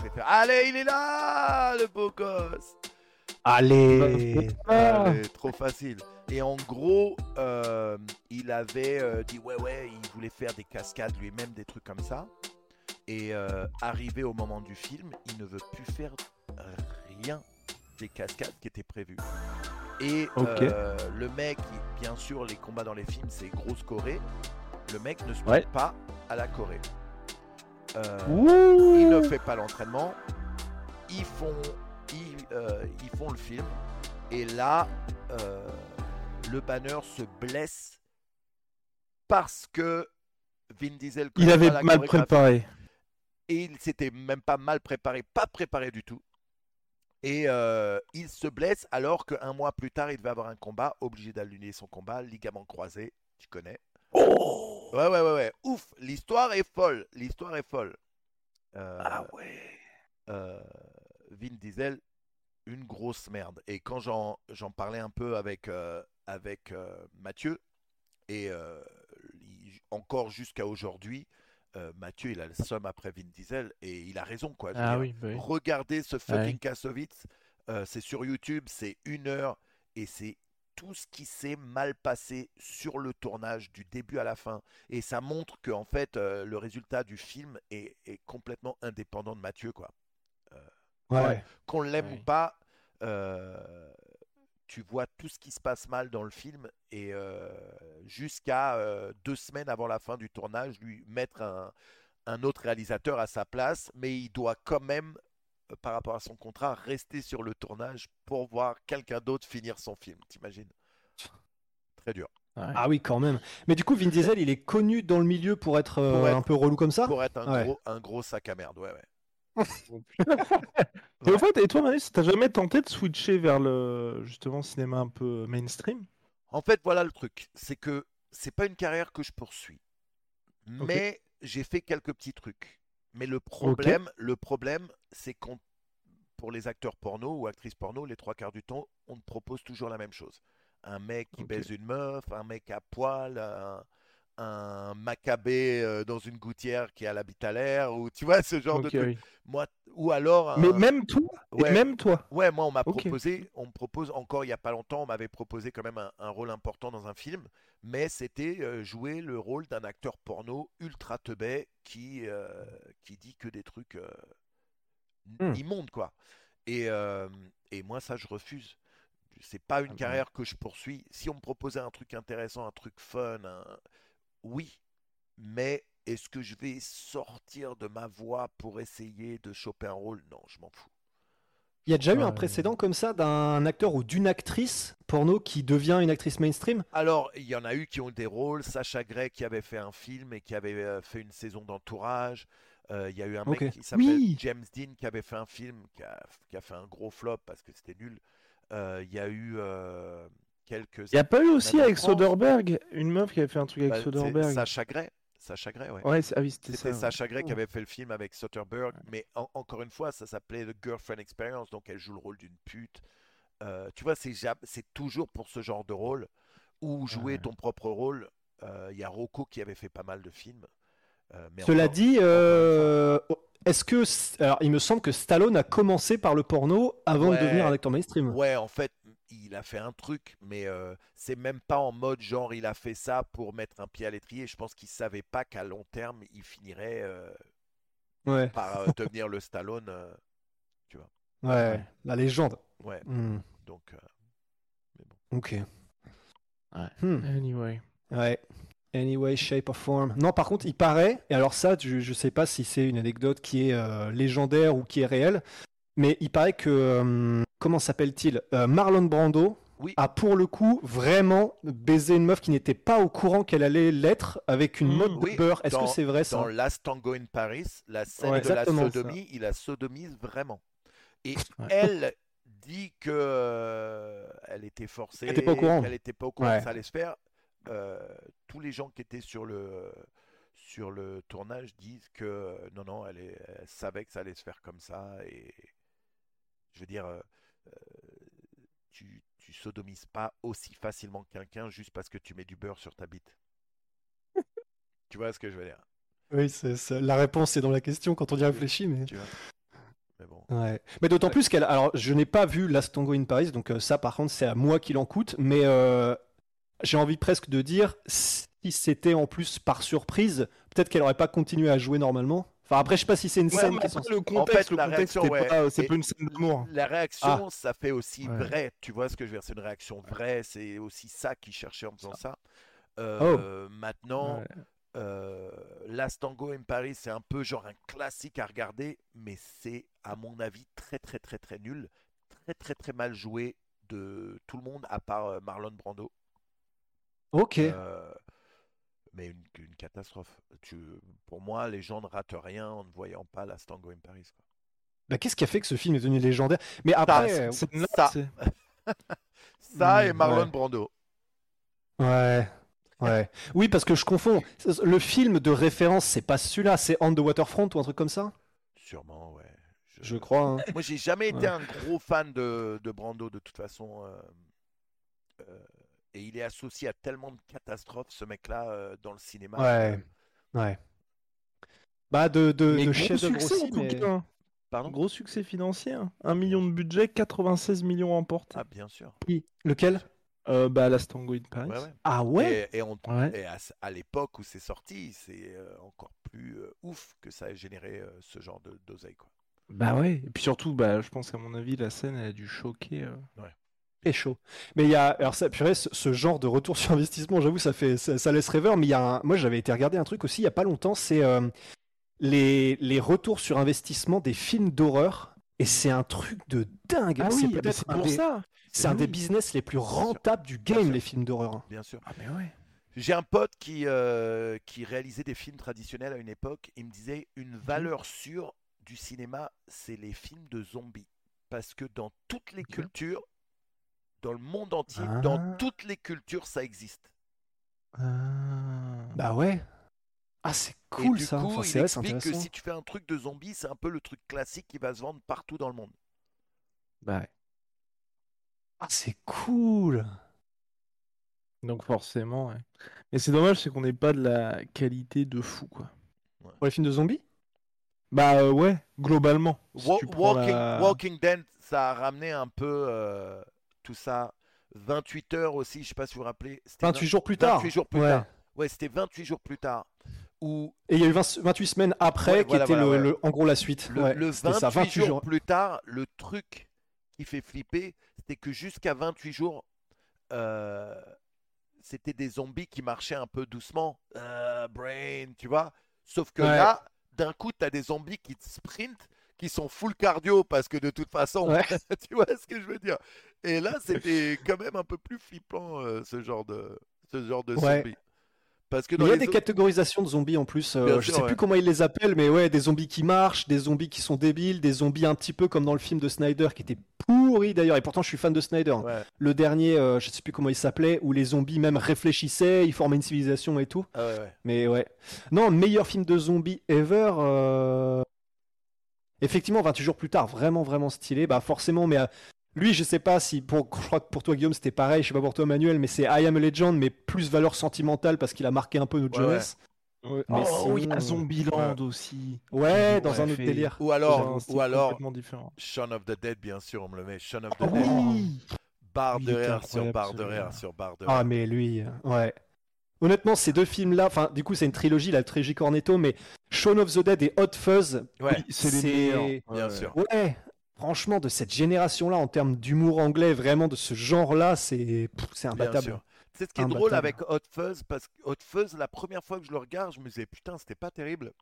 Je vais faire Allez, il est là, le beau gosse Allez Allez, trop facile. Et en gros, euh, il avait euh, dit ouais, ouais, il voulait faire des cascades lui-même, des trucs comme ça. Et euh, arrivé au moment du film, il ne veut plus faire rien des cascades qui étaient prévues. Et euh, le mec, bien sûr, les combats dans les films, c'est grosse Corée. Le mec ne se Ouais. prête pas à la Corée. Euh, ils ne fait pas l'entraînement. Ils font, ils, euh, ils font le film. Et là, euh, le banner se blesse parce que Vin Diesel Il avait la mal préparé. Et il s'était même pas mal préparé, pas préparé du tout. Et euh, il se blesse alors qu'un mois plus tard, il devait avoir un combat, obligé d'annuler son combat, ligament croisé, tu connais. Oh Ouais, ouais, ouais, ouais. Ouf, l'histoire est folle. L'histoire est folle. Euh, Ah ouais euh, Vin Diesel, une grosse merde. Et quand j'en j'en parlais un peu avec, euh, avec euh, Mathieu, et euh, il- encore jusqu'à aujourd'hui, euh, Mathieu, il a le somme après Vin Diesel, et il a raison, quoi. Ah dire, oui, bah oui. Regardez ce fucking Ouais. Kassovitz, euh, c'est sur YouTube, c'est une heure, et c'est tout ce qui s'est mal passé sur le tournage du début à la fin. Et ça montre que en fait, euh, le résultat du film est, est complètement indépendant de Mathieu, quoi. Ouais. Qu'on l'aime Ouais. ou pas, euh, tu vois tout ce qui se passe mal dans le film et euh, jusqu'à euh, deux semaines avant la fin du tournage, lui mettre un, un autre réalisateur à sa place, mais il doit quand même, euh, par rapport à son contrat, rester sur le tournage pour voir quelqu'un d'autre finir son film. T'imagines? Très dur. Ah oui, quand même. Mais du coup, Vin Diesel, il est connu dans le milieu pour être, euh, Pour être- un peu relou comme ça? Pour être un, Ouais. gros, un gros sac à merde, ouais, ouais. Et au fait, et toi, Manus, t'as jamais tenté de switcher vers le justement cinéma un peu mainstream? En fait, voilà le truc, c'est que c'est pas une carrière que je poursuis, mais j'ai fait quelques petits trucs. Mais le problème, le problème, c'est qu'on, pour les acteurs porno ou actrices porno, les trois quarts du temps, on te propose toujours la même chose. Un mec qui baise une meuf, un mec à poil, un, un macabé euh, dans une gouttière qui a l'habit à l'air, ou tu vois ce genre de truc. oui. Moi, ou alors Mais même toi Ouais. Même toi Ouais, moi on m'a proposé, on me propose encore il y a pas longtemps, on m'avait proposé quand même un, un rôle important dans un film, mais c'était euh, jouer le rôle d'un acteur porno ultra teubé qui euh, qui dit que des trucs euh, Hmm. immondes quoi. Et euh, et moi ça je refuse. C'est pas une Ah bah. carrière que je poursuis. Si on me proposait un truc intéressant, un truc fun, un- oui, mais est-ce que je vais sortir de ma voie pour essayer de choper un rôle? Non, je m'en fous. Il y a déjà eu un précédent comme ça d'un acteur ou d'une actrice porno qui devient une actrice mainstream? Alors, il y en a eu qui ont eu des rôles. Sacha Gray qui avait fait un film et qui avait euh, fait une saison d'entourage. Euh, Il y a eu un mec qui s'appelle Oui. James Dean qui avait fait un film qui a, qui a fait un gros flop parce que c'était nul. Euh, Il y a eu euh, quelques. Il n'y a pas eu aussi avec. Soderbergh une meuf qui avait fait un truc avec Bah, Soderbergh Sacha Gray. Sacha Gray, ouais. Ah oui, c'était ça. Sacha Gray qui avait fait le film avec Soderbergh, mais en- encore une fois, ça s'appelait The Girlfriend Experience, donc elle joue le rôle d'une pute. Euh, tu vois, c'est toujours pour ce genre de rôle, ou jouer ton propre rôle. Euh, Il y a Rocco qui avait fait pas mal de films. Euh, mais Cela encore- dit, euh, est-ce que. Alors, il me semble que Stallone a commencé par le porno avant de devenir un acteur mainstream. Ouais, en fait, il a fait un truc, mais euh, c'est même pas en mode genre il a fait ça pour mettre un pied à l'étrier. Je pense qu'il savait pas qu'à long terme, il finirait euh, Ouais, par euh, devenir le Stallone. euh, ouais, la légende. ouais, Hmm, donc. euh, Ok. Ouais. Hmm, Anyway. Ouais. Anyway, shape or form. Non, par contre, il paraît, et alors ça, je, je sais pas si c'est une anecdote qui est euh, légendaire ou qui est réelle, mais il paraît que. Comment s'appelle-t-il Euh, Marlon Brando Oui. a pour le coup vraiment baisé une meuf qui n'était pas au courant qu'elle allait l'être avec une Mmh, mode de beurre. Est-ce que c'est vrai ça Dans Last Tango in Paris, la scène Ouais, de la ça. sodomie, il la sodomise vraiment. Et Ouais. elle dit que euh, elle était forcée, Elle était pas au courant. qu'elle était pas au courant Ouais. que ça allait se faire. Euh, tous les gens qui étaient sur le sur le tournage disent que non non, elle, est- elle savait que ça allait se faire comme ça et je veux dire, tu tu sodomises pas aussi facilement quelqu'un juste parce que tu mets du beurre sur ta bite. tu vois ce que je veux dire? Oui, la réponse est dans la question quand on y réfléchit, mais. Tu vois? Mais bon. Ouais. Mais d'autant Ouais. plus qu'elle. Alors, je n'ai pas vu Last Tango in Paris, donc euh, ça, par contre, c'est à moi qu'il en coûte. Mais euh, j'ai envie presque de dire, si c'était en plus par surprise, peut-être qu'elle aurait pas continué à jouer normalement. Enfin, après, je sais pas si c'est une Ouais, scène qui est le contexte, la le contexte, réaction, c'est ouais. pas, c'est Et- pas une scène d'amour. La réaction, Ah. ça fait aussi Ouais. vrai. Tu vois ce que je veux dire? C'est une réaction vraie. C'est aussi ça qu'ils cherchaient en faisant ça. Oh. Euh, Maintenant, Ouais. euh, Last Tango in Paris, c'est un peu genre un classique à regarder, mais c'est à mon avis très très très très nul, très très très mal joué de tout le monde à part euh, Marlon Brando. Ok. Euh, mais une, une catastrophe. Tu, pour moi, les gens ne ratent rien en ne voyant pas Last Tango in Paris. quoi. Bah, qu'est-ce qui a fait que ce film est devenu légendaire? Mais après, c'est- euh, C'est là, Ça. c'est- Ça Hmm, et Marlon ouais. Brando. ouais. Ouais. Oui, parce que je confonds. Le film de référence, c'est pas celui-là, c'est On the Waterfront ou un truc comme ça? Sûrement, ouais. Je crois. hein. Moi, j'ai jamais été Ouais. un gros fan de, de Brando, de toute façon. euh, euh, et il est associé à tellement de catastrophes, ce mec-là, euh, dans le cinéma. Ouais. Ouais. Bah, de, de, Mais de gros succès, aussi, en tout mais. cas. Pardon? Gros succès financier. hein. Un million de budget, 96 millions emportés. Ah, bien sûr. Qui? Lequel? Euh, bah, Last Tango in Paris. Ouais, ouais. Ah ouais? Et, et on- Ouais. et à, à l'époque où c'est sorti, c'est euh, encore plus euh, ouf que ça ait généré euh, ce genre de d'oseille. quoi. Bah ouais. Et puis surtout, bah, je pense qu'à mon avis, la scène, elle a dû choquer. euh. Chaud. Mais il y a, alors ça, purée, ce, ce genre de retour sur investissement, j'avoue, ça fait, ça, ça laisse rêveur. Mais il y a, un- moi, j'avais été regarder un truc aussi il y a pas longtemps, c'est euh, les, les retours sur investissement des films d'horreur. Et c'est un truc de dingue. Ah c'est oui, peut-être pour des, ça. c'est un des oui. business les plus rentables du game, les films d'horreur. hein. Bien sûr. Ah, mais ouais. J'ai un pote qui, euh, qui réalisait des films traditionnels à une époque. Il me disait une valeur sûre du cinéma, c'est les films de zombies. Parce que dans toutes les cultures, dans le monde entier, Ah. dans toutes les cultures, ça existe. Ah. Bah ouais. Ah, c'est Et cool du ça. coup, Enfin, il vrai, c'est explique que si tu fais un truc de zombie, c'est un peu le truc classique qui va se vendre partout dans le monde. Bah ouais. Ah, c'est cool. Donc forcément, ouais. Mais c'est dommage, c'est qu'on n'ait pas de la qualité de fou, quoi. Pour les films de zombies? Bah euh, ouais, globalement. Si Wa- Walking, la- Walking Dead, ça a ramené un peu euh, tout ça. 28 heures aussi, je sais pas si vous vous rappelez. C'était 28 vingt- jours plus tard. 28 jours plus Ouais. tard. Ouais, c'était 28 jours plus tard. Où Et il y a eu 20 28 semaines après Ouais, qui voilà, était voilà, le, ouais. le- en gros la suite. le, Ouais, le c'était 28, ça, 28 jours, jours. plus tard, le truc qui fait flipper, c'était que jusqu'à 28 jours, euh, c'était des zombies qui marchaient un peu doucement. Euh, brain, tu vois. Sauf que là, d'un coup, tu as des zombies qui te sprintent, qui sont full cardio parce que de toute façon, Ouais. tu vois ce que je veux dire. Et là, c'était quand même un peu plus flippant, euh, ce genre de, ce genre de Ouais. zombies. Parce que il y a des autres- catégorisations de zombies en plus. euh, je sûr, sais ouais. plus comment ils les appellent, mais ouais, des zombies qui marchent, des zombies qui sont débiles, des zombies un petit peu comme dans le film de Snyder qui était pourri d'ailleurs. Et pourtant, je suis fan de Snyder. hein. Le dernier, euh, je sais plus comment il s'appelait, où les zombies même réfléchissaient, ils formaient une civilisation et tout. Ah ouais. Mais ouais. Non, meilleur film de zombies ever. euh, Effectivement, 28 jours plus tard, vraiment, vraiment stylé. Bah forcément, mais euh, lui, je sais pas si pour, je crois que pour toi Guillaume c'était pareil. Je sais pas pour toi Manuel, mais c'est I Am a Legend, mais plus valeur sentimentale parce qu'il a marqué un peu notre Ouais, ouais. jeunesse. Ouais. Mais oh, il y a sinon- Zombieland aussi. Ouais, dans un autre fait- délire. Ou alors, ou alors complètement différent. Shaun of the Dead, bien sûr, on me le met. Shaun of the Oh Dead. oui Barre de rire sur barre de celui-là. rire sur barre de Ah rire. mais lui, euh, ouais. Honnêtement, ces deux films-là, enfin, du coup, c'est une trilogie, la trilogie Cornetto, mais Shaun of the Dead et Hot Fuzz, Ouais, Oui, c'est les meilleurs. bien Ouais, sûr. ouais, franchement, de cette génération-là, en termes d'humour anglais, vraiment de ce genre-là, c'est c'est bien imbattable. C'est ce qui est Imbattable. drôle avec Hot Fuzz, parce que Hot Fuzz, la première fois que je le regarde, je me disais, putain, c'était pas terrible.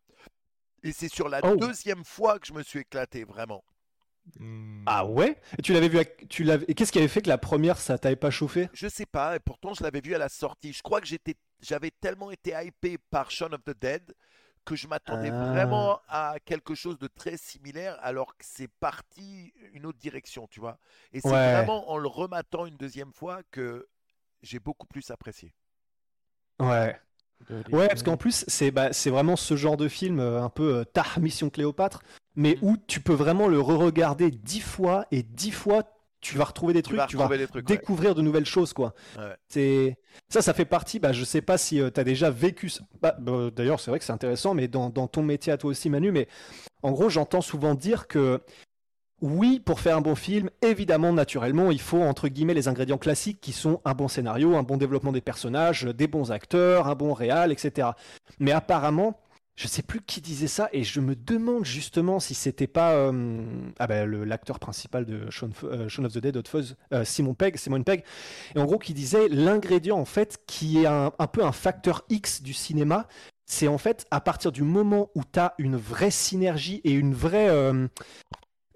Et c'est sur la Oh. deuxième fois que je me suis éclaté, vraiment. Hmm. Ah ouais? Et tu l'avais vu à- tu l'avais et qu'est-ce qui avait fait que la première ça t'avait pas chauffé? Je sais pas, et pourtant je l'avais vu à la sortie. Je crois que j'étais, j'avais tellement été hypé par Shaun of the Dead que je m'attendais Ah. vraiment à quelque chose de très similaire, alors que c'est parti une autre direction, tu vois. Et c'est Ouais. vraiment en le rematant une deuxième fois que j'ai beaucoup plus apprécié. Ouais. Ouais, parce qu'en plus, c'est bah, c'est vraiment ce genre de film euh, un peu euh, Tah, Mission Cléopâtre, mais Mhm. où tu peux vraiment le re-regarder dix fois et dix fois tu vas retrouver des Tu trucs, vas tu vas ouais. découvrir de nouvelles choses, quoi. Ouais. C'est ça, ça fait partie. Bah, je sais pas si tu as déjà vécu. ça. Bah, bah, D'ailleurs, c'est vrai que c'est intéressant, mais dans, dans ton métier à toi aussi, Manu. Mais en gros, j'entends souvent dire que oui, pour faire un bon film, évidemment, naturellement, il faut entre guillemets les ingrédients classiques qui sont un bon scénario, un bon développement des personnages, des bons acteurs, un bon réal, etc. Mais apparemment. Je sais plus qui disait ça et je me demande justement si c'était pas euh, ah ben, l'acteur principal de Shaun, euh, of the Dead, Hot Fuzz, euh, Simon Pegg, Simon Pegg, et en gros, qui disait l'ingrédient en fait qui est un, un peu un facteur X du cinéma, c'est en fait à partir du moment où tu as une vraie synergie et une vraie,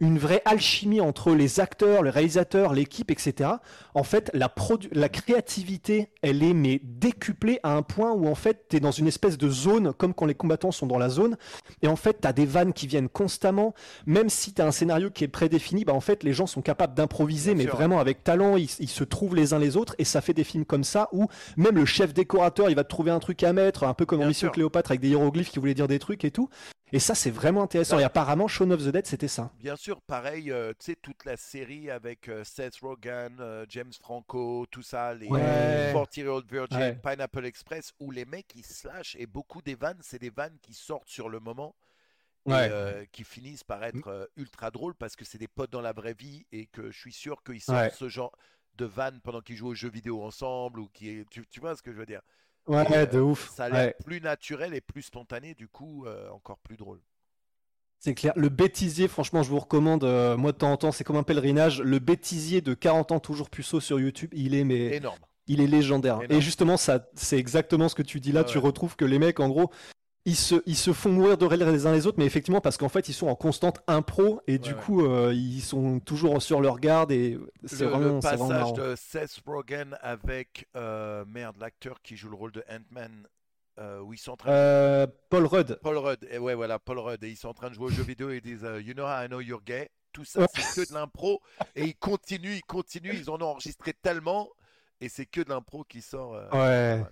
une vraie alchimie entre les acteurs, le réalisateur, l'équipe, etc. En fait, la, la créativité, elle est mais décuplée à un point où en fait tu es dans une espèce de zone, comme quand les combattants sont dans la zone, et en fait tu as des vannes qui viennent constamment, même si tu as un scénario qui est prédéfini, bah en fait les gens sont capables d'improviser, mais sûr. vraiment avec talent, ils, ils se trouvent les uns les autres, et ça fait des films comme ça où même le chef décorateur, il va te trouver un truc à mettre, un peu comme en Mission. Cléopâtre avec des hiéroglyphes qui voulaient dire des trucs et tout. Et ça, c'est vraiment intéressant. Bah- Et apparemment, Shaun of the Dead, c'était ça. Bien sûr, pareil, euh, tu sais, toute la série avec euh, Seth Rogen, euh, James Franco, tout ça, les Ouais. 40 Year Old Virgin, Ouais. Pineapple Express, où les mecs ils se lâchent et beaucoup des vannes, c'est des vannes qui sortent sur le moment et euh, qui finissent par être euh, ultra drôles parce que c'est des potes dans la vraie vie et que je suis sûr qu'ils sortent Ouais. ce genre de vannes pendant qu'ils jouent aux jeux vidéo ensemble ou qui tu, tu vois ce que je veux dire? Ouais, Et, euh, de ouf. ça a l'air Ouais. plus naturel et plus spontané du coup euh, encore plus drôle C'est clair. Le bêtisier, franchement, je vous recommande. euh, moi, de temps en temps, c'est comme un pèlerinage. Le bêtisier de 40 ans toujours puceau sur YouTube, il est mais énorme il est légendaire. Énorme. Et justement, ça, c'est exactement ce que tu dis là. Ouais, Tu ouais. retrouves que les mecs, en gros, ils se, ils se font mourir de rire les uns les autres, mais effectivement, parce qu'en fait, ils sont en constante impro et du Ouais, coup, euh, ils sont toujours sur leur garde et c'est vraiment, le vraiment passage marrant. de Seth Rogen avec euh, merde l'acteur qui joue le rôle de Ant-Man euh, où ils sont en train de... Paul Rudd. Paul Rudd et ouais voilà Paul Rudd et ils sont en train de jouer aux jeux vidéo et ils disent you know how I know you're gay? Tout ça c'est que de l'impro et ils continuent ils continuent ils en ont enregistré tellement et c'est que de l'impro qui sort Ouais.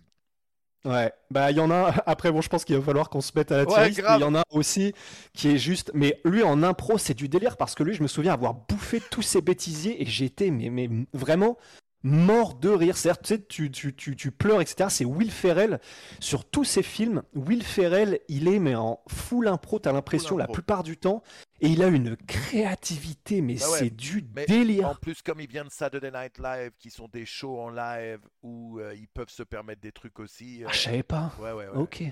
Ouais, bah il y en a. Après, bon, je pense qu'il va falloir qu'on se mette à la Ouais. Il y en a aussi qui est juste. Mais lui, en impro, c'est du délire parce que lui, je me souviens avoir bouffé tous ces bêtisiers et j'étais mais, mais vraiment mort de rire. C'est-à-dire, tu tu, tu, tu, tu pleures, etc. C'est Will Ferrell. Sur tous ces films, Will Ferrell, il est mais en full impro, t'as l'impression, la plupart du temps. Et il a une créativité, mais Bah ouais, c'est du mais délire. en plus comme il vient de Saturday Night Live qui sont des shows en live où euh, ils peuvent se permettre des trucs aussi Ah, euh, je savais pas. ouais ouais ouais Ok,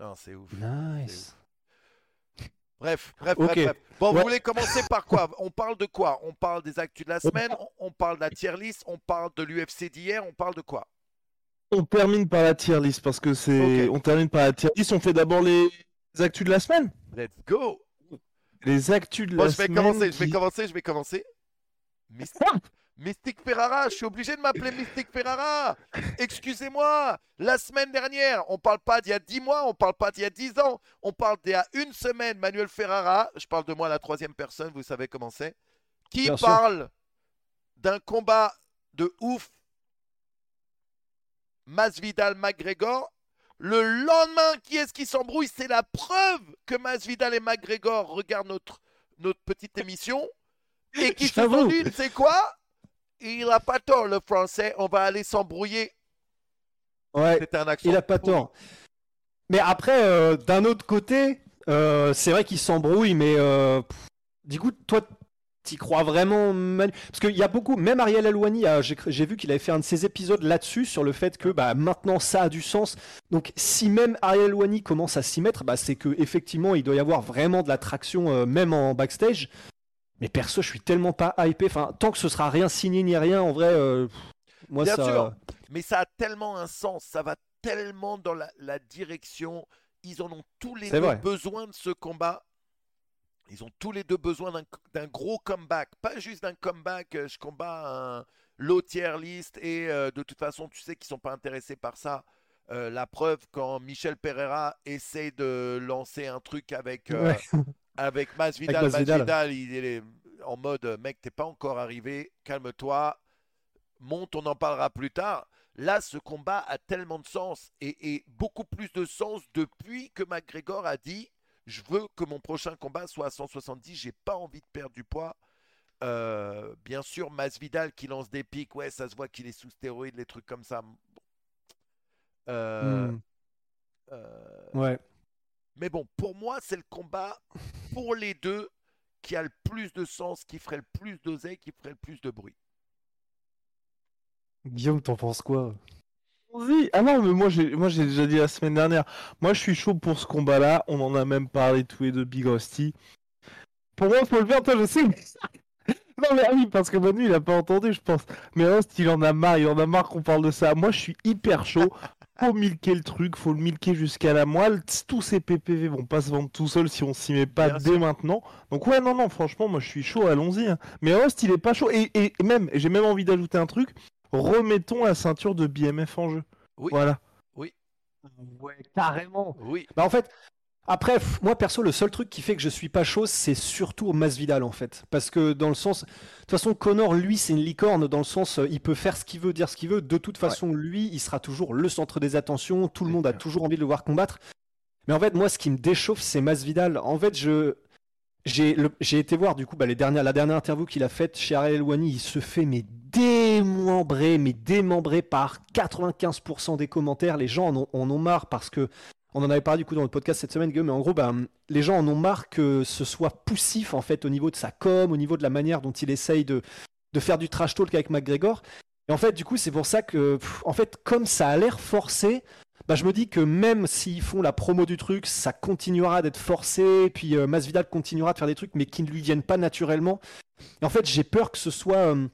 non c'est ouf nice. Bref, bref, bref, bref. Bon, vous voulez commencer par quoi? On parle de quoi? On parle des actus de la semaine, on, parle de la tier list, on parle de l'UFC d'hier, on parle de quoi? On termine par la tier list parce que c'est. On termine par la tier list. On fait d'abord les actus de la semaine. Let's go Les actus de Bon, la je vais semaine. commencer, je vais commencer, je vais commencer. Mystique, Mystique Ferrara, je suis obligé de m'appeler Mystique Ferrara. Excusez-moi, la semaine dernière, on parle pas d'il y a 10 mois, on parle pas d'il y a 10 ans, on parle d'il y a une semaine, Manuel Ferrara, je parle de moi à la troisième personne, vous savez comment c'est, qui Bien parle d'un combat de ouf, Masvidal McGregor. Le lendemain, qui est-ce qui s'embrouille? C'est la preuve que Masvidal et McGregor regardent notre, notre petite émission. Et qui se sont dit, sais quoi? Il a pas tort, le français, on va aller s'embrouiller. Ouais, C'était un accent. Il a pas tort. Mais après, euh, d'un autre côté, euh, c'est vrai qu'il s'embrouille, mais euh, pff, du coup, toi, t'y crois vraiment Manu Parce qu'il y a beaucoup, même Ariel Alouani, j'ai vu qu'il avait fait un de ses épisodes là-dessus, sur le fait que bah, maintenant ça a du sens. Donc, si même Ariel Alouani commence à s'y mettre, bah, c'est que effectivement, il doit y avoir vraiment de l'attraction, euh, même en backstage. Mais perso, je suis tellement pas hypé. Enfin, tant que ce sera rien signé ni rien, en vrai, euh, moi Bien ça. sûr. Mais ça a tellement un sens, ça va tellement dans la, la direction. Ils en ont tous les deux vrai. besoin de ce combat. Ils ont tous les deux besoin d'un- gros comeback. Pas juste d'un comeback, euh, je combats un low tier list et euh, de toute façon, tu sais qu'ils sont pas intéressés par ça. Euh, la preuve, quand Michel Pereira essaie de lancer un truc avec, euh, Ouais. avec Masvidal, Masvidal. Masvidal, il est en mode mec, t'es pas encore arrivé, calme-toi, monte, on en parlera plus tard. Là, ce combat a tellement de sens et, et beaucoup plus de sens depuis que McGregor a dit je veux que mon prochain combat soit à 170, j'ai pas envie de perdre du poids. Euh, bien sûr, Masvidal qui lance des pics, ouais, ça se voit qu'il est sous stéroïdes, les trucs comme ça. Bon. Euh, Hmm. euh, Ouais. mais bon, pour moi, c'est le combat pour les deux qui a le plus de sens, qui ferait le plus d'oseille, qui ferait le plus de bruit. Guillaume, t'en penses quoi? Vas-y. Ah non, mais moi j'ai moi j'ai déjà dit la semaine dernière. Moi je suis chaud pour ce combat-là. On en a même parlé tous les deux, Big Rusty. Pour moi, faut le faire, toi, je sais. non, mais oui, parce que Manu il a pas entendu, je pense. Mais Rust, il en a marre, il en a marre qu'on parle de ça. Moi je suis hyper chaud. Faut milquer le truc, faut le milquer jusqu'à la moelle. Tous ces PPV vont pas se vendre tout seuls si on s'y met pas Bien dès sûr. maintenant. Donc ouais, non, non, franchement, moi je suis chaud, allons-y. hein. Mais Rust, il est pas chaud. Et, et même, j'ai même envie d'ajouter un truc. Remettons la ceinture de BMF en jeu. Oui. Voilà. Ouais, carrément. Oui, Bah en fait, après, moi perso, le seul truc qui fait que je suis pas chaud, c'est surtout Masvidal en fait. Parce que dans le sens. De toute façon, Connor, lui, c'est une licorne dans le sens, euh, il peut faire ce qu'il veut, dire ce qu'il veut. De toute façon, lui, il sera toujours le centre des attentions. Tout le monde a toujours envie de le voir combattre. Mais en fait, moi, ce qui me déchauffe, c'est Masvidal. En fait, je. J'ai été voir du coup bah, les dernières, la dernière interview qu'il a faite chez Ariel Elwani, il se fait mais démembré, mais démembré par 95% des commentaires. Les gens en ont, en ont marre parce que on en avait parlé du coup dans le podcast cette semaine, Guillaume, mais en gros, bah, les gens en ont marre que ce soit poussif en fait au niveau de sa com, au niveau de la manière dont il essaye de, de faire du trash talk avec McGregor. Et en fait, du coup, c'est pour ça que, pff, en fait, comme ça a l'air forcé, bah, je me dis que même s'ils font la promo du truc, ça continuera d'être forcé, puis euh, Masvidal continuera de faire des trucs, mais qui ne lui viennent pas naturellement. Et en fait, j'ai peur que ce soit euh,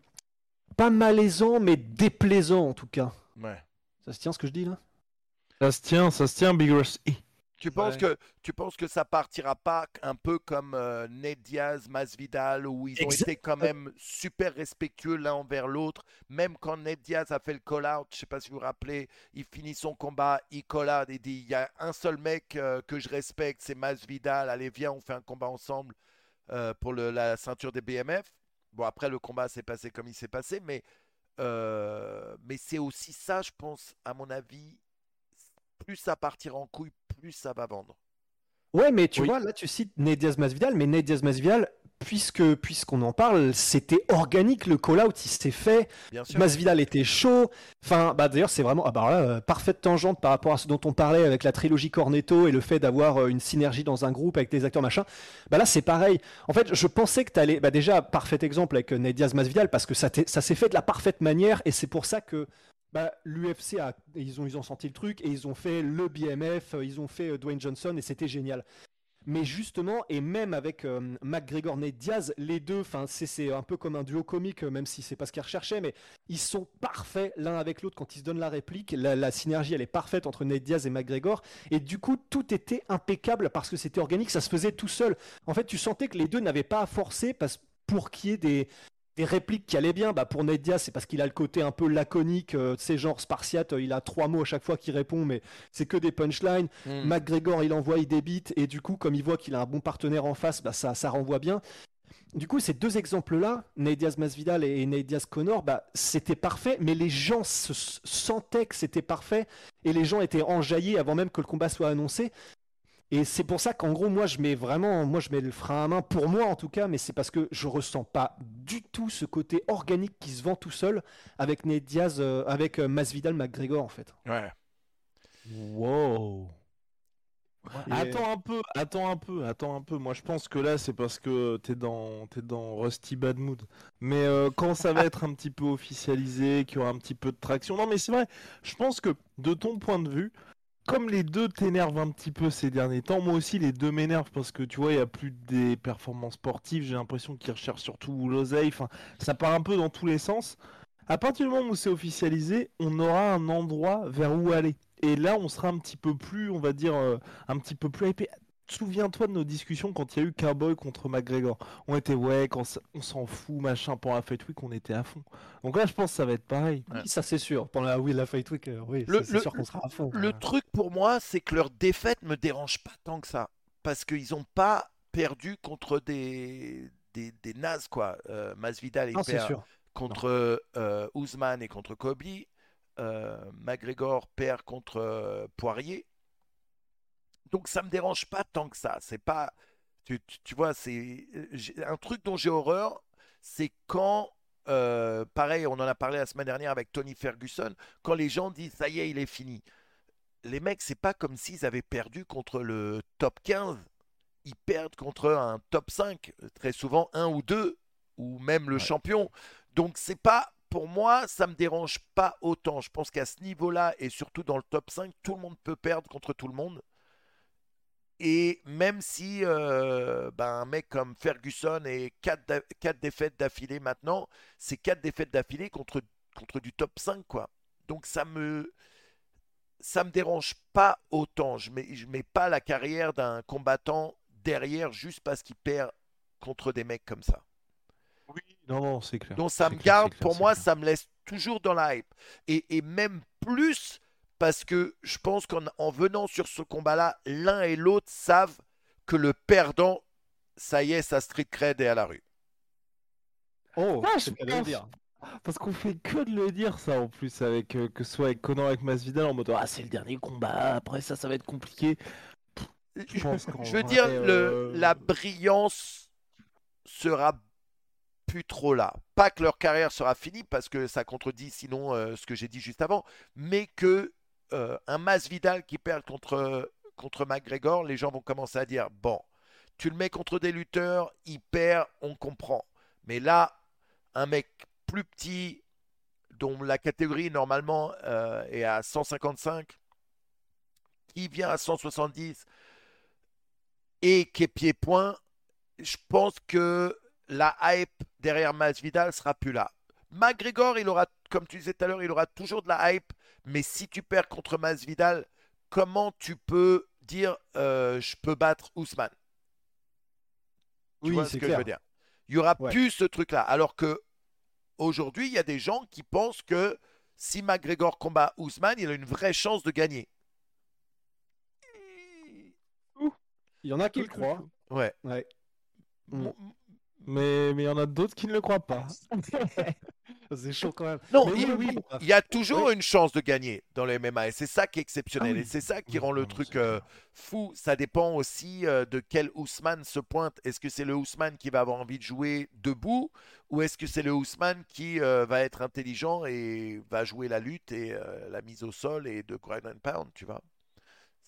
pas malaisant, mais déplaisant en tout cas. ouais. Ça se tient ce que je dis là? Ça se tient, ça se tient, Big Rusty. Tu penses, Ouais. que, tu penses que ça partira pas un peu comme euh, Ned Diaz, Masvidal, où ils ont Exact. été quand même super respectueux l'un envers l'autre, même quand Ned Diaz a fait le call-out, je sais pas si vous vous rappelez, il finit son combat, il call-out et dit, il y a un seul mec euh, que je respecte, c'est Masvidal, allez viens, on fait un combat ensemble euh, pour le- la ceinture des BMF. Bon, après, le combat s'est passé comme il s'est passé, mais, euh, mais c'est aussi ça, je pense, à mon avis, plus ça partira en couille, plus ça va vendre. Ouais, mais tu Oui. vois, là tu cites Ned Diaz Masvidal, mais Ned Diaz Masvidal, puisque puisqu'on en parle, c'était organique le call-out, il s'est fait. Bien sûr. Masvidal était chaud. Enfin, bah d'ailleurs, c'est vraiment, ah bah là, euh, parfaite tangente par rapport à ce dont on parlait avec la trilogie Cornetto et le fait d'avoir euh, une synergie dans un groupe avec des acteurs machin. Bah là, c'est pareil. En fait, je pensais que t'allais, bah déjà, parfait exemple avec euh, Ned Diaz Masvidal parce que ça, ça s'est fait de la parfaite manière et c'est pour ça que. Bah, l'UFC a, ils ont, ils ont senti le truc et ils ont fait le BMF, euh, ils ont fait euh, Dwayne Johnson et c'était génial. Mais justement, et même avec euh, McGregor Ned Diaz, les deux, enfin c'est un peu comme un duo comique, euh, même si c'est pas ce qu'ils recherchaient, mais ils sont parfaits l'un avec l'autre quand ils se donnent la réplique. La, synergie, elle est parfaite entre Ned Diaz et McGregor. Et du coup, tout était impeccable parce que c'était organique, ça se faisait tout seul. En fait, tu sentais que les deux n'avaient pas à forcer parce, pour qu'il y ait des, des répliques qui allaient bien. Bah, pour Ned Diaz, c'est parce qu'il a le côté un peu laconique, euh, sais, genre spartiate, euh, il a trois mots à chaque fois qu'il répond, mais c'est que des punchlines. Mm. McGregor, il envoie, il débite, et du coup, comme il voit qu'il a un bon partenaire en face, bah, ça, ça renvoie bien. Du coup, ces deux exemples-là, Diaz Masvidal et Nate Diaz Connor, bah, c'était parfait, mais les gens se sentaient que c'était parfait, et les gens étaient enjaillés avant même que le combat soit annoncé. Et c'est pour ça qu'en gros, moi, je mets vraiment, moi, je mets le frein à main, pour moi en tout cas, mais c'est parce que je ressens pas du tout ce côté organique qui se vend tout seul avec Nate Diaz, euh, avec euh, Masvidal McGregor en fait. Ouais. Wow. Et- Attends un peu, attends un peu, attends un peu. Moi, je pense que là, c'est parce que t'es dans, t'es dans Rusty Bad Mood. Mais euh, quand ça va être un petit peu officialisé, qu'il y aura un petit peu de traction. Non, mais c'est vrai. Je pense que de ton point de vue, comme les deux t'énervent un petit peu ces derniers temps, moi aussi les deux m'énervent parce que tu vois, il y a plus des performances sportives. J'ai l'impression qu'ils recherchent surtout l'oseille. Enfin, ça part un peu dans tous les sens. À partir du moment où c'est officialisé, on aura un endroit vers où aller. Et là, on sera un petit peu plus, on va dire, euh, un petit peu plus hypé. Souviens-toi de nos discussions quand il y a eu Cowboy contre McGregor. On était ouais, quand on s'en fout, machin, pour la Fight Week, on était à fond. Donc là, je pense que ça va être pareil. Oui, ça c'est sûr. Pendant la, oui, la Fight Week, euh, oui, Le- c'est sûr qu'on sera à fond. Le truc pour moi, c'est que leur défaite me dérange pas tant que ça. Parce qu'ils n'ont pas perdu contre des, des, des nazes, quoi. Euh, Masvidal, il Non, perd sûr. contre euh, Ousmane et contre Kobe. Euh, McGregor perd contre euh, Poirier. Donc ça me dérange pas tant que ça. C'est pas, tu, tu- tu vois, c'est j'ai- un truc dont j'ai horreur, c'est quand, euh, pareil, on en a parlé la semaine dernière avec Tony Ferguson, quand les gens disent ça y est, il est fini. Les mecs, c'est pas comme s'ils avaient perdu contre le top 15. Ils perdent contre un top 5, très souvent un ou deux, ou même le Ouais. champion. Donc c'est pas, pour moi, ça me dérange pas autant. Je pense qu'à ce niveau-là, et surtout dans le top 5, tout le monde peut perdre contre tout le monde. Et même si euh, ben, un mec comme Ferguson et 4, défaites d'affilée maintenant, c'est 4 défaites d'affilée contre, contre du top 5, quoi. Donc ça me ça me dérange pas autant. Je mets, je mets pas la carrière d'un combattant derrière juste parce qu'il perd contre des mecs comme ça. Oui, non, non, c'est clair. Donc ça me clair, garde, clair, pour moi, clair. ça me laisse toujours dans la hype. Et, et même plus parce que je pense qu'en en venant sur ce combat-là, l'un et l'autre savent que le perdant, ça y est, sa street cred est à la rue. Oh, Ah, c'est je pense- dire. Parce qu'on fait que de le dire ça en plus avec euh, que ce soit avec Conor avec Masvidal en mode ah c'est le dernier combat après ça ça va être compliqué. Je pense Je veux dire, le, euh, la brillance sera plus trop là. Pas que leur carrière sera finie, parce que ça contredit sinon euh, ce que j'ai dit juste avant, mais que euh, un Masvidal qui perd contre, contre McGregor, les gens vont commencer à dire bon, tu le mets contre des lutteurs, il perd, on comprend. Mais là, un mec plus petit, dont la catégorie normalement euh, est à 155, qui vient à 170 et qui est pied-point, je pense que la hype derrière Masvidal sera plus là. McGregor, il aura, comme tu disais tout à l'heure, il aura toujours de la hype, mais si tu perds contre Masvidal, comment tu peux dire euh, je peux battre Ousmane? Tu Oui, vois ce c'est que je clair. veux dire? Il y aura Ouais. plus ce truc-là. Alors que aujourd'hui, il y a des gens qui pensent que si McGregor combat Ousmane, il a une vraie chance de gagner. Il y en a qui le croient. Ouais. Ouais. Mm. Mais mais il y en a d'autres qui ne le croient pas. C'est chaud quand même. Non, Mais il, oui, oui. il y a toujours une chance de gagner dans le MMA et c'est ça qui est exceptionnel Ah oui. et c'est ça qui Oui, rend le truc euh, fou. Ça dépend aussi euh, de quel Ousmane se pointe. Est-ce que c'est le Ousmane qui va avoir envie de jouer debout ou est-ce que c'est le Ousmane qui euh, va être intelligent et va jouer la lutte et euh, la mise au sol et de ground and pound, tu vois?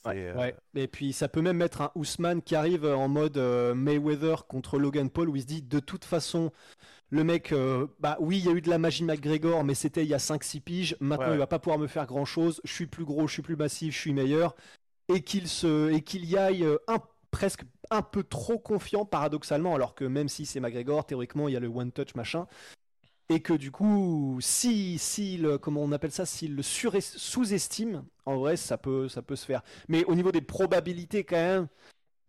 Euh, Ouais. Et puis ça peut même mettre un Ousmane qui arrive en mode euh, Mayweather contre Logan Paul où il se dit de toute façon le mec euh, bah oui il y a eu de la magie McGregor mais c'était il y a 5-6 piges. Maintenant Ouais. il va pas pouvoir me faire grand chose je suis plus gros je suis plus massif je suis meilleur. Et qu'il se et qu'il y aille euh, un presque un peu trop confiant paradoxalement alors que même si c'est McGregor théoriquement il y a le one touch machin et que du coup si si le comment on appelle ça s'il le sous-estime en vrai ça peut ça peut se faire mais au niveau des probabilités, quand même,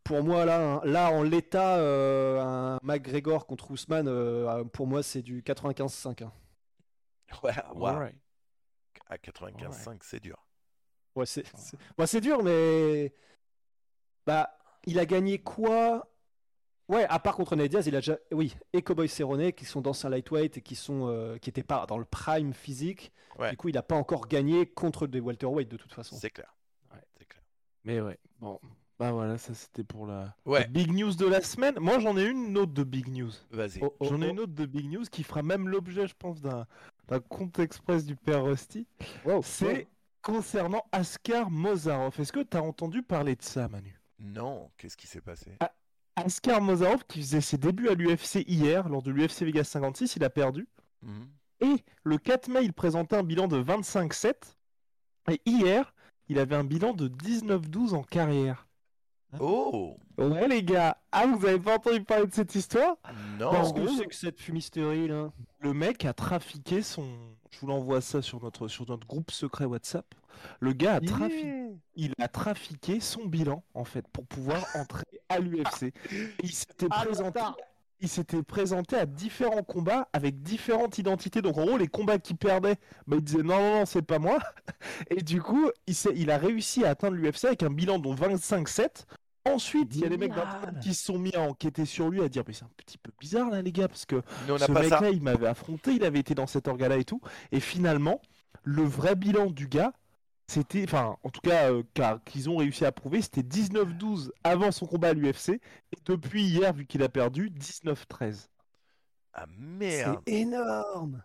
pour moi, là, hein, là en l'état, euh, un McGregor contre Ousmane, euh, pour moi, c'est du 95-5. hein. ouais, wow. À 95,5, c'est dur. Ouais, c'est c'est- ouais, c'est dur, mais. Bah, il a gagné quoi Ouais, à part contre Ned Diaz, il a déjà. Oui, et Cowboy Cerrone, qui sont d'anciens lightweight et qui sont euh, qui n'étaient pas dans le prime physique. Ouais. Du coup, il n'a pas encore gagné contre des welterweight de toute façon. C'est clair. Ouais. C'est clair. Mais ouais, bon. Bah voilà, ça c'était pour la... Ouais. la big news de la semaine. Moi j'en ai une autre de big news. Vas-y. Oh, oh, J'en ai oh. une autre de big news qui fera même l'objet, je pense, d'un compte express du père Rusty. Wow, C'est concernant Askar Mozarov. Est-ce que tu as entendu parler de ça, Manu? Non, qu'est-ce qui s'est passé? Askar Mozarov qui faisait ses débuts à l'UFC hier, lors de l'UFC Vegas 56, il a perdu. Mhm. Et le 4 mai, il présentait un bilan de 25-7. Et hier, il avait un bilan de 19-12 en carrière. Oh Ouais, les gars. Ah, vous avez pas entendu parler de cette histoire? Non Parce Qu'est-ce que c'est que cette fumisterie là? Le mec a trafiqué son. Je vous l'envoie ça sur notre, sur notre groupe secret WhatsApp. Le gars a trafiqué, il a trafiqué son bilan en fait pour pouvoir entrer à l'UFC. Il s'était Ah, présenté, il s'était présenté à différents combats avec différentes identités. Donc en gros, les combats qu'il perdait, bah, il disait non non non c'est pas moi. Et du coup, il a réussi à atteindre l'UFC avec un bilan dont 25-7. Ensuite, il y a les mecs d'Internet qui se sont mis à enquêter sur lui, à dire mais c'est un petit peu bizarre là les gars parce que on ce mec-là, il m'avait affronté, il avait été dans cet orga-là et tout. Et finalement, le vrai bilan du gars, c'était, enfin, en tout cas, euh, car qu'ils ont réussi à prouver, c'était 19-12 avant son combat à l'UFC. Et depuis hier, vu qu'il a perdu, 19-13. Ah C'est merde. énorme.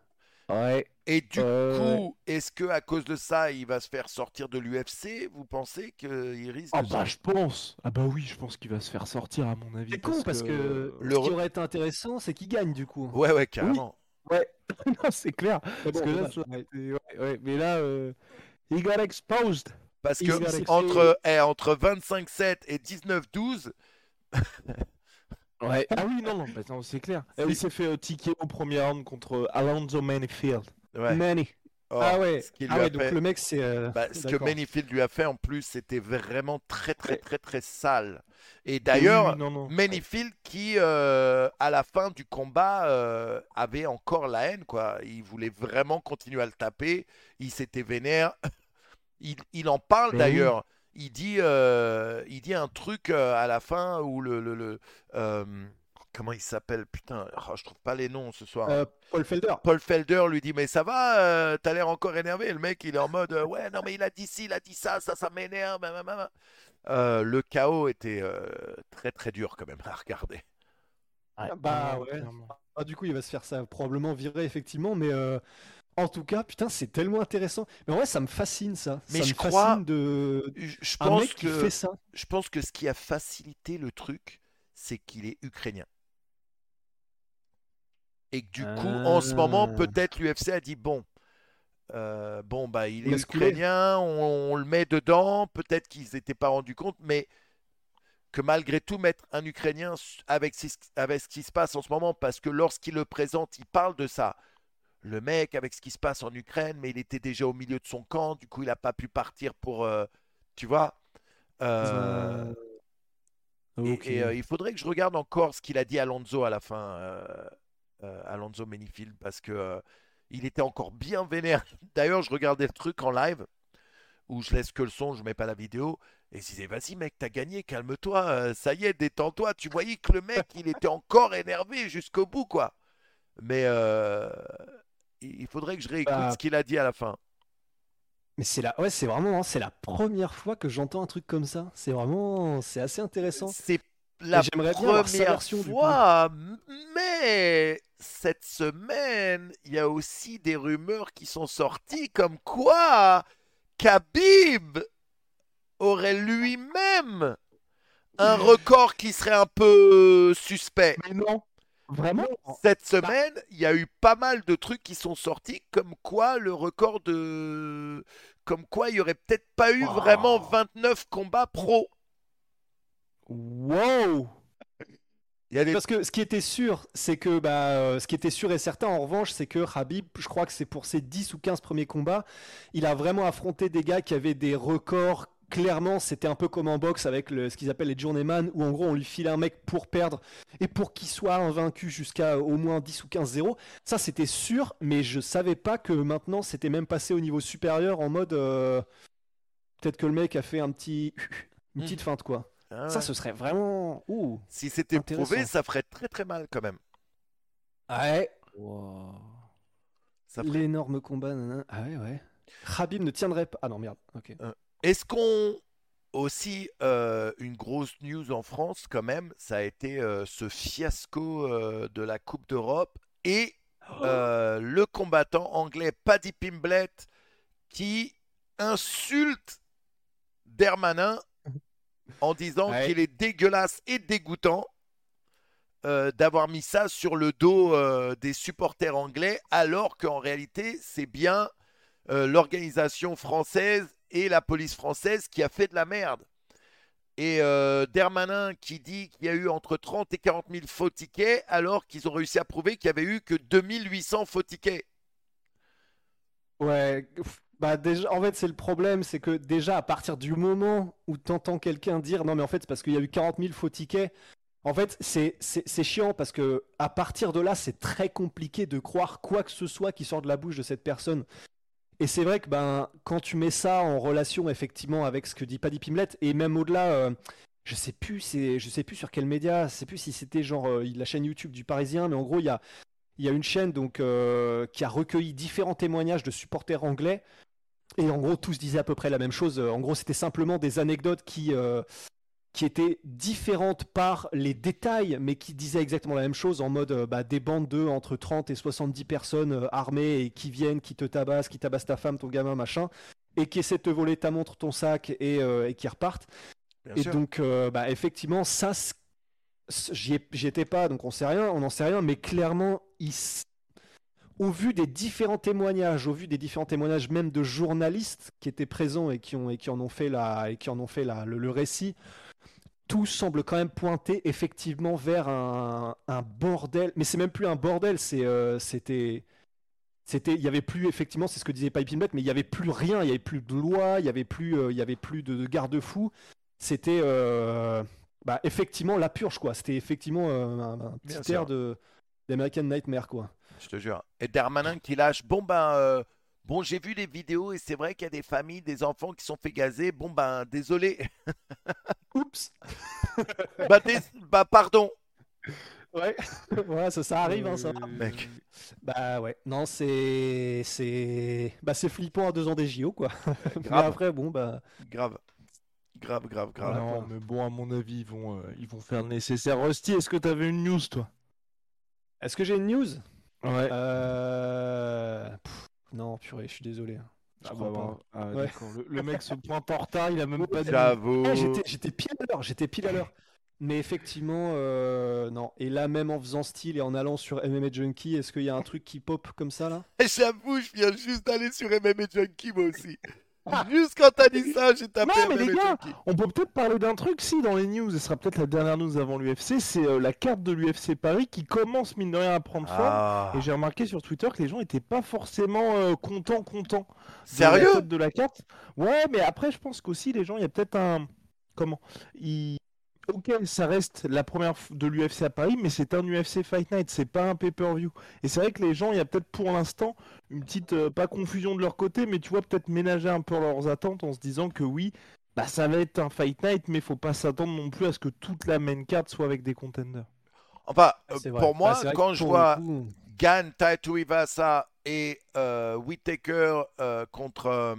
Ouais. Et du Euh, coup, est-ce que à cause de ça, il va se faire sortir de l'UFC Vous pensez qu'il risque Ah de bah je pense. Ah bah oui, je pense qu'il va se faire sortir à mon avis. C'est con parce que Le ce qui aurait été intéressant, c'est qu'il gagne du coup. Ouais, ouais, carrément. Ouais. non, c'est clair. Mais Parce que là, ça- ouais. ouais, mais là, euh, he got exposed. Parce que entre, eh, entre 25-7 et 19-12, Ouais. Ah oui, non, non, bah, non, c'est clair. Et il s'est fait euh, ticker au premier round contre Alonso Manifield. Ouais. Manny. Oh, ah ouais. ce Ah ouais, donc fait- le mec c'est. euh, Bah, ce que. Manifield lui a fait en plus, c'était vraiment très très très très sale. Et d'ailleurs, oui. Manifield qui, euh, à la fin du combat, euh, avait encore la haine, quoi. Il voulait vraiment continuer à le taper. Il s'était vénère. Il, il en parle Mais d'ailleurs. Il dit, il dit un truc à la fin où le, le, le, comment il s'appelle? Putain, oh, je trouve pas les noms ce soir. Euh, Paul Felder. Paul Felder lui dit mais ça va, euh, t'as l'air encore énervé. Et le mec il est en mode euh, ouais non mais il a dit ci, il a dit ça, ça ça m'énerve. Euh, le chaos était euh, très très dur quand même à regarder. Bah Ah, ouais. clairement. Ah, du coup, il va se faire ça probablement virer effectivement, mais euh, en tout cas, putain, c'est tellement intéressant. Mais en vrai, ça me fascine ça. Mais ça je me crois- fascine de Je, je un pense mec qui que fait ça. je pense que ce qui a facilité le truc, c'est qu'il est ukrainien. Et que du coup, en ce moment, Ah. peut-être l'UFC a dit bon, euh, bon bah il est ukrainien, on, on le met dedans. Peut-être qu'ils n'étaient pas rendus compte, mais que malgré tout mettre un Ukrainien avec, ce- avec ce qui se passe en ce moment, parce que lorsqu'il le présente, il parle de ça. Le mec avec ce qui se passe en Ukraine, mais il était déjà au milieu de son camp, du coup il n'a pas pu partir pour, euh, tu vois. Euh, et- Ok. et, il faudrait que je regarde encore ce qu'il a dit Alonso à la fin, Alonso Manifield, parce que euh, il était encore bien vénère. D'ailleurs, je regardais le truc en live où je laisse que le son, je mets pas la vidéo, et je disais vas-y mec, t'as gagné, calme-toi, euh, ça y est, détends-toi. Tu voyais que le mec, il était encore énervé jusqu'au bout, quoi. Mais euh, il il faudrait que je réécoute Bah. ce qu'il a dit à la fin. Mais c'est la, ouais, c'est vraiment, hein, c'est la première fois que j'entends un truc comme ça. C'est vraiment, c'est assez intéressant. C'est la bien première version, fois, mais cette semaine, il y a aussi des rumeurs qui sont sorties comme quoi Khabib aurait lui-même un record qui serait un peu suspect. Mais non, vraiment? Cette semaine, il y a eu pas mal de trucs qui sont sortis, comme quoi le record de. Comme quoi il y aurait peut-être pas eu Wow. vraiment 29 combats pro. Wow Il y a des Parce que ce qui était sûr, c'est que bah, euh, ce qui était sûr et certain en revanche, c'est que Habib, je crois que c'est pour ses 10 ou 15 premiers combats, il a vraiment affronté des gars qui avaient des records. Clairement, c'était un peu comme en boxe avec le- ce qu'ils appellent les journeyman, où en gros on lui file un mec pour perdre et pour qu'il soit invaincu jusqu'à au moins 10 ou 15-0. Ça c'était sûr, mais je savais pas que maintenant c'était même passé au niveau supérieur en mode euh, peut-être que le mec a fait un petit une petite feinte quoi. Ah Ça ce serait vraiment ouh. Si c'était prouvé, ça ferait très très mal quand même. Ouais. Ça ferait- L'énorme combat. nanana. Ah ouais, ouais. Khabib ne tiendrait pas. Ah non, merde. Ok. Est-ce qu'on aussi euh, une grosse news en France quand même, ça a été euh, ce fiasco euh, de la Coupe d'Europe et euh, le combattant anglais Paddy Pimblett qui insulte Dermanin en disant Ouais. qu'il est dégueulasse et dégoûtant euh, d'avoir mis ça sur le dos euh, des supporters anglais, alors qu'en réalité, c'est bien euh, l'organisation française et la police française qui a fait de la merde. Et Dermanin qui dit qu'il y a eu entre 30 et 40 000 faux tickets, alors qu'ils ont réussi à prouver qu'il y avait eu que 2800 faux tickets. Ouais. Bah déjà, en fait, c'est le problème, c'est que déjà à partir du moment où t'entends quelqu'un dire non mais en fait c'est parce qu'il y a eu 40 000 faux tickets, en fait c'est c'est c'est chiant parce que à partir de là c'est très compliqué de croire quoi que ce soit qui sort de la bouche de cette personne. Et c'est vrai que ben quand tu mets ça en relation effectivement avec ce que dit Paddy Pimlet et même au-delà, euh, je sais plus c'est je sais plus sur quel média, je sais plus si c'était genre euh, la chaîne YouTube du Parisien, mais en gros il y a il y a une chaîne donc euh, qui a recueilli différents témoignages de supporters anglais et en gros, tous disaient à peu près la même chose. En gros, c'était simplement des anecdotes qui, euh, qui étaient différentes par les détails, mais qui disaient exactement la même chose, en mode euh, bah, des bandes de entre 30 et 70 personnes euh, armées et qui viennent, qui te tabassent, qui tabassent ta femme, ton gamin, machin, et qui essaient de te voler ta montre, ton sac, et, et qui repartent. Bien Et sûr. donc, bah, effectivement, ça, j'y ai- j'y étais pas, donc on sait rien, on n'en sait rien, mais clairement, il s- au vu des différents témoignages, au vu des différents témoignages même de journalistes qui étaient présents et qui, ont, et qui en ont fait, la, et qui en ont fait la, le, le récit, tout semble quand même pointer effectivement vers un, un bordel. Mais c'est même plus un bordel, c'est, euh, c'était. C'était, il y avait plus effectivement, c'est ce que disait Pipe Inlet, mais il y avait plus rien, il y avait plus de loi, il y avait plus, euh, il y avait plus de, de garde-fous. C'était, euh, bah, effectivement la purge quoi. C'était effectivement euh, un, un petit air de d'American Nightmare quoi. Je te jure. Et Darmanin qui lâche. Bon ben, euh, bon j'ai vu les vidéos et c'est vrai qu'il y a des familles, des enfants qui sont fait gazer. Bon ben, désolé. Oups. bah, dés- bah pardon. Ouais. voilà, ça, ça arrive, hein, ça. Euh, Mec. Bah ouais. Non, c'est, c'est, bah c'est flippant à deux ans des JO quoi. Mais Grave. après bon bah. Grave. Grave, grave, grave. Non, mais bon, à mon avis, ils vont, euh, ils vont faire le nécessaire. Rusty, est-ce que t'avais une news, toi? Est-ce que j'ai une news? Ouais. Euh... pff, Non, purée, je suis désolé. Je Ah crois bah, pas. bah, ah, Ouais. Le, le mec se pointe en retard, il a même pas dit. Ah, j'étais, j'étais pile à l'heure, j'étais pile à l'heure. Mais effectivement, euh, non. Et là, même en faisant style et en allant sur MMA Junkie, est-ce qu'il y a un truc qui pop comme ça là? J'avoue, je viens juste d'aller sur MMA Junkie moi aussi. Juste quand t'as dit ça, j'ai tapé Non, mais les gars. On peut peut-être parler d'un truc, si, dans les news, et ce sera peut-être la dernière news avant l'UFC, c'est euh, la carte de l'UFC Paris qui commence, mine de rien, à prendre forme. Ah. Et j'ai remarqué sur Twitter que les gens étaient pas forcément euh, contents, contents. de Sérieux? la de la carte. Ouais, mais après, je pense qu'aussi, les gens, il y a peut-être un. Comment? Ils... Ok, ça reste la première de l'UFC à Paris, mais c'est un UFC Fight Night, c'est pas un pay-per-view. Et c'est vrai que les gens, il y a peut-être pour l'instant une petite, euh, pas confusion de leur côté, mais tu vois, peut-être ménager un peu leurs attentes en se disant que oui, bah ça va être un Fight Night, mais faut pas s'attendre non plus à ce que toute la main carte soit avec des contenders. Enfin, euh, pour moi, Bah, c'est vrai quand je vois coup- Gann, Taito Ivasa et euh, Whittaker euh, contre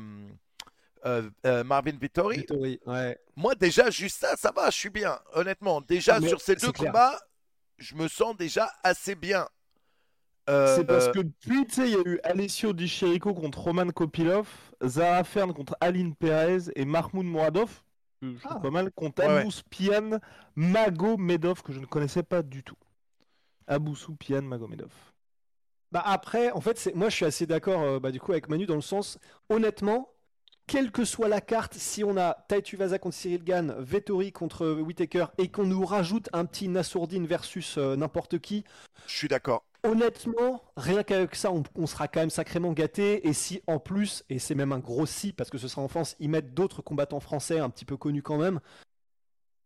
euh, euh, Marvin Vittori, Vittori, ouais. moi déjà, juste ça, ça va, je suis bien. Honnêtement, déjà mais sur ces deux clair. combats, je me sens déjà assez bien. Euh, C'est parce euh, que depuis, tu sais, il y a eu Alessio Di Chirico contre Roman Kopilov, Zara Fern contre Aline Perez et Mahmoud Mouradov, que je trouve Ah. pas mal, contre Ouais. Abou Pian Magomedov, que je ne connaissais pas du tout. Abou Pian Magomedov. Bah après, en fait, moi je suis assez d'accord euh, bah, du coup avec Manu dans le sens, honnêtement, quelle que soit la carte, si on a Taitu Vaza contre Cyril Gann, Vettori contre Whitaker et qu'on nous rajoute un petit Nassourdine versus euh, n'importe qui, je suis d'accord. honnêtement, rien qu'avec ça, on, on sera quand même sacrément gâté. Et si en plus, et c'est même un gros si parce que ce sera en France, ils mettent d'autres combattants français un petit peu connus quand même.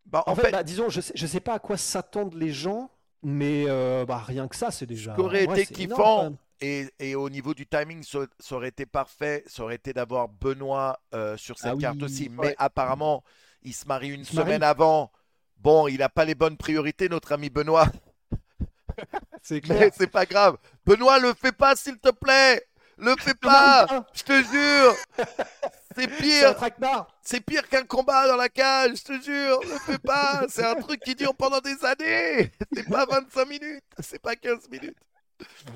Bah, En, en fait, fait, bah, disons, je sais, je sais pas à quoi s'attendent les gens, mais euh, bah, rien que ça, c'est déjà. ce qui aurait été kiffant. Et, et au niveau du timing, ça, ça aurait été parfait, ça aurait été d'avoir Benoît euh, sur cette Ah oui, carte aussi. Mais ouais. apparemment, il se marie une se marie. semaine avant. Bon, il n'a pas les bonnes priorités, notre ami Benoît. C'est Mais clair. c'est pas grave. Benoît, le fais pas, s'il te plaît. Le fais pas. pas. Je te jure. C'est pire. C'est pire qu'un combat dans la cage. Je te jure. Le fais pas. C'est un truc qui dure pendant des années. C'est pas 25 minutes. C'est pas 15 minutes.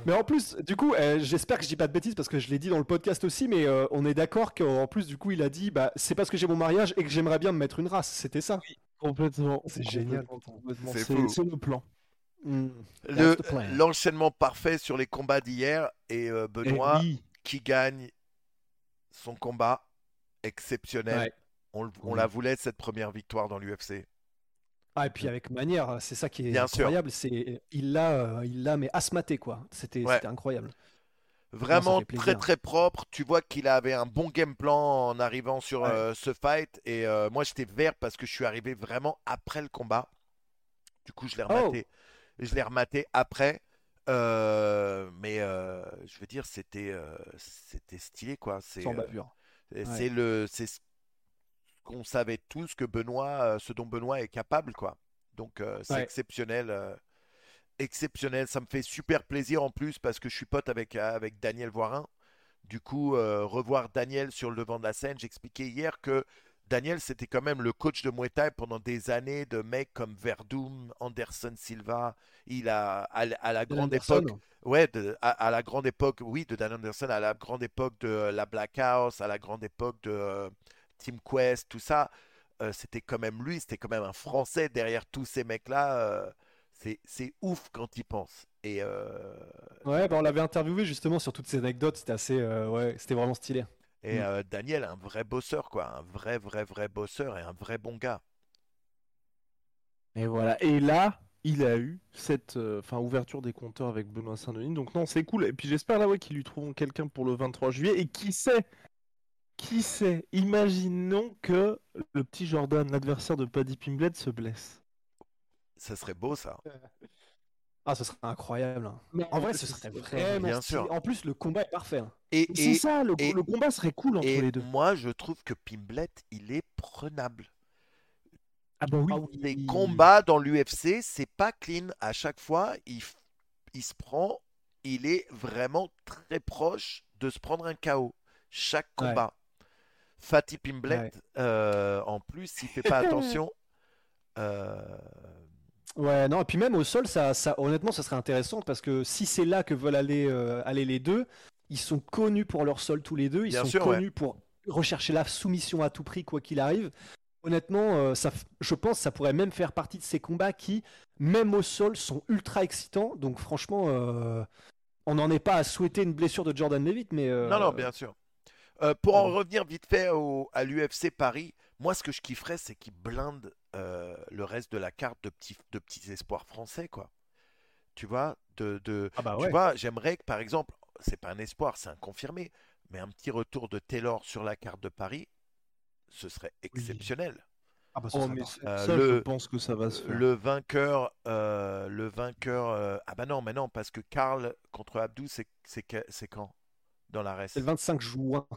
Mais en plus, du coup, euh, j'espère que je dis pas de bêtises parce que je l'ai dit dans le podcast aussi, mais euh, on est d'accord qu'en plus, du coup, il a dit bah, c'est parce que j'ai mon mariage et que j'aimerais bien me mettre une race. C'était ça. Complètement. C'est complètement, génial. C'est le plan. Mm. Le- That's the plan. L'enchaînement parfait sur les combats d'hier et euh, Et Benoît oui, qui gagne son combat exceptionnel. Ouais. On, le- on Oui. la voulait cette première victoire dans l'UFC. Ah, et puis avec manière, c'est ça qui est Bien incroyable. C'est il l'a, euh, il l'a mais asmaté quoi. C'était Ouais. c'était incroyable. Vraiment très très propre. Tu vois qu'il avait un bon game plan en arrivant sur Ouais. euh, ce fight. Et euh, moi j'étais vert parce que je suis arrivé vraiment après le combat. Du coup je l'ai Oh. rematé. Je l'ai rematé après. Euh, mais je veux dire c'était c'était stylé quoi. C'est Sans bavure. et Ouais. c'est le c'est qu'on savait tous que Benoît euh, ce dont Benoît est capable quoi. Donc euh, c'est Ouais. exceptionnel. euh, exceptionnel. Ça me fait super plaisir en plus parce que je suis pote avec, avec Daniel Voirin. Du coup, revoir Daniel sur le devant de la scène, j'expliquais hier que Daniel, c'était quand même le coach de Muay Thai pendant des années de mecs comme Verdum, Anderson Silva. Il a, à, la grande Anderson. époque, ouais, de- à, à la grande époque, oui, de Dan Anderson, à la grande époque de la Black House, à la grande époque de Team Quest, tout ça, euh, c'était quand même lui, c'était quand même un Français derrière tous ces mecs-là. euh, c'est, c'est ouf quand il pense. Et euh, Ouais, bah on l'avait interviewé justement sur toutes ces anecdotes, c'était assez, euh, ouais, c'était vraiment stylé. Et Mm. euh, Daniel, un vrai bosseur, quoi. Un vrai, vrai, vrai bosseur et un vrai bon gars. Et voilà. Et là, il a eu cette euh, enfin, ouverture des compteurs avec Benoît Saint-Denis. Donc non, c'est cool. Et puis j'espère là ouais, qu'ils lui trouveront quelqu'un pour le 23 juillet. Et qui sait Qui sait? Imaginons que le petit Jordan, l'adversaire de Paddy Pimblett, se blesse. Ça serait beau, ça. Ah, ce serait incroyable. hein. Mais En vrai, ce serait vraiment Bien stylé. sûr. En plus, le combat est parfait. hein. Et, C'est et, ça, le, et- le combat serait cool entre et les deux. moi, je trouve que Pimblet, il est prenable. Ah bah oui. Oui. Les combats dans l'UFC, c'est pas clean. À chaque fois, il, f- il se prend, il est vraiment très proche de se prendre un KO. Chaque Ouais. combat. Fatih Pimblet, Ouais. euh, en plus, s'il fait pas attention, euh, Ouais, non, et puis même au sol, ça, ça, honnêtement, ça serait intéressant parce que si c'est là que veulent aller, euh, aller les deux, ils sont connus pour leur sol tous les deux, ils Bien sont sûr, ouais. connus pour rechercher la soumission à tout prix, quoi qu'il arrive. Honnêtement, euh, ça, je pense que ça pourrait même faire partie de ces combats qui, même au sol, sont ultra excitants. Donc franchement, euh, on n'en est pas à souhaiter une blessure de Jordan Levitt, mais... euh, Non, non, bien sûr. Euh, pour en revenir vite fait au- à l'UFC Paris, moi, ce que je kifferais, c'est qu'ils blindent euh, le reste de la carte de petits, de petits espoirs français, quoi. Tu vois, de, de, Ah bah tu vois, j'aimerais que, par exemple, c'est pas un espoir, c'est un confirmé, mais un petit retour de Taylor sur la carte de Paris, ce serait exceptionnel. Ah bah, Oh, mais Euh, ça, je pense que ça va se faire. Le vainqueur, euh, le vainqueur, euh, ah bah non, mais non, parce que Karl contre Abdou, c'est c'est que- c'est quand? Dans la reste C'est le 25 juin.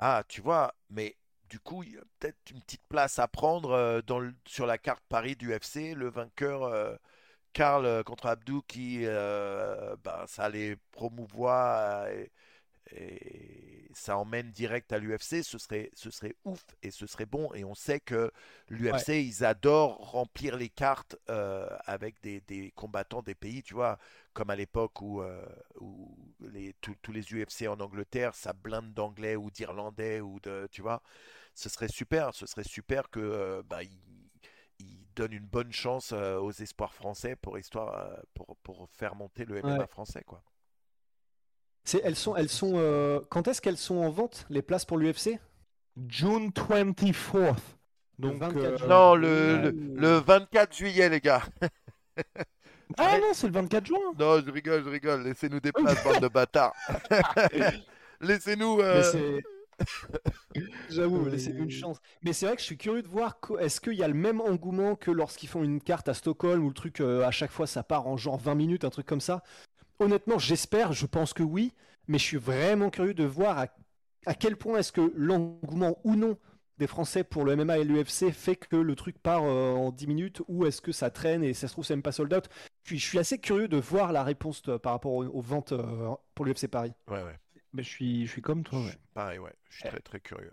Ah, tu vois, mais du coup, il y a peut-être une petite place à prendre euh, dans le- sur la carte Paris du UFC. Le vainqueur, euh, Karl euh, contre Abdou, qui euh, bah, ça les promouvoit euh, et, et ça emmène direct à l'UFC. Ce serait, ce serait ouf et ce serait bon. Et on sait que l'UFC, ils adorent remplir les cartes euh, avec des, des combattants des pays, tu vois, comme à l'époque où, euh, où les, tous- tous les UFC en Angleterre, ça blinde d'anglais ou d'irlandais ou de, tu vois, ce serait super, ce serait super que euh, bah, donnent une bonne chance euh, aux espoirs français pour histoire, euh, pour, pour faire monter le MMA Ouais. français, quoi. C'est, elles sont, elles sont, euh, quand est-ce qu'elles sont en vente, les places pour l'UFC June 24th. Donc, 24 euh, juin. Non, le, le, le 24 juillet, les gars. Ah non, c'est le 24 juin. Non, je rigole, je rigole. Laissez-nous des places, bande de bâtards. Laissez-nous. Euh, J'avoue, Oui, laissez-lui une oui. chance. Mais c'est vrai que je suis curieux de voir, est-ce qu'il y a le même engouement que lorsqu'ils font une carte à Stockholm où le truc, euh, à chaque fois, ça part en genre 20 minutes, un truc comme ça. Honnêtement, j'espère, je pense que oui, mais je suis vraiment curieux de voir à, à quel point est-ce que l'engouement ou non des Français pour le MMA et l'UFC fait que le truc part euh, en 10 minutes ou est-ce que ça traîne et ça se trouve c'est même pas sold out? Puis je suis assez curieux de voir la réponse euh, par rapport aux, aux ventes euh, pour l'UFC Paris. Ouais, ouais. Mais je suis, je suis comme toi, ouais. Pareil, ouais. Je suis très, très curieux.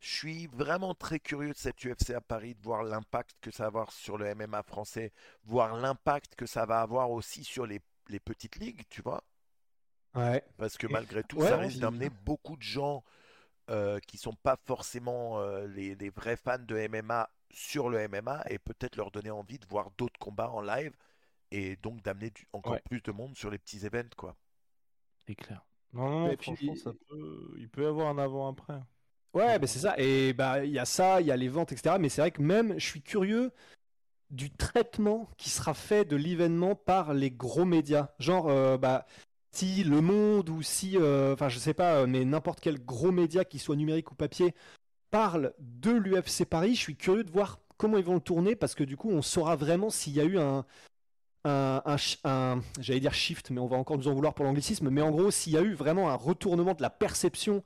Je suis vraiment très curieux de cette UFC à Paris, de voir l'impact que ça va avoir sur le MMA français, voir l'impact que ça va avoir aussi sur les, les petites ligues, tu vois? Ouais. Parce que malgré tout, Ouais, ça risque d'amener beaucoup de gens euh, qui sont pas forcément euh, les, les vrais fans de MMA sur le MMA et peut-être leur donner envie de voir d'autres combats en live et donc d'amener du- encore Ouais. plus de monde sur les petits events, quoi. C'est clair. Non, non, non, Et puis- franchement, ça peut... il peut y avoir un avant-après. Ouais, bah c'est ça. Et bah il y a ça, il y a les ventes, etc. Mais c'est vrai que même, je suis curieux du traitement qui sera fait de l'événement par les gros médias. Genre, euh, bah, si Le Monde ou si, euh, enfin je sais pas, euh, mais n'importe quel gros média, qui soit numérique ou papier, parle de l'UFC Paris, je suis curieux de voir comment ils vont le tourner parce que du coup on saura vraiment s'il y a eu un j'allais dire shift, mais on va encore nous en vouloir pour l'anglicisme, mais en gros s'il y a eu vraiment un retournement de la perception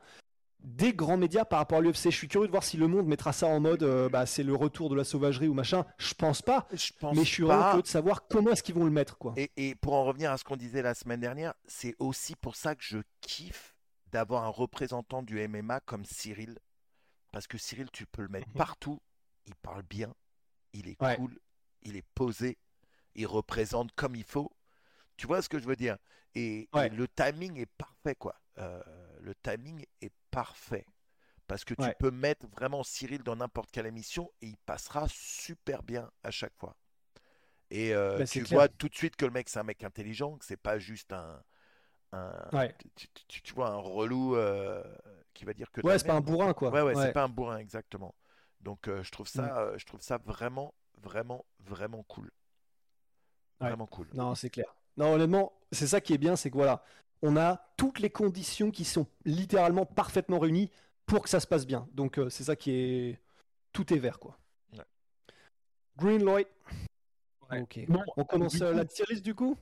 des grands médias par rapport à l'UFC. Je suis curieux de voir si le monde mettra ça en mode euh, bah, c'est le retour de la sauvagerie ou machin. Je pense pas. Je pense mais je suis vraiment curieux de savoir comment est-ce qu'ils vont le mettre. quoi. Et, et pour en revenir à ce qu'on disait la semaine dernière, c'est aussi pour ça que je kiffe d'avoir un représentant du MMA comme Cyril. Parce que Cyril, tu peux le mettre partout. Il parle bien, il est Ouais. cool, il est posé, il représente comme il faut. Tu vois ce que je veux dire? Et, le timing est parfait, quoi. Euh, le timing est parfait. Parce que tu Ouais. peux mettre vraiment Cyril dans n'importe quelle émission et il passera super bien à chaque fois. Et euh, Bah, tu clair. vois tout de suite que le mec, c'est un mec intelligent, que c'est pas juste un, un- Ouais, tu, tu- tu vois, un relou euh, qui va dire que ouais c'est pas un bourrin quoi. Ouais, ouais, c'est pas un bourrin, exactement. Donc, euh, je trouve ça, Mm. je trouve ça vraiment, vraiment, vraiment cool. Vraiment cool. Non, c'est clair. Non, honnêtement, c'est ça qui est bien, c'est que voilà, on a toutes les conditions qui sont littéralement parfaitement réunies pour que ça se passe bien. Donc euh, c'est ça qui est tout est vert quoi. Ouais. Green Lloyd. Ouais. Ok. Bon, On commence euh, coup- la tier list du coup?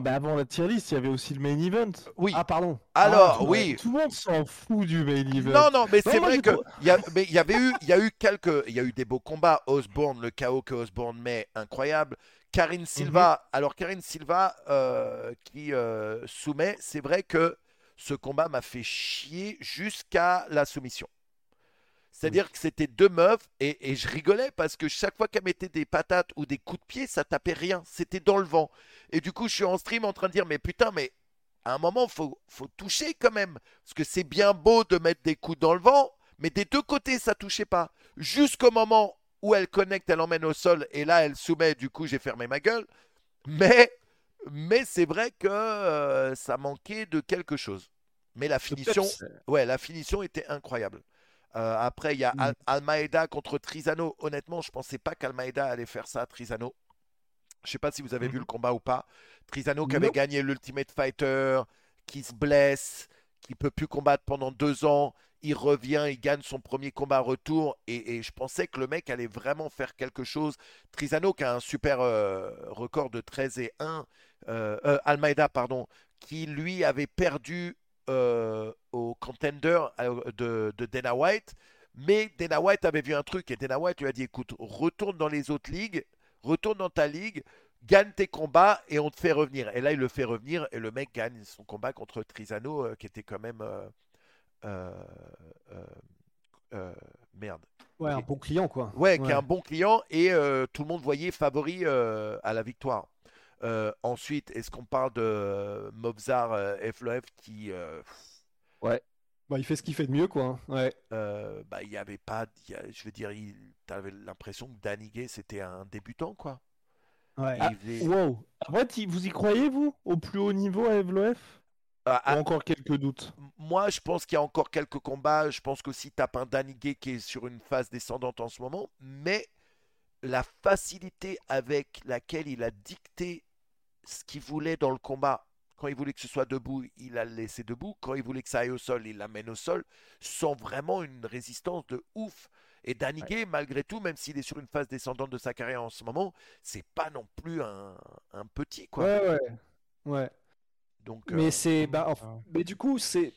Bah avant la tier list, il y avait aussi le main event. Oui. Ah pardon. Alors, Ah, tout- oui. Tout le monde s'en fout du main event. Non, non, mais c'est vrai que il y, a- mais il y avait eu, il y a eu quelques, il y a eu des beaux combats. Osborne, le chaos que Osborne met, incroyable. Karine Silva, alors Karine Silva euh, qui euh, soumet, c'est vrai que ce combat m'a fait chier jusqu'à la soumission. C'est-à-dire que c'était deux meufs et, et je rigolais parce que chaque fois qu'elle mettait des patates ou des coups de pied, ça tapait rien. C'était dans le vent. Et du coup, je suis en stream en train de dire, mais putain, mais à un moment, faut, faut toucher quand même. Parce que c'est bien beau de mettre des coups dans le vent, mais des deux côtés, ça touchait pas. Jusqu'au moment où elle connecte, elle emmène au sol, et là, elle soumet, du coup, j'ai fermé ma gueule. Mais, mais c'est vrai que euh, ça manquait de quelque chose. Mais la finition, ouais, la finition était incroyable. Euh, après, il y a Mm. Al- Almeida contre Trisano. Honnêtement, je pensais pas qu'Almeida allait faire ça à Trisano. Je sais pas si vous avez vu Mhm. le combat ou pas. Trisano qui avait gagné l'Ultimate Fighter, qui se blesse, qui peut plus combattre pendant deux ans. Il revient, il gagne son premier combat retour. Et, et je pensais que le mec allait vraiment faire quelque chose. Trisano qui a un super euh, record de 13 et 1. euh, euh, Almeida, pardon, qui lui avait perdu euh, au contender euh, de, de Dana White. Mais Dana White avait vu un truc et Dana White lui a dit écoute, retourne dans les autres ligues, retourne dans ta ligue, gagne tes combats et on te fait revenir. Et là, il le fait revenir et le mec gagne son combat contre Trisano euh, qui était quand même. euh, merde. Ouais, un bon client quoi. Ouais, qui est un bon client et tout le monde voyait favori à la victoire. Euh, ensuite, est-ce qu'on parle de euh, Mobzar euh, FLF qui. euh, Bah, il fait ce qu'il fait de mieux quoi. hein. Ouais. euh, bah, il y avait pas. il y a- je veux dire, il, t'avais l'impression que Danny Gay c'était un débutant, quoi. Ouais. Ah, faisait- Wow. Après, vous y croyez, vous Au plus haut niveau à FLOF Ah, ah, Ou encore quelques doutes? Moi, je pense qu'il y a encore quelques combats. Je pense qu'aussi tape un Danny Gay qui est sur une phase descendante en ce moment. Mais la facilité avec laquelle il a dicté ce qu'il voulait dans le combat. Quand il voulait que ce soit debout, il a le laissé debout. Quand il voulait que ça aille au sol, il l'amène au sol, sans vraiment une résistance de ouf. Et Danny Gay, malgré tout, même s'il est sur une phase descendante de sa carrière en ce moment, c'est pas non plus un, un petit, quoi. Ouais, ouais. Ouais. Donc, Mais euh, c'est bah, Ah. mais du coup c'est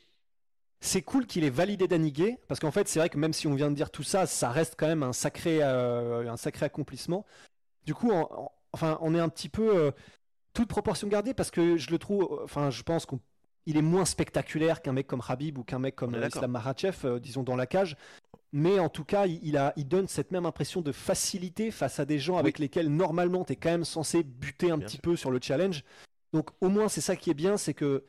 c'est cool qu'il ait validé Danny Gay parce qu'en fait c'est vrai que même si on vient de dire tout ça ça reste quand même un sacré euh, un sacré accomplissement. Du coup en- en- enfin on est un petit peu euh, toute proportion gardée parce que je le trouve euh, enfin je pense qu'il est moins spectaculaire qu'un mec comme Habib ou qu'un mec comme euh. Islam Makhachev euh, disons dans la cage. Mais en tout cas, il, il a, il donne cette même impression de facilité face à des gens avec lesquels normalement tu es quand même censé buter un Bien petit sûr. peu sur le challenge. Donc au moins c'est ça qui est bien, c'est que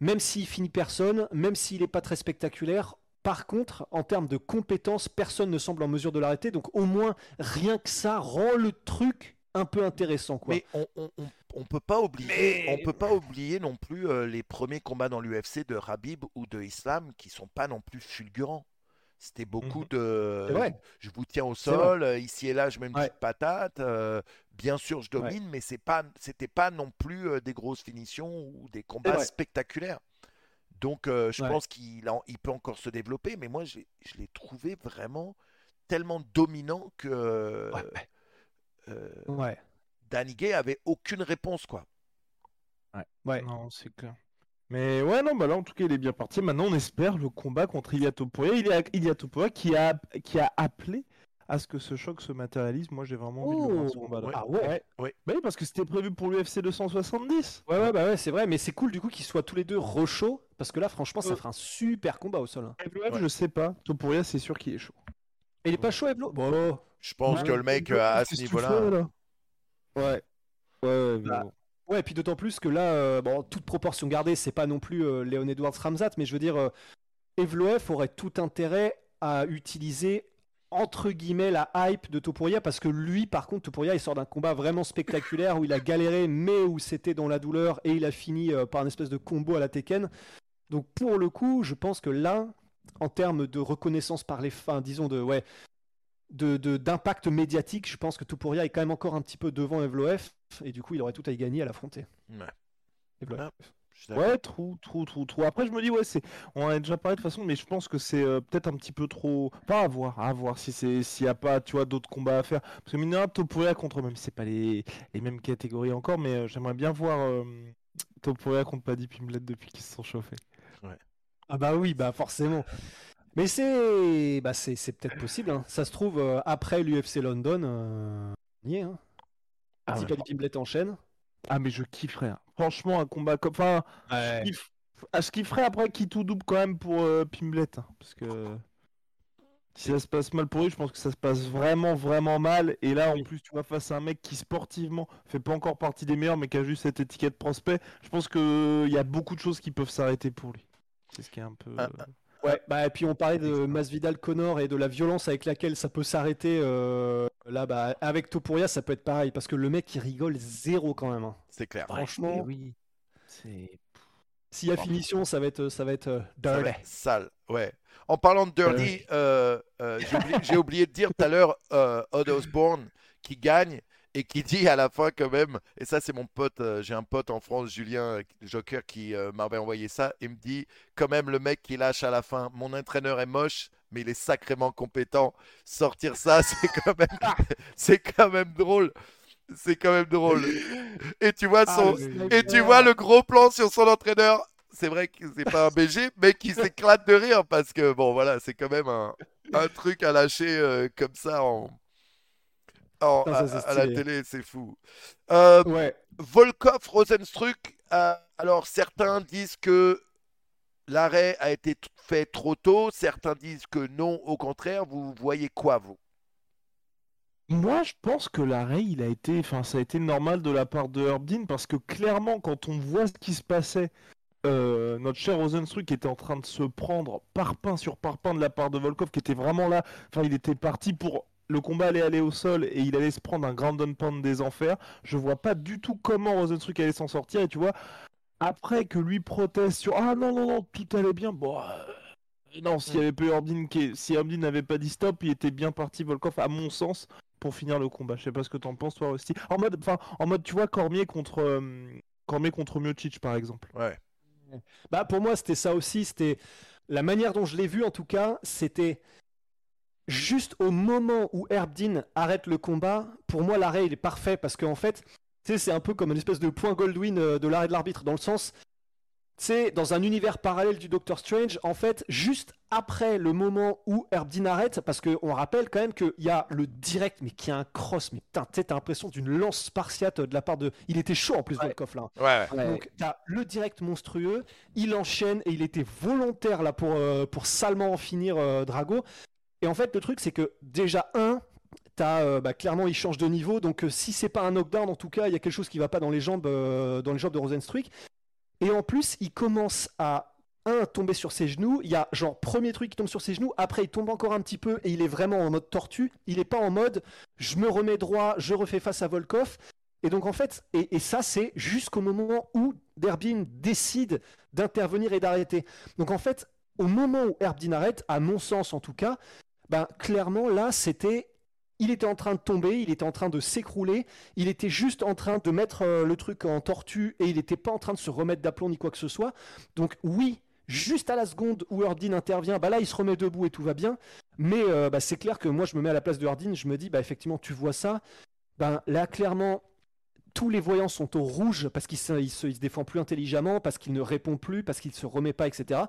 même s'il finit personne, même s'il n'est pas très spectaculaire, par contre, en termes de compétences, personne ne semble en mesure de l'arrêter. Donc au moins, rien que ça rend le truc un peu intéressant. Quoi. Mais on, on, on- on peut pas oublier, on peut pas oublier non plus euh, les premiers combats dans l'UFC de Habib ou de Islam qui sont pas non plus fulgurants. C'était beaucoup Mhm. de je vous tiens au vrai. sol, euh, ici et là je mets une Ouais. petite patate, euh, bien sûr je Ouais. domine, mais c'est pas c'était pas non plus euh, des grosses finitions ou des combats spectaculaires. Donc euh, je Ouais. pense qu'il il peut encore se développer, mais moi je l'ai trouvé vraiment tellement dominant que Ouais. euh, Ouais. Danny Gay avait aucune réponse quoi. Ouais. Non, c'est clair. Mais ouais, non, bah là, en tout cas, il est bien parti. Maintenant, on espère le combat contre Ilia Topuria. Il y a Ilia Topuria qui a, qui a appelé à ce que ce choc se matérialise. Moi, j'ai vraiment envie de le voir, ce Oh, combat-là. ouais. Ah ouais. Ouais. Bah oui, parce que c'était prévu pour l'UFC 270. Ouais, ouais, bah ouais, c'est vrai, mais c'est cool du coup qu'ils soient tous les deux rechauds, parce que là, franchement, ça fera un super combat au sol. hein. Evloev, Ouais. je sais pas. Topuria, c'est sûr qu'il est chaud. Et il est pas chaud, Evlo Bon, Je pense Ouais. que le mec euh, à ce niveau-là, là? Ouais. Ouais, ouais, Bah, bon. Ouais, et puis d'autant plus que là, euh, bon, toute proportion gardée, c'est pas non plus euh, Léon Edwards Ramzat, mais je veux dire, euh, Evloev aurait tout intérêt à utiliser entre guillemets la hype de Topuria parce que lui, par contre, Topuria, il sort d'un combat vraiment spectaculaire où il a galéré, mais où c'était dans la douleur et il a fini euh, par une espèce de combo à la Tekken. Donc pour le coup, je pense que là, en termes de reconnaissance par les fins, disons de ouais, de de- d'impact médiatique, je pense que Topuria est quand même encore un petit peu devant Evloev et du coup, il aurait tout à y gagner à l'affronter. Ouais. Ah. Ouais, trou, trou, trou, trou. Après, je me dis, ouais, c'est. On en a déjà parlé de toute façon, mais je pense que c'est euh, peut-être un petit peu trop. Pas à voir, à voir si c'est s'il n'y a pas, tu vois, d'autres combats à faire. Parce que mine de rien, Topuria contre, même si c'est pas les... les mêmes catégories encore, mais euh, j'aimerais bien voir euh, Topuria contre Paddy Pimblett depuis qu'ils se sont chauffés. Ah bah oui, bah forcément. Mais c'est bah c'est c'est peut-être possible. hein. Ça se trouve euh, après l'UFC London, euh, on y est. Hein. Ah si ouais. Enchaîne. Ah, mais je kifferais. Franchement, un combat comme. Enfin, je kiffe- ah, je kifferais après qui tout double quand même pour euh, Pimblett. hein, parce que. Si ça se passe mal pour lui, je pense que ça se passe vraiment, vraiment mal. Et là, en plus, tu vois, face à un mec qui sportivement fait pas encore partie des meilleurs, mais qui a juste cette étiquette prospect, je pense qu'il y a beaucoup de choses qui peuvent s'arrêter pour lui. C'est ce qui est un peu. Ah, euh, Ouais, bah et puis on parlait de. Masvidal Connor et de la violence avec laquelle ça peut s'arrêter. euh, là, bah avec Topuria, ça peut être pareil parce que le mec il rigole zéro quand même. hein. C'est clair. Franchement, oui. C'est. s'il y a finition, ça va être ça va être euh, Ça va dirty. être sale, ouais. En parlant de Dirty, euh, euh, j'ai oublié, oublié de dire tout à l'heure Odd Osbourne qui gagne et qui dit à la fin quand même, et ça c'est mon pote, euh, j'ai un pote en France, Julien euh, Joker, qui euh, m'avait envoyé ça, il me dit quand même le mec qui lâche à la fin, mon entraîneur est moche, mais il est sacrément compétent. Sortir ça, c'est quand même, c'est quand même drôle. C'est quand même drôle. Et tu vois son, et tu vois le gros plan sur son entraîneur. C'est vrai que c'est pas un BG, mais qui s'éclate de rire parce que bon voilà, c'est quand même un, un truc à lâcher euh, comme ça en, en- Ah, à, ça, c'est à la télé, c'est fou. Euh, Ouais. Volkov, Rosenstruck, euh, alors certains disent que l'arrêt a été fait trop tôt, certains disent que non, au contraire. Vous voyez quoi vous? Moi, je pense que l'arrêt, il a été, enfin, ça a été normal de la part de Herb Dean parce que clairement, quand on voit ce qui se passait, euh, notre cher Rosenstruck était en train de se prendre parpaing sur parpaing de la part de Volkov, qui était vraiment là. Enfin, il était parti pour le combat allait aller au sol et il allait se prendre un ground and pound des enfers. Je vois pas du tout comment Rosenstruck allait s'en sortir. Et tu vois, après que lui proteste sur ah non non non tout allait bien, bon. euh, Non, s'il y avait pas Dean qui- si Dean n'avait pas dit stop, il était bien parti Volkov à mon sens pour finir le combat. Je sais pas ce que t'en penses toi Rusty. En mode, enfin, en mode, tu vois Cormier contre euh, Cormier contre Miocic par exemple. Ouais. Bah pour moi c'était ça aussi, c'était la manière dont je l'ai vu en tout cas, c'était juste au moment où Herb Dean arrête le combat, pour moi l'arrêt il est parfait parce qu'en fait, tu sais c'est un peu comme une espèce de point Goldwyn euh, de l'arrêt de l'arbitre dans le sens c'est dans un univers parallèle du Doctor Strange, en fait, juste après le moment où Herb Dean arrête, parce qu'on rappelle quand même qu'il y a le direct, mais qui a un cross, mais putain, t'as l'impression d'une lance spartiate de la part de. Il était chaud en plus, Ouais. Volkov là. Ouais. Donc, tu as le direct monstrueux, il enchaîne et il était volontaire là pour, euh, pour salement en finir euh, Drago. Et en fait, le truc, c'est que déjà, un, t'as, euh, bah, clairement, il change de niveau. Donc, euh, si c'est pas un knockdown, en tout cas, il y a quelque chose qui va pas dans les jambes, euh, dans les jambes de Rosenstruck. Et en plus, il commence à. Un, tomber sur ses genoux. Il y a genre premier truc qui tombe sur ses genoux. Après, il tombe encore un petit peu et il est vraiment en mode tortue. Il est pas en mode je me remets droit, je refais face à Volkov. Et donc en fait, et, ça c'est jusqu'au moment où Derbin décide d'intervenir et d'arrêter. Donc en fait, au moment où Herb Dean arrête, à mon sens en tout cas, ben, clairement là, c'était il était en train de tomber, il était en train de s'écrouler, il était juste en train de mettre euh, le truc en tortue et il n'était pas en train de se remettre d'aplomb ni quoi que ce soit. Donc oui, juste à la seconde où Hardin intervient, bah là il se remet debout et tout va bien. Mais euh, bah, c'est clair que moi je me mets à la place de Hardin, je me dis bah effectivement tu vois ça, ben là clairement tous les voyants sont au rouge parce qu'il se, défend plus intelligemment, parce qu'il ne répond plus, parce qu'il se remet pas, etc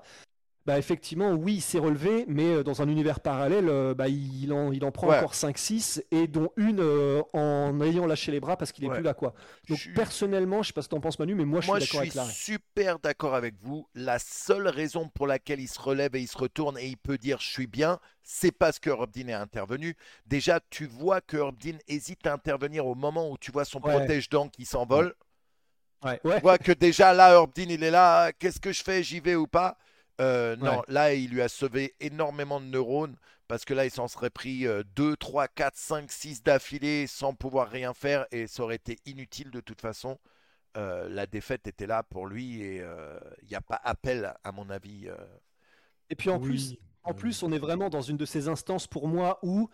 bah effectivement, oui, il s'est relevé, mais euh, dans un univers parallèle, euh, bah, il, en, il en prend encore 5-6, et dont une euh, en ayant lâché les bras parce qu'il est plus là. quoi. Donc personnellement, je sais pas ce que en penses Manu, mais moi je suis d'accord avec Moi je suis super d'accord avec vous. La seule raison pour laquelle il se relève et il se retourne et il peut dire je suis bien, c'est parce que Dean est intervenu. Déjà, tu vois que Dean hésite à intervenir au moment où tu vois son protège-dents qui s'envole. Ouais. Tu vois que déjà là, Dean il est là, qu'est-ce que je fais, j'y vais ou pas? Euh, non, là, il lui a sauvé énormément de neurones parce que là, il s'en serait pris 2, 3, 4, 5, 6 d'affilée sans pouvoir rien faire et ça aurait été inutile de toute façon. Euh, la défaite était là pour lui et euh, il n'y a pas appel, à mon avis. Et puis en plus, en plus, on est vraiment dans une de ces instances pour moi où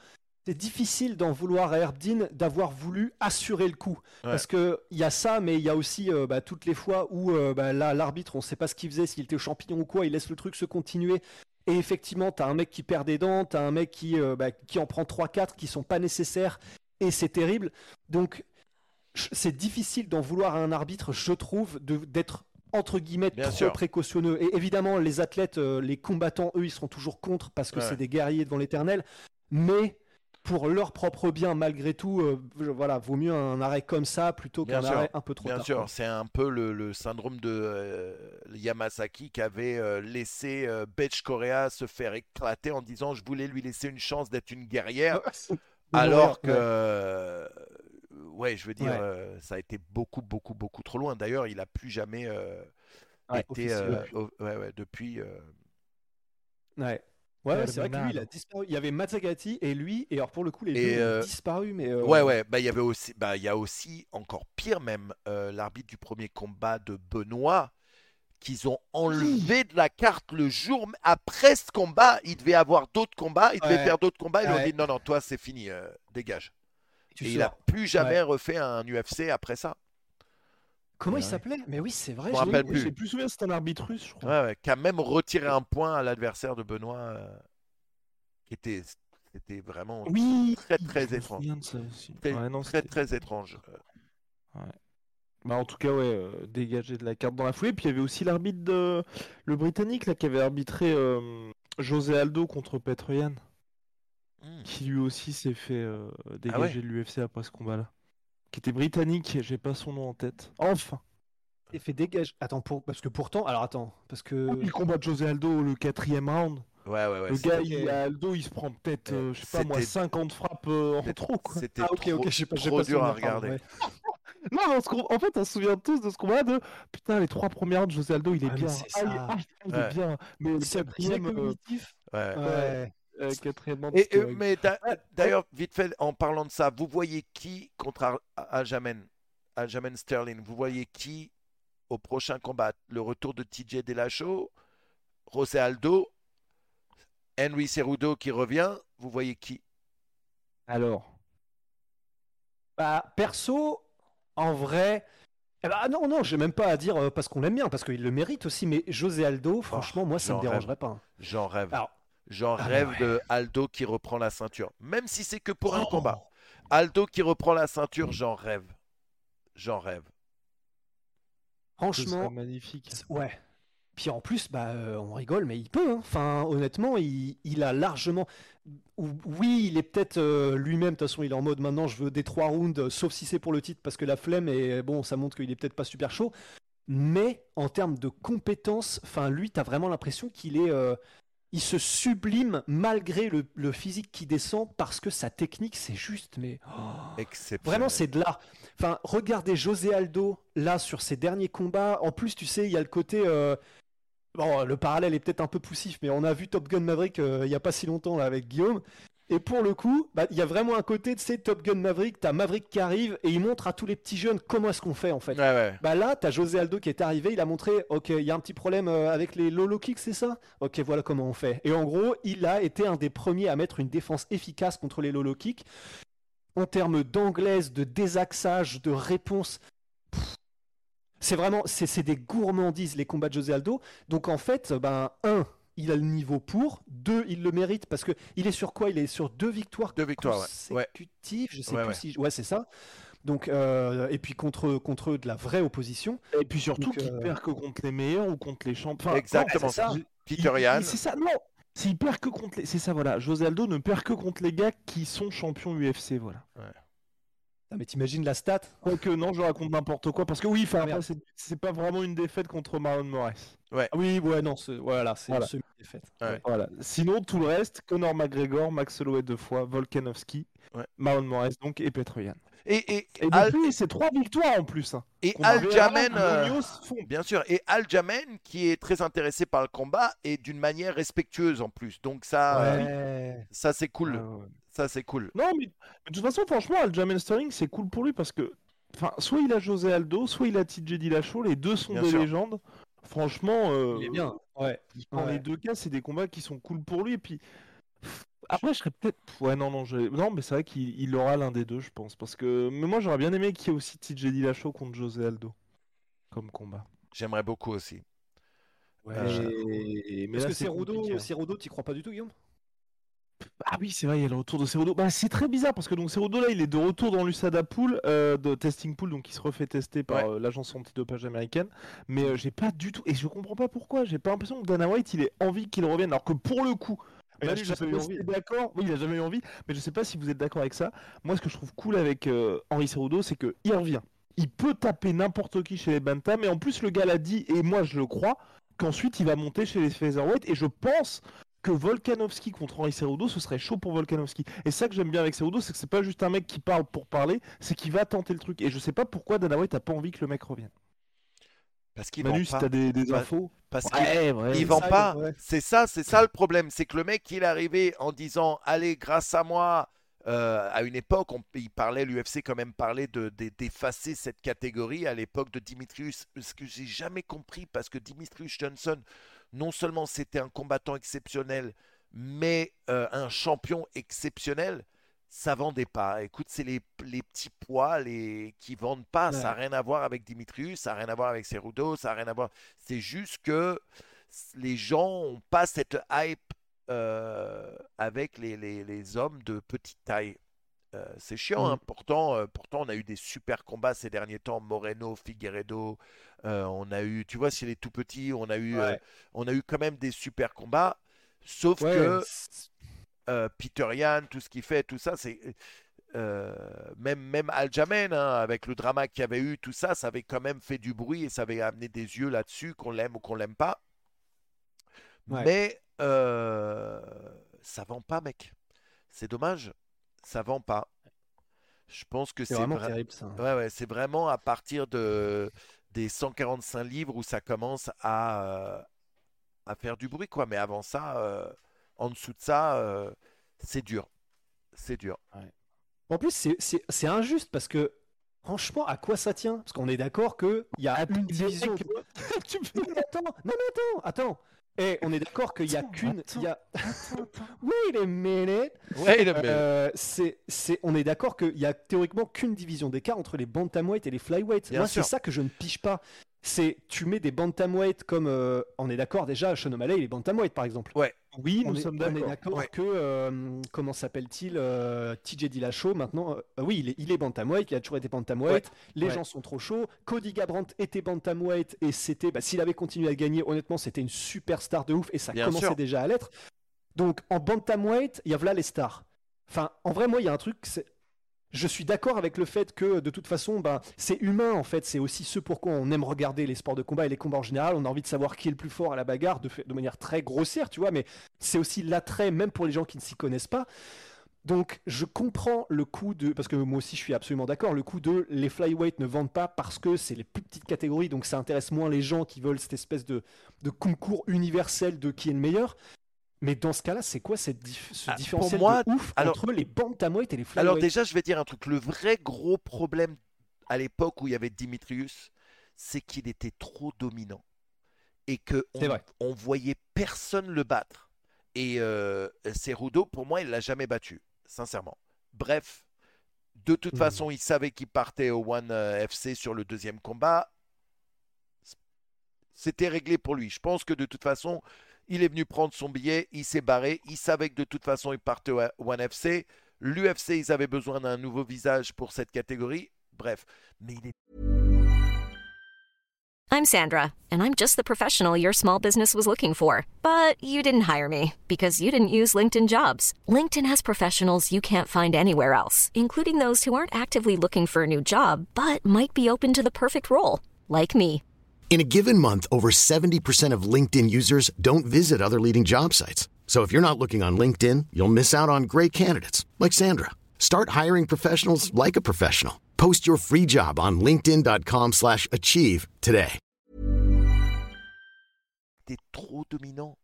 c'est difficile d'en vouloir à Herbdin d'avoir voulu assurer le coup. Parce qu'il y a ça, mais il y a aussi euh, bah, toutes les fois où euh, bah, là, l'arbitre, on ne sait pas ce qu'il faisait, s'il était au champignon ou quoi, il laisse le truc se continuer. Et effectivement, tu as un mec qui perd des dents, tu as un mec qui, euh, bah, qui en prend 3-4 qui sont pas nécessaires, et c'est terrible. Donc, c'est difficile d'en vouloir à un arbitre, je trouve, d'être entre guillemets trop précautionneux. Et évidemment, les athlètes, les combattants, eux, ils seront toujours contre parce que c'est des guerriers devant l'éternel. Mais pour leur propre bien, malgré tout, euh, voilà, vaut mieux un arrêt comme ça plutôt qu'un arrêt un peu trop bien tard. Bien sûr, c'est un peu le, syndrome de euh, Yamasaki qui avait euh, laissé Betch Korea se faire éclater en disant je voulais lui laisser une chance d'être une guerrière, alors que, ouais. je veux dire, ça a été beaucoup, beaucoup, beaucoup trop loin. D'ailleurs, il a plus jamais été depuis. Ouais. Ouais, c'est vrai que lui, il a disparu. Il y avait Matsagati et lui, et alors pour le coup, les deux ont euh, disparu. Mais euh, Ouais, ouais, bah, il y avait aussi, bah, il y a aussi, encore pire même, euh, l'arbitre du premier combat de Benoît, qu'ils ont enlevé de la carte le jour après ce combat. Il devait avoir d'autres combats, il devait faire d'autres combats. Ils lui ont dit non, non, toi, c'est fini, dégage. et il n'a plus jamais refait un UFC après ça. Comment il s'appelait? Mais oui, c'est vrai. Je me rappelle plus. J'ai plus souvenir, c'est un arbitre russe, je crois. Ouais, ouais, qui a même retiré un point à l'adversaire de Benoît, euh, qui était, c'était vraiment oui, très très étrange. Très, ouais, non, très, très étrange. Ouais. Bah, en tout cas, ouais, euh, dégagé de la carte dans la foulée. Puis il y avait aussi l'arbitre de le britannique là qui avait arbitré euh, José Aldo contre Petroyan, hmm. qui lui aussi s'est fait euh, ah dégager de l'UFC après ce combat-là qui était britannique, j'ai pas son nom en tête. Enfin. Il fait dégage. Attends, pour... parce que pourtant, alors attends, parce que. Il combat José Aldo le quatrième round. Ouais, ouais, ouais. Le gars, il, Aldo, il se prend peut-être, euh, je sais pas moi, 50 frappes euh, en trop, quoi. C'était ah, ok, ok, j'ai pas, trop pas dur à regarder. non, en fait, on se souvient tous de ce combat de putain, les trois premières de José Aldo, il est ah, bien. Ah, il, est bien. Mais le quatrième. Euh... Ouais. ouais. Euh, Et, euh, mais d'ailleurs, vite fait, en parlant de ça, vous voyez qui contre Aljamain, Aljamain Sterling? Vous voyez qui au prochain combat? Le retour de TJ Delacho, José Aldo, Henry Cerudo qui revient. Vous voyez qui? Alors, bah, perso, en vrai, eh ben, non, non, j'ai même pas à dire euh, parce qu'on l'aime bien, parce qu'il le mérite aussi, mais José Aldo, franchement, moi, ça me dérangerait pas. J'en rêve. Alors, J'en ah rêve de Aldo qui reprend la ceinture. Même si c'est que pour un oh. combat. Aldo qui reprend la ceinture, j'en rêve. J'en rêve. Franchement. magnifique. Ouais. Puis en plus, bah, euh, on rigole, mais il peut. Hein. Enfin, honnêtement, il, a largement. Oui, il est peut-être euh, lui-même. De toute façon, il est en mode maintenant, je veux des trois rounds, sauf si c'est pour le titre, parce que la flemme et bon, ça montre qu'il est peut-être pas super chaud. Mais en termes de compétences, enfin, lui, t'as vraiment l'impression qu'il est. Il se sublime malgré le, physique qui descend parce que sa technique c'est juste mais oh, vraiment c'est de l'art. Enfin regardez José Aldo là sur ses derniers combats. En plus tu sais il y a le côté euh, bon le parallèle est peut-être un peu poussif mais on a vu Top Gun Maverick euh, il y a pas si longtemps là avec Guillaume Et pour le coup, bah, il y a vraiment un côté de ces Top Gun Maverick. T'as Maverick qui arrive et il montre à tous les petits jeunes comment est-ce qu'on fait en fait. Ouais, ouais. Bah là, t'as José Aldo qui est arrivé, il a montré, ok, il y a un petit problème euh, avec les lolo kicks, c'est ça? Ok, voilà comment on fait. Et en gros, il a été un des premiers à mettre une défense efficace contre les lolo kicks. En termes d'anglaise, de désaxage, de réponse, c'est vraiment, c'est c'est des gourmandises les combats de José Aldo. Donc en fait, ben un, il a le niveau pour. Deux, il le mérite parce que il est sur quoi? Il est sur deux victoires Deux victoires, ouais. Ouais. consécutives. Je sais Ouais, plus ouais. si, ouais, c'est ça. Donc euh, et puis contre contre de la vraie opposition. Et puis surtout qu'il euh, perd que contre les meilleurs ou contre les champions. Enfin, Exactement ça. Peter. C'est ça, non S'il perd que contre les. C'est ça, voilà. José Aldo ne perd que contre les gars qui sont champions UFC, voilà. Ah, mais t'imagines la stat? Quoique, non, je raconte n'importe quoi. Parce que oui, enfin, Ah, c'est pas vraiment une défaite contre Marlon Moraes. Ah Oui, ouais, non, c'est- voilà, c'est Voilà. semi-défaite. Ouais. Voilà. Sinon, tout le reste, Conor McGregor, Max Holloway deux fois, Volkanovski, Ouais. Marlon Moraes donc et Petroyan. Et, et, Et Al- c'est trois victoires en plus. Hein. et Aljamain, euh, bien sûr, et Aljamain qui est très intéressé par le combat et d'une manière respectueuse en plus. Donc ça, euh, Ouais. ça c'est cool. Ouais, ouais. Ça c'est cool. Non, mais, mais de toute façon, franchement, Aljamain Sterling, c'est cool pour lui parce que, enfin, soit il a José Aldo, soit il a TJ Dillashaw, les deux sont Bien des sûr. légendes. Franchement, euh, Il est bien. Ouais. dans Ouais. les deux cas, c'est des combats qui sont cool pour lui. Et puis, après, je serais peut-être. Ouais, non, non, je... non, mais c'est vrai qu'il il aura l'un des deux, je pense. Parce que, mais moi, j'aurais bien aimé qu'il y ait aussi TJ Dillashaw contre José Aldo comme combat. J'aimerais beaucoup aussi. Ouais, Euh, mais Parce là, que c'est Cerudo, hein. T'y crois pas du tout, Guillaume? Ah oui, c'est vrai, il y a le retour de Cerudo. Bah, c'est très bizarre parce que donc Cerudo là, il est de retour dans l'USADA Pool, euh, de testing pool, donc il se refait tester par Ouais. euh, l'agence antidopage américaine. Mais euh, j'ai pas du tout, et je comprends pas pourquoi. J'ai pas l'impression que Dana White il ait envie qu'il revienne, alors que pour le coup. Manu, je sais pas si d'accord. Oui, il a jamais eu envie, mais je sais pas si vous êtes d'accord avec ça. Moi, ce que je trouve cool avec euh, Henri Cerudo, c'est que il revient. Il peut taper n'importe qui chez les Bantam, et en plus le gars l'a dit, et moi je le crois, qu'ensuite il va monter chez les featherweight, et je pense que Volkanovski contre Henri Cerudo, ce serait chaud pour Volkanovski. Et ça que j'aime bien avec Cerudo, c'est que c'est pas juste un mec qui parle pour parler, c'est qu'il va tenter le truc. Et je sais pas pourquoi Dana White a pas envie que le mec revienne. Parce qu'il Manu, vend si pas. t'as des, des Bah, infos. Parce qu'il Ouais, ouais. il vend ça, pas. ouais. C'est ça, c'est ça le problème. C'est que le mec, il est arrivé en disant Allez, grâce à moi. euh, à une époque, on, il parlait, l'UFC quand même parlait de, de- d'effacer cette catégorie à l'époque de Dimitrius. Ce que j'ai jamais compris, parce que Dimitrius Johnson, non seulement c'était un combattant exceptionnel, mais euh, un champion exceptionnel, ça vendait pas. Écoute, c'est les, les petits poids les, qui vendent pas. Ça n'a rien à voir avec Dimitrius, ça n'a rien à voir avec Cerudo, ça n'a rien à voir. C'est juste que les gens n'ont pas cette hype euh, avec les, les- les hommes de petite taille. Euh, c'est chiant, Mm. hein. Pourtant, euh, pourtant, on a eu des super combats ces derniers temps. Moreno, Figueredo, euh, on a eu, tu vois, chez les tout petits, on a eu, euh, on a eu quand même des super combats. Sauf Ouais, que euh, Peter Yan, tout ce qu'il fait, tout ça, c'est même même Aljamain hein, avec le drama qu'il y avait eu, tout ça, ça avait quand même fait du bruit et ça avait amené des yeux là-dessus, qu'on l'aime ou qu'on l'aime pas. Ouais. Mais ça vend pas, mec. C'est dommage, ça vend pas. Je pense que c'est c'est vraiment vra- terrible ça. Ouais, ouais, c'est vraiment à partir de des 145 livres où ça commence à, euh, à faire du bruit, quoi. Mais avant ça, euh, en dessous de ça, euh, c'est dur. C'est dur. En plus, c'est- c'est c'est injuste parce que franchement, à quoi ça tient? Parce qu'on est d'accord qu'il y a une division. tu Non, mais attends, non mais attends, attends. Eh, on est d'accord qu'il y a Attends, qu'une. il y a... Wait a minute. Euh, c'est, c'est, on est d'accord qu'il y a théoriquement qu'une division d'écart entre les bantamweight et les flyweight. Bien Moi, sûr. c'est ça que je ne pige pas. C'est, tu mets des bantamweight comme, euh, on est d'accord déjà, Sean O'Malley, il est bantamweight par exemple. Oui, on nous est, sommes on est d'accord. Ouais. que, euh, comment s'appelle-t-il, euh, TJ Dillashaw maintenant, oui, il est, il est bantamweight, il a toujours été bantamweight. Les Ouais. gens sont trop chauds. Cody Garbrandt était bantamweight et c'était, bah, s'il avait continué à gagner, honnêtement, c'était une superstar de ouf et ça Bien commençait sûr. déjà à l'être. Donc en bantamweight, il y a voilà les stars. Enfin, en vrai, moi, il y a un truc. c'est- Je suis d'accord avec le fait que de toute façon, bah, c'est humain en fait. C'est aussi ce pourquoi on aime regarder les sports de combat et les combats en général. On a envie de savoir qui est le plus fort à la bagarre de, manière très grossière, tu vois. Mais c'est aussi l'attrait, même pour les gens qui ne s'y connaissent pas. Donc, je comprends le coup de. Parce que moi aussi, je suis absolument d'accord. Le coup de les flyweight ne vendent pas parce que c'est les plus petites catégories. Donc, ça intéresse moins les gens qui veulent cette espèce de concours universel de qui est le meilleur. Mais dans ce cas-là, c'est quoi cette dif- ce Ah, pour différentiel moi, de ouf alors- entre les bantamweight et les Alors flyweight déjà, je vais dire un truc. Le vrai gros problème à l'époque où il y avait Dimitrius, c'est qu'il était trop dominant et que on, voyait personne le battre. Et euh, Cerudo, pour moi, il l'a jamais battu, sincèrement. Bref, de toute Mhm. façon, il savait qu'il partait au One euh, FC sur le deuxième combat. C'était réglé pour lui. Je pense que de toute façon, il est venu prendre son billet, il s'est barré, il savait que de toute façon, il partait au One FC. L'UFC, ils avaient besoin d'un nouveau visage pour cette catégorie. Bref, mais il est I'm Sandra, and I'm just the professional your small business was looking for. But you didn't hire me because you didn't use LinkedIn jobs. LinkedIn has professionals you can't find anywhere else, including those who aren't actively looking for a new job but might be open to the perfect role, like me. In a given month, over 70% of LinkedIn users don't visit other leading job sites. So if you're not looking on LinkedIn, you'll miss out on great candidates like Sandra. Start hiring professionals like a professional. Post your free job on linkedin.com/achieve slash achieve today. était trop dominant.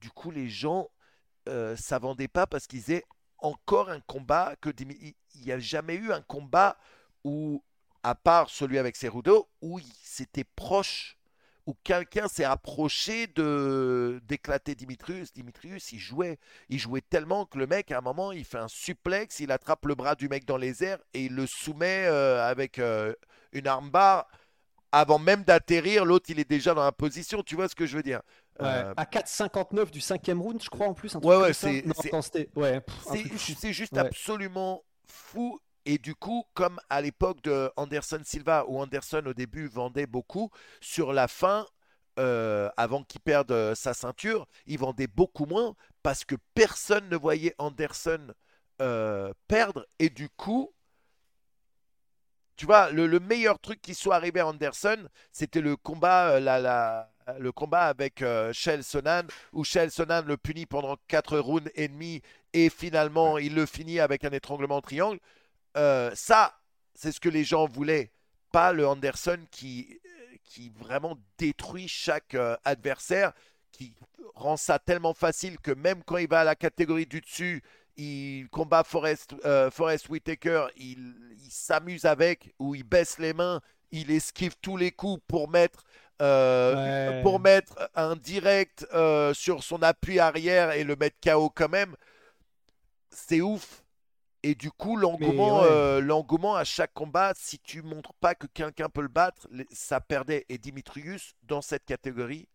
Du coup, les gens euh, ça vendait pas parce qu'ils disaient encore un combat que il n'y a jamais eu un combat où, à part celui avec Cerudo, où il s'était proche, où quelqu'un s'est approché de d'éclater Dimitrius. Dimitrius, il jouait, il jouait tellement que le mec, à un moment, il fait un suplex, il attrape le bras du mec dans les airs et il le soumet euh, avec euh, une armbar avant même d'atterrir, l'autre il est déjà dans la position, tu vois ce que je veux dire? Ouais, Euh, À 4,59 du cinquième round, je crois en plus. Un truc Ouais, ouais, c'est- c'était- ouais, juste Ouais. absolument fou. Et du coup, comme à l'époque de Anderson Silva, où Anderson au début vendait beaucoup, sur la fin, euh, avant qu'il perde euh, sa ceinture, il vendait beaucoup moins parce que personne ne voyait Anderson euh, perdre. Et du coup, tu vois, le, le meilleur truc qui soit arrivé à Anderson, c'était le combat, la, la- le combat avec euh, Shell Sonnen, où Shell Sonnen le punit pendant 4 rounds et demi, et finalement, il le finit avec un étranglement en triangle. Euh, ça, c'est ce que les gens voulaient, pas le Anderson qui, qui vraiment détruit chaque euh, adversaire, qui rend ça tellement facile que même quand il va à la catégorie du dessus, il combat Forrest, euh, Forrest Whitaker, il, il s'amuse avec, ou il baisse les mains, il esquive tous les coups pour mettre, euh, Ouais. pour mettre un direct euh, sur son appui arrière et le mettre KO quand même. C'est ouf. Et du coup, l'engouement, ouais. euh, l'engouement à chaque combat, si tu montres pas que quelqu'un peut le battre, ça perdait. Et Dimitrius, dans cette catégorie,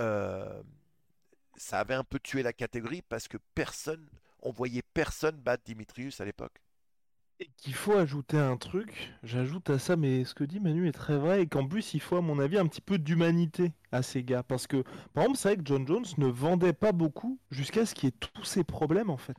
euh, ça avait un peu tué la catégorie parce que personne, on voyait personne battre Dimitrius à l'époque. Et qu'il faut ajouter un truc, j'ajoute à ça, mais ce que dit Manu est très vrai, et qu'en plus il faut, à mon avis, un petit peu d'humanité à ces gars. Parce que, par exemple, c'est vrai que John Jones ne vendait pas beaucoup jusqu'à ce qu'il y ait tous ces problèmes, en fait.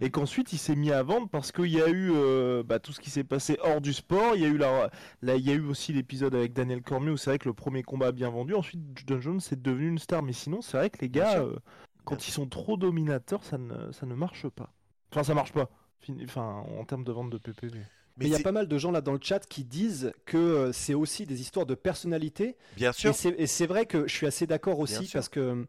Et qu'ensuite il s'est mis à vendre parce qu'il y a eu euh, bah, tout ce qui s'est passé hors du sport. Il y a eu, la, la- il y a eu aussi l'épisode avec Daniel Cormier où c'est vrai que le premier combat a bien vendu. Ensuite, John Jones est devenu une star. Mais sinon, c'est vrai que les gars, euh, quand ils sont trop dominateurs, ça ne, ça ne marche pas. Enfin, ça marche pas. Enfin, en termes de vente de PPV. Mais il y a pas mal de gens là dans le chat qui disent que euh, c'est aussi des histoires de personnalité. bien Et sûr, c'est et c'est vrai que je suis assez d'accord aussi parce que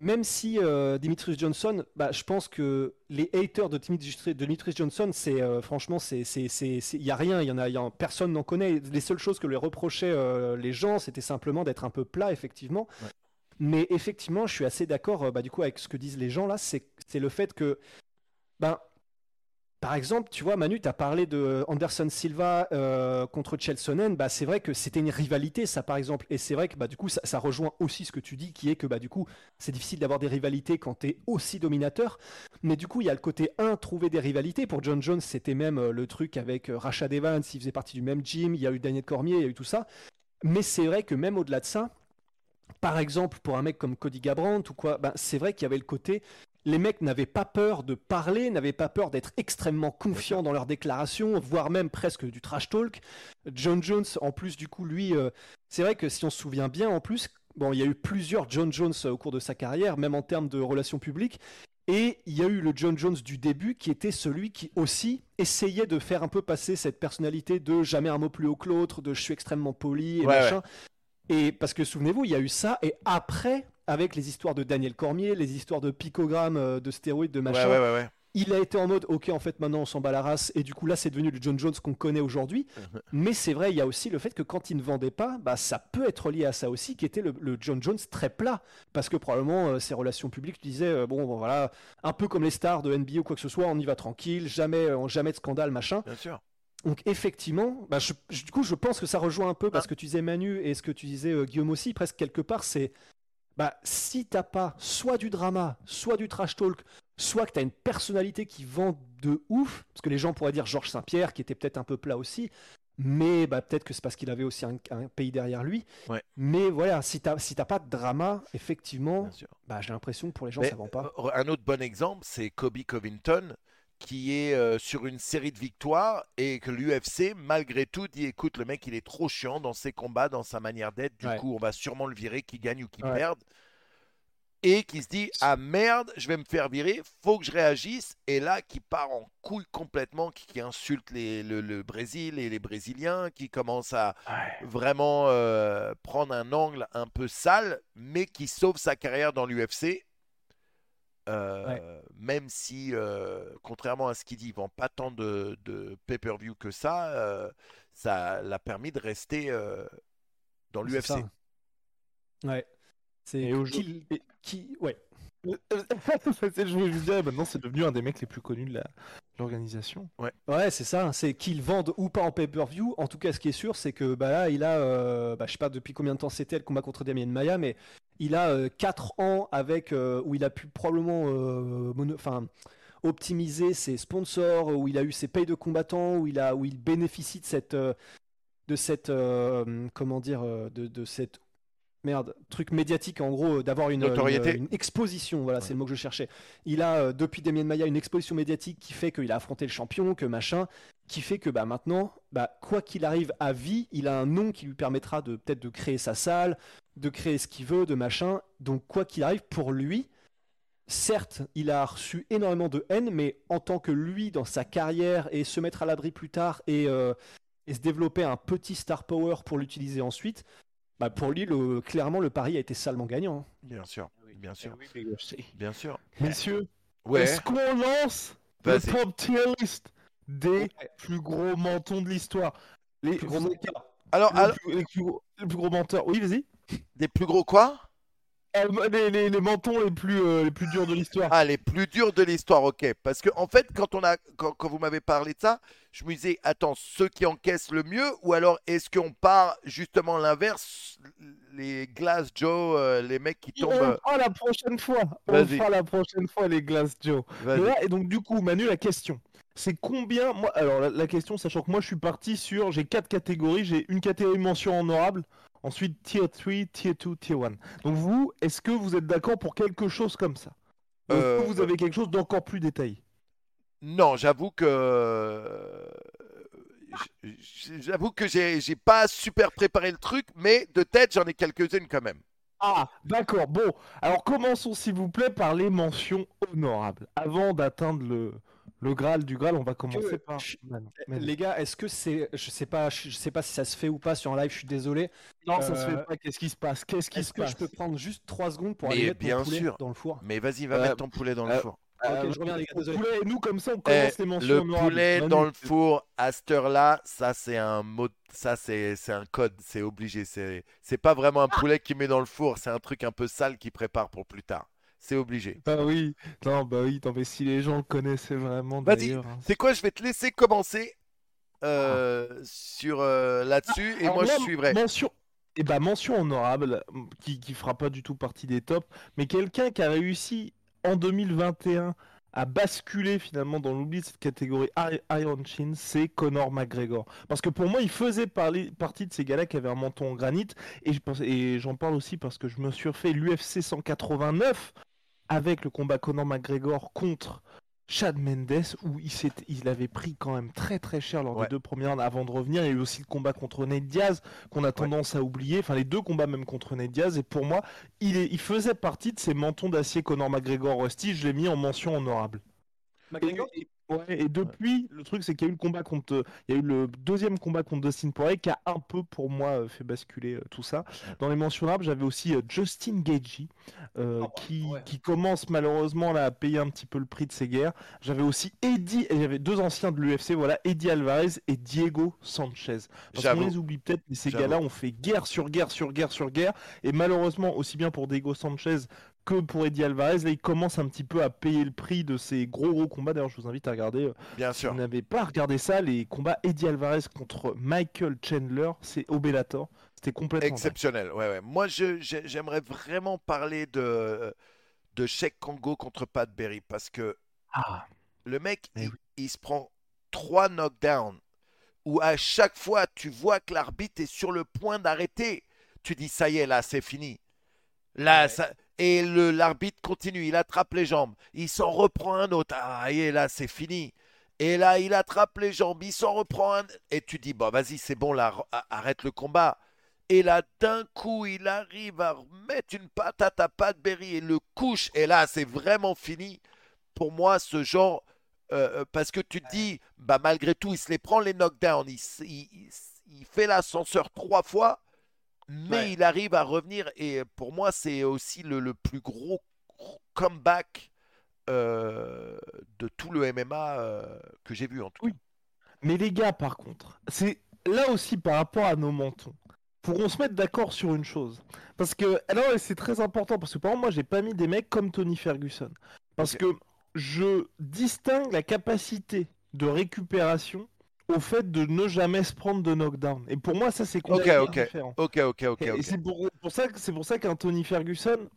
même si euh, Dimitrius Johnson, bah, je pense que les haters de Dimitrius Johnson, c'est euh, franchement, c'est c'est c'est c'est- il y a rien, il y en a, y en- personne n'en connaît. Les seules choses que lui reprochaient euh, les gens, c'était simplement d'être un peu plat, effectivement. Ouais. Mais effectivement, je suis assez d'accord, bah, du coup, avec ce que disent les gens là, c'est c'est le fait que, ben, par exemple, tu vois, Manu, tu as parlé de Anderson Silva euh, contre Chelsonen. Bah, c'est vrai que c'était une rivalité, ça, par exemple. Et c'est vrai que bah, du coup, ça, rejoint aussi ce que tu dis, qui est que bah, du coup, c'est difficile d'avoir des rivalités quand tu es aussi dominateur. Mais du coup, il y a le côté 1, trouver des rivalités. Pour John Jones, c'était même euh, le truc avec euh, Rashad Evans, il faisait partie du même gym. Il y a eu Daniel Cormier, il y a eu tout ça. Mais c'est vrai que même au-delà de ça, par exemple, pour un mec comme Cody Garbrandt ou quoi, bah, c'est vrai qu'il y avait le côté les mecs n'avaient pas peur de parler, n'avaient pas peur d'être extrêmement confiants dans leurs déclarations, voire même presque du trash talk. John Jones, en plus, du coup, lui, euh, c'est vrai que si on se souvient bien, en plus, bon, il y a eu plusieurs John Jones euh, au cours de sa carrière, même en termes de relations publiques. Et il y a eu le John Jones du début qui était celui qui aussi essayait de faire un peu passer cette personnalité de jamais un mot plus haut que l'autre, de je suis extrêmement poli et Ouais, machin. Et parce que souvenez-vous, il y a eu ça, et après, avec les histoires de Daniel Cormier, les histoires de picogrammes, euh, de stéroïdes, de machin, ouais, ouais, ouais. il a été en mode ok en fait maintenant on s'en bat la race et du coup là c'est devenu le John Jones qu'on connaît aujourd'hui mais c'est vrai il y a aussi le fait que quand il ne vendait pas bah ça peut être lié à ça aussi qui était le, le John Jones très plat parce que probablement euh, ses relations publiques disaient euh, bon, bon, voilà un peu comme les stars de NBA ou quoi que ce soit on y va tranquille jamais euh, jamais de scandale machin Bien sûr. donc effectivement, bah, je- je- du coup, je pense que ça rejoint un peu Ah. parce que tu disais Manu et ce que tu disais Guillaume aussi, presque quelque part, c'est bah, si t'as pas soit du drama, soit du trash talk, soit que t'as une personnalité qui vend de ouf, parce que les gens pourraient dire Georges Saint-Pierre qui était peut-être un peu plat aussi, mais bah, peut-être que c'est parce qu'il avait aussi un, un pays derrière lui. Ouais. Mais voilà, si t'as si t'as pas de drama, effectivement, bah, j'ai l'impression que pour les gens Mais, ça vend pas. euh, un autre bon exemple, c'est Kobe Covington, qui est euh, sur une série de victoires et que l'UFC, malgré tout, dit écoute, le mec, il est trop chiant dans ses combats, dans sa manière d'être. Du Ouais. coup, on va sûrement le virer, qu'il gagne ou qu'il Ouais. perde. Et qui se dit ah merde, je vais me faire virer, faut que je réagisse. Et là, qui part en couille complètement, qui, qui insulte les- le, le Brésil et les Brésiliens, qui commence à vraiment euh, prendre un angle un peu sale, mais qui sauve sa carrière dans l'UFC. Euh, Même si, euh, contrairement à ce qu'il dit, il vend pas tant de, de pay-per-view que ça, euh, ça l'a permis de rester euh, dans l'UFC. Ouais. C'est qui, ouais. Je juste dire, maintenant c'est devenu un des mecs les plus connus de l'organisation. Ouais, c'est ça. C'est qu'ils vendent ou pas en pay-per-view. En tout cas, ce qui est sûr, c'est que bah là, il a, euh, bah, je sais pas depuis combien de temps c'était le combat contre Damien Maya, mais il a 4 ans avec euh, où il a pu probablement, euh, optimiser ses sponsors, où il a eu ses payes de combattants, où il a, où il bénéficie de cette, euh, de cette, euh, comment dire, euh, de cette merde, truc médiatique en gros, d'avoir une, Notoriété. une- une exposition, voilà, c'est le mot que je cherchais. Il a, euh, depuis Damien Maya, une exposition médiatique qui fait qu'il a affronté le champion, que machin, qui fait que bah, maintenant, bah, quoi qu'il arrive à vie, il a un nom qui lui permettra de peut-être de créer sa salle, de créer ce qu'il veut, de machin. Donc quoi qu'il arrive, pour lui, certes, il a reçu énormément de haine, mais en tant que lui, dans sa carrière, et se mettre à l'abri plus tard, et, euh, et se développer un petit star power pour l'utiliser ensuite, bah, pour lui, le- clairement, le pari a été salement gagnant. hein. Bien sûr, bien sûr, Eh bien sûr. Messieurs, Ouais, est-ce qu'on lance le top tier list des plus gros mentons de l'histoire? Les Plus gros vous- menteur. alors, les alors, plus- les plus gros- les plus gros menteurs. Oui, vas-y. des plus gros quoi? Euh, les, les, les mentons les plus, euh, les plus durs de l'histoire. Ah, les plus durs de l'histoire, ok. Parce que en fait, quand on a, quand, quand vous m'avez parlé de ça, je me disais, attends, ceux qui encaissent le mieux, ou alors est-ce qu'on part justement l'inverse, les Glass Joe, euh, les mecs qui on tombent. le fera la prochaine fois. On fera la prochaine fois, les Glass Joe. Et donc du coup, Manu, la question, c'est combien moi Alors la, la question, sachant que moi je suis parti sur, j'ai quatre catégories, j'ai une catégorie mention honorable, ensuite tier 3, tier 2, tier 1. Donc vous, est-ce que vous êtes d'accord pour quelque chose comme ça? Est-ce Euh, que vous avez quelque chose d'encore plus détaillé? Non, j'avoue que j- j'avoue que j'ai j'ai pas super préparé le truc, mais de tête j'en ai quelques-unes quand même. Ah, d'accord. Bon, alors commençons s'il vous plaît par les mentions honorables. Avant d'atteindre le, le Graal du Graal, on va commencer par. Les gars, est-ce que c'est, je sais pas, je sais pas si ça se fait ou pas sur un live, je suis désolé. Non, ça se Euh, fait pas. Qu'est-ce qui se passe? Qu'est-ce qui Est-ce se que passe? je peux prendre juste 3 secondes pour Mais aller mettre bien mon poulet sûr. dans le four? Mais vas-y, va Euh, mettre ton poulet dans le euh, four. Ah, ok, je reviens, les gars, Au désolé. poulet, et nous comme ça, on Eh, commence les mentions le honorables. poulet Manu, dans le four à cette heure-là, ça c'est un mot, ça c'est un code, c'est obligé. C'est c'est pas vraiment un poulet qui met dans le four, c'est un truc un peu sale qui prépare pour plus tard. C'est obligé. Bah oui, non, bah oui, non, mais si les gens le connaissaient vraiment Vas-y, hein. c'est quoi Je vais te laisser commencer euh, sur euh, là-dessus et Ah. Alors moi je suivrai. Mention... Eh ben, mention honorable, qui, qui fera pas du tout partie des tops, mais quelqu'un qui a réussi en 2021 à basculer finalement dans l'oubli de cette catégorie Iron Chin, c'est Conor McGregor. Parce que pour moi, il faisait partie de ces gars-là qui avaient un menton en granit, et j'en parle aussi parce que je me suis refait l'UFC 189 avec le combat Conor McGregor contre Chad Mendes, où il, avait pris quand même très très cher lors Ouais. des deux premières avant de revenir. Il y a eu aussi le combat contre Nate Diaz, qu'on a tendance à oublier. Enfin, les deux combats même contre Nate Diaz. Et pour moi, il, est, il faisait partie de ces mentons d'acier Conor McGregor Rusty. Je l'ai mis en mention honorable. McGregor, Et- Ouais, et depuis, le truc, c'est qu'il y a eu le combat contre. Il y a eu le deuxième combat contre Dustin Poirier qui a un peu, pour moi, euh, fait basculer euh, tout ça. Dans les mentionnables, j'avais aussi euh, Justin Gagey, euh, Oh, bah, qui, ouais. qui commence malheureusement là, à payer un petit peu le prix de ses guerres. J'avais aussi Eddie, et j'avais deux anciens de l'UFC, voilà, Eddie Alvarez et Diego Sanchez. Parce qu'on les oublie peut-être, mais ces gars-là ont fait guerre sur guerre sur guerre sur guerre. Et malheureusement, aussi bien pour Diego Sanchez que pour Eddie Alvarez, là, il commence un petit peu à payer le prix de ces gros gros combats. D'ailleurs, je vous invite à regarder. euh, Bien si sûr. vous n'avez pas regardé ça, les combats Eddie Alvarez contre Michael Chandler, c'est au Bellator. C'était complètement. Exceptionnel. Ouais, ouais. Moi, j'aimerais vraiment parler de, de Sheik Congo contre Pat Berry parce que Ah, le mec, il, il se prend trois knockdowns où à chaque fois, tu vois que l'arbitre est sur le point d'arrêter. Tu dis, ça y est, là, c'est fini. Là, Ouais. ça... Et l'arbitre continue, il attrape les jambes, il s'en reprend un autre. Ah, et là, c'est fini. Et là, il attrape les jambes, il s'en reprend un. Et tu dis, bon, vas-y, c'est bon, là, arrête le combat. Et là, d'un coup, il arrive à remettre une patate à Pat Berry et le couche. Et là, c'est vraiment fini. Pour moi, ce genre. euh, euh, parce que tu te dis, bah, malgré tout, il se les prend les knockdowns. Il, il- il fait l'ascenseur trois fois. Mais Ouais. il arrive à revenir. Et pour moi, c'est aussi le, le plus gros comeback euh, de tout le MMA euh, que j'ai vu, en tout Oui. Mais les gars, par contre, c'est là aussi par rapport à nos mentons. Pourront se mettre d'accord sur une chose. Parce que, alors, et c'est très important, parce que par exemple, moi, j'ai pas mis des mecs comme Tony Ferguson. Parce que je distingue la capacité de récupération au fait de ne jamais se prendre de knockdown. Et pour moi, ça, c'est complètement ok. différent. Ok, ok, ok. Et- c'est pour, pour ça que c'est pour ça qu'un Tony Ferguson,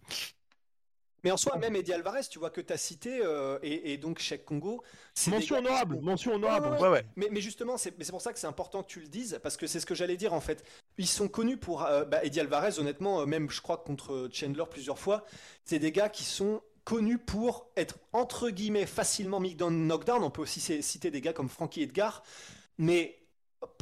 Mais en soi, même Eddie Alvarez, tu vois que tu as cité, euh, et, et donc Cheikh Congo, mention honorable, sont- mention honorable. ouais, Ouais, ouais. Mais, mais justement, c'est mais c'est pour ça que c'est important que tu le dises, parce que c'est ce que j'allais dire en fait. Ils sont connus pour. euh, bah, Eddie Alvarez, honnêtement, euh, même je crois contre Chandler plusieurs fois, c'est des gars qui sont connus pour être entre guillemets facilement mis dans le knockdown. On peut aussi citer des gars comme Frankie Edgar, mais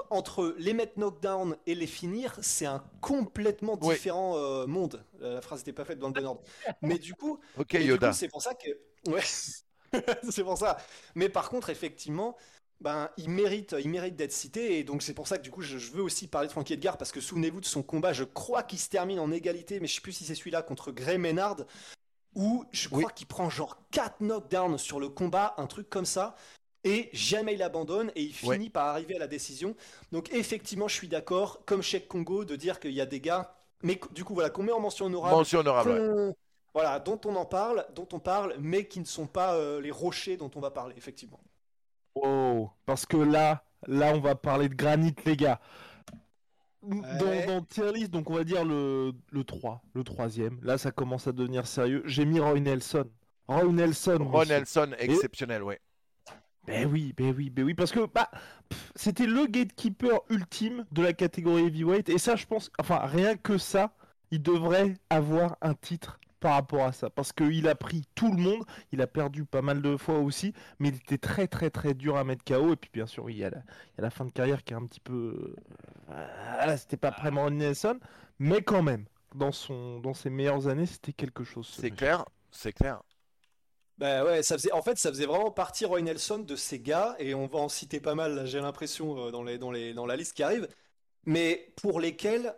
entre les mettre knockdown et les finir, c'est un complètement différent euh, monde. Euh, La phrase n'était pas faite dans le bon ordre. Mais du coup, Yoda. c'est pour ça que. Ouais, c'est pour ça. Mais par contre, effectivement, ben, il mérite, il mérite d'être cité. Et donc, c'est pour ça que du coup, je, je veux aussi parler de Frankie Edgar. Parce que souvenez-vous de son combat, je crois qu'il se termine en égalité, mais je sais plus si c'est celui-là contre Gray Maynard. Où je crois Oui. qu'il prend genre 4 knockdowns sur le combat, un truc comme ça. Et jamais il abandonne et il Ouais. finit par arriver à la décision. Donc, effectivement, je suis d'accord, comme Cheikh Congo, de dire qu'il y a des gars. Mais du coup, voilà, qu'on met en mention honorable Mention honorable. ouais. voilà, dont on en parle, dont on parle, mais qui ne sont pas euh, les rochers dont on va parler, effectivement. Oh, parce que là, là, on va parler de granit, les gars. Ouais. Dans, dans tier list, donc on va dire le, le 3, le troisième. Là, ça commence à devenir sérieux. J'ai mis Roy Nelson. Roy Nelson. Monsieur. Nelson, exceptionnel, ouais. Ben oui, ben oui, ben oui, parce que bah, c'était le gatekeeper ultime de la catégorie heavyweight. Et ça, je pense, enfin, rien que ça, il devrait avoir un titre par rapport à ça. Parce qu'il a pris tout le monde, il a perdu pas mal de fois aussi, mais il était très très très dur à mettre KO. Et puis bien sûr, il y a la, il y a la fin de carrière qui est un petit peu... euh, Voilà, c'était pas vraiment Nelson, mais quand même, dans, son, dans ses meilleures années, c'était quelque chose. ce C'est clair, c'est clair. Bah ouais, ça faisait, en fait, ça faisait vraiment partie Roy Nelson de ces gars, et on va en citer pas mal, j'ai l'impression, euh, dans, les, dans, les, dans la liste qui arrive, mais pour lesquels,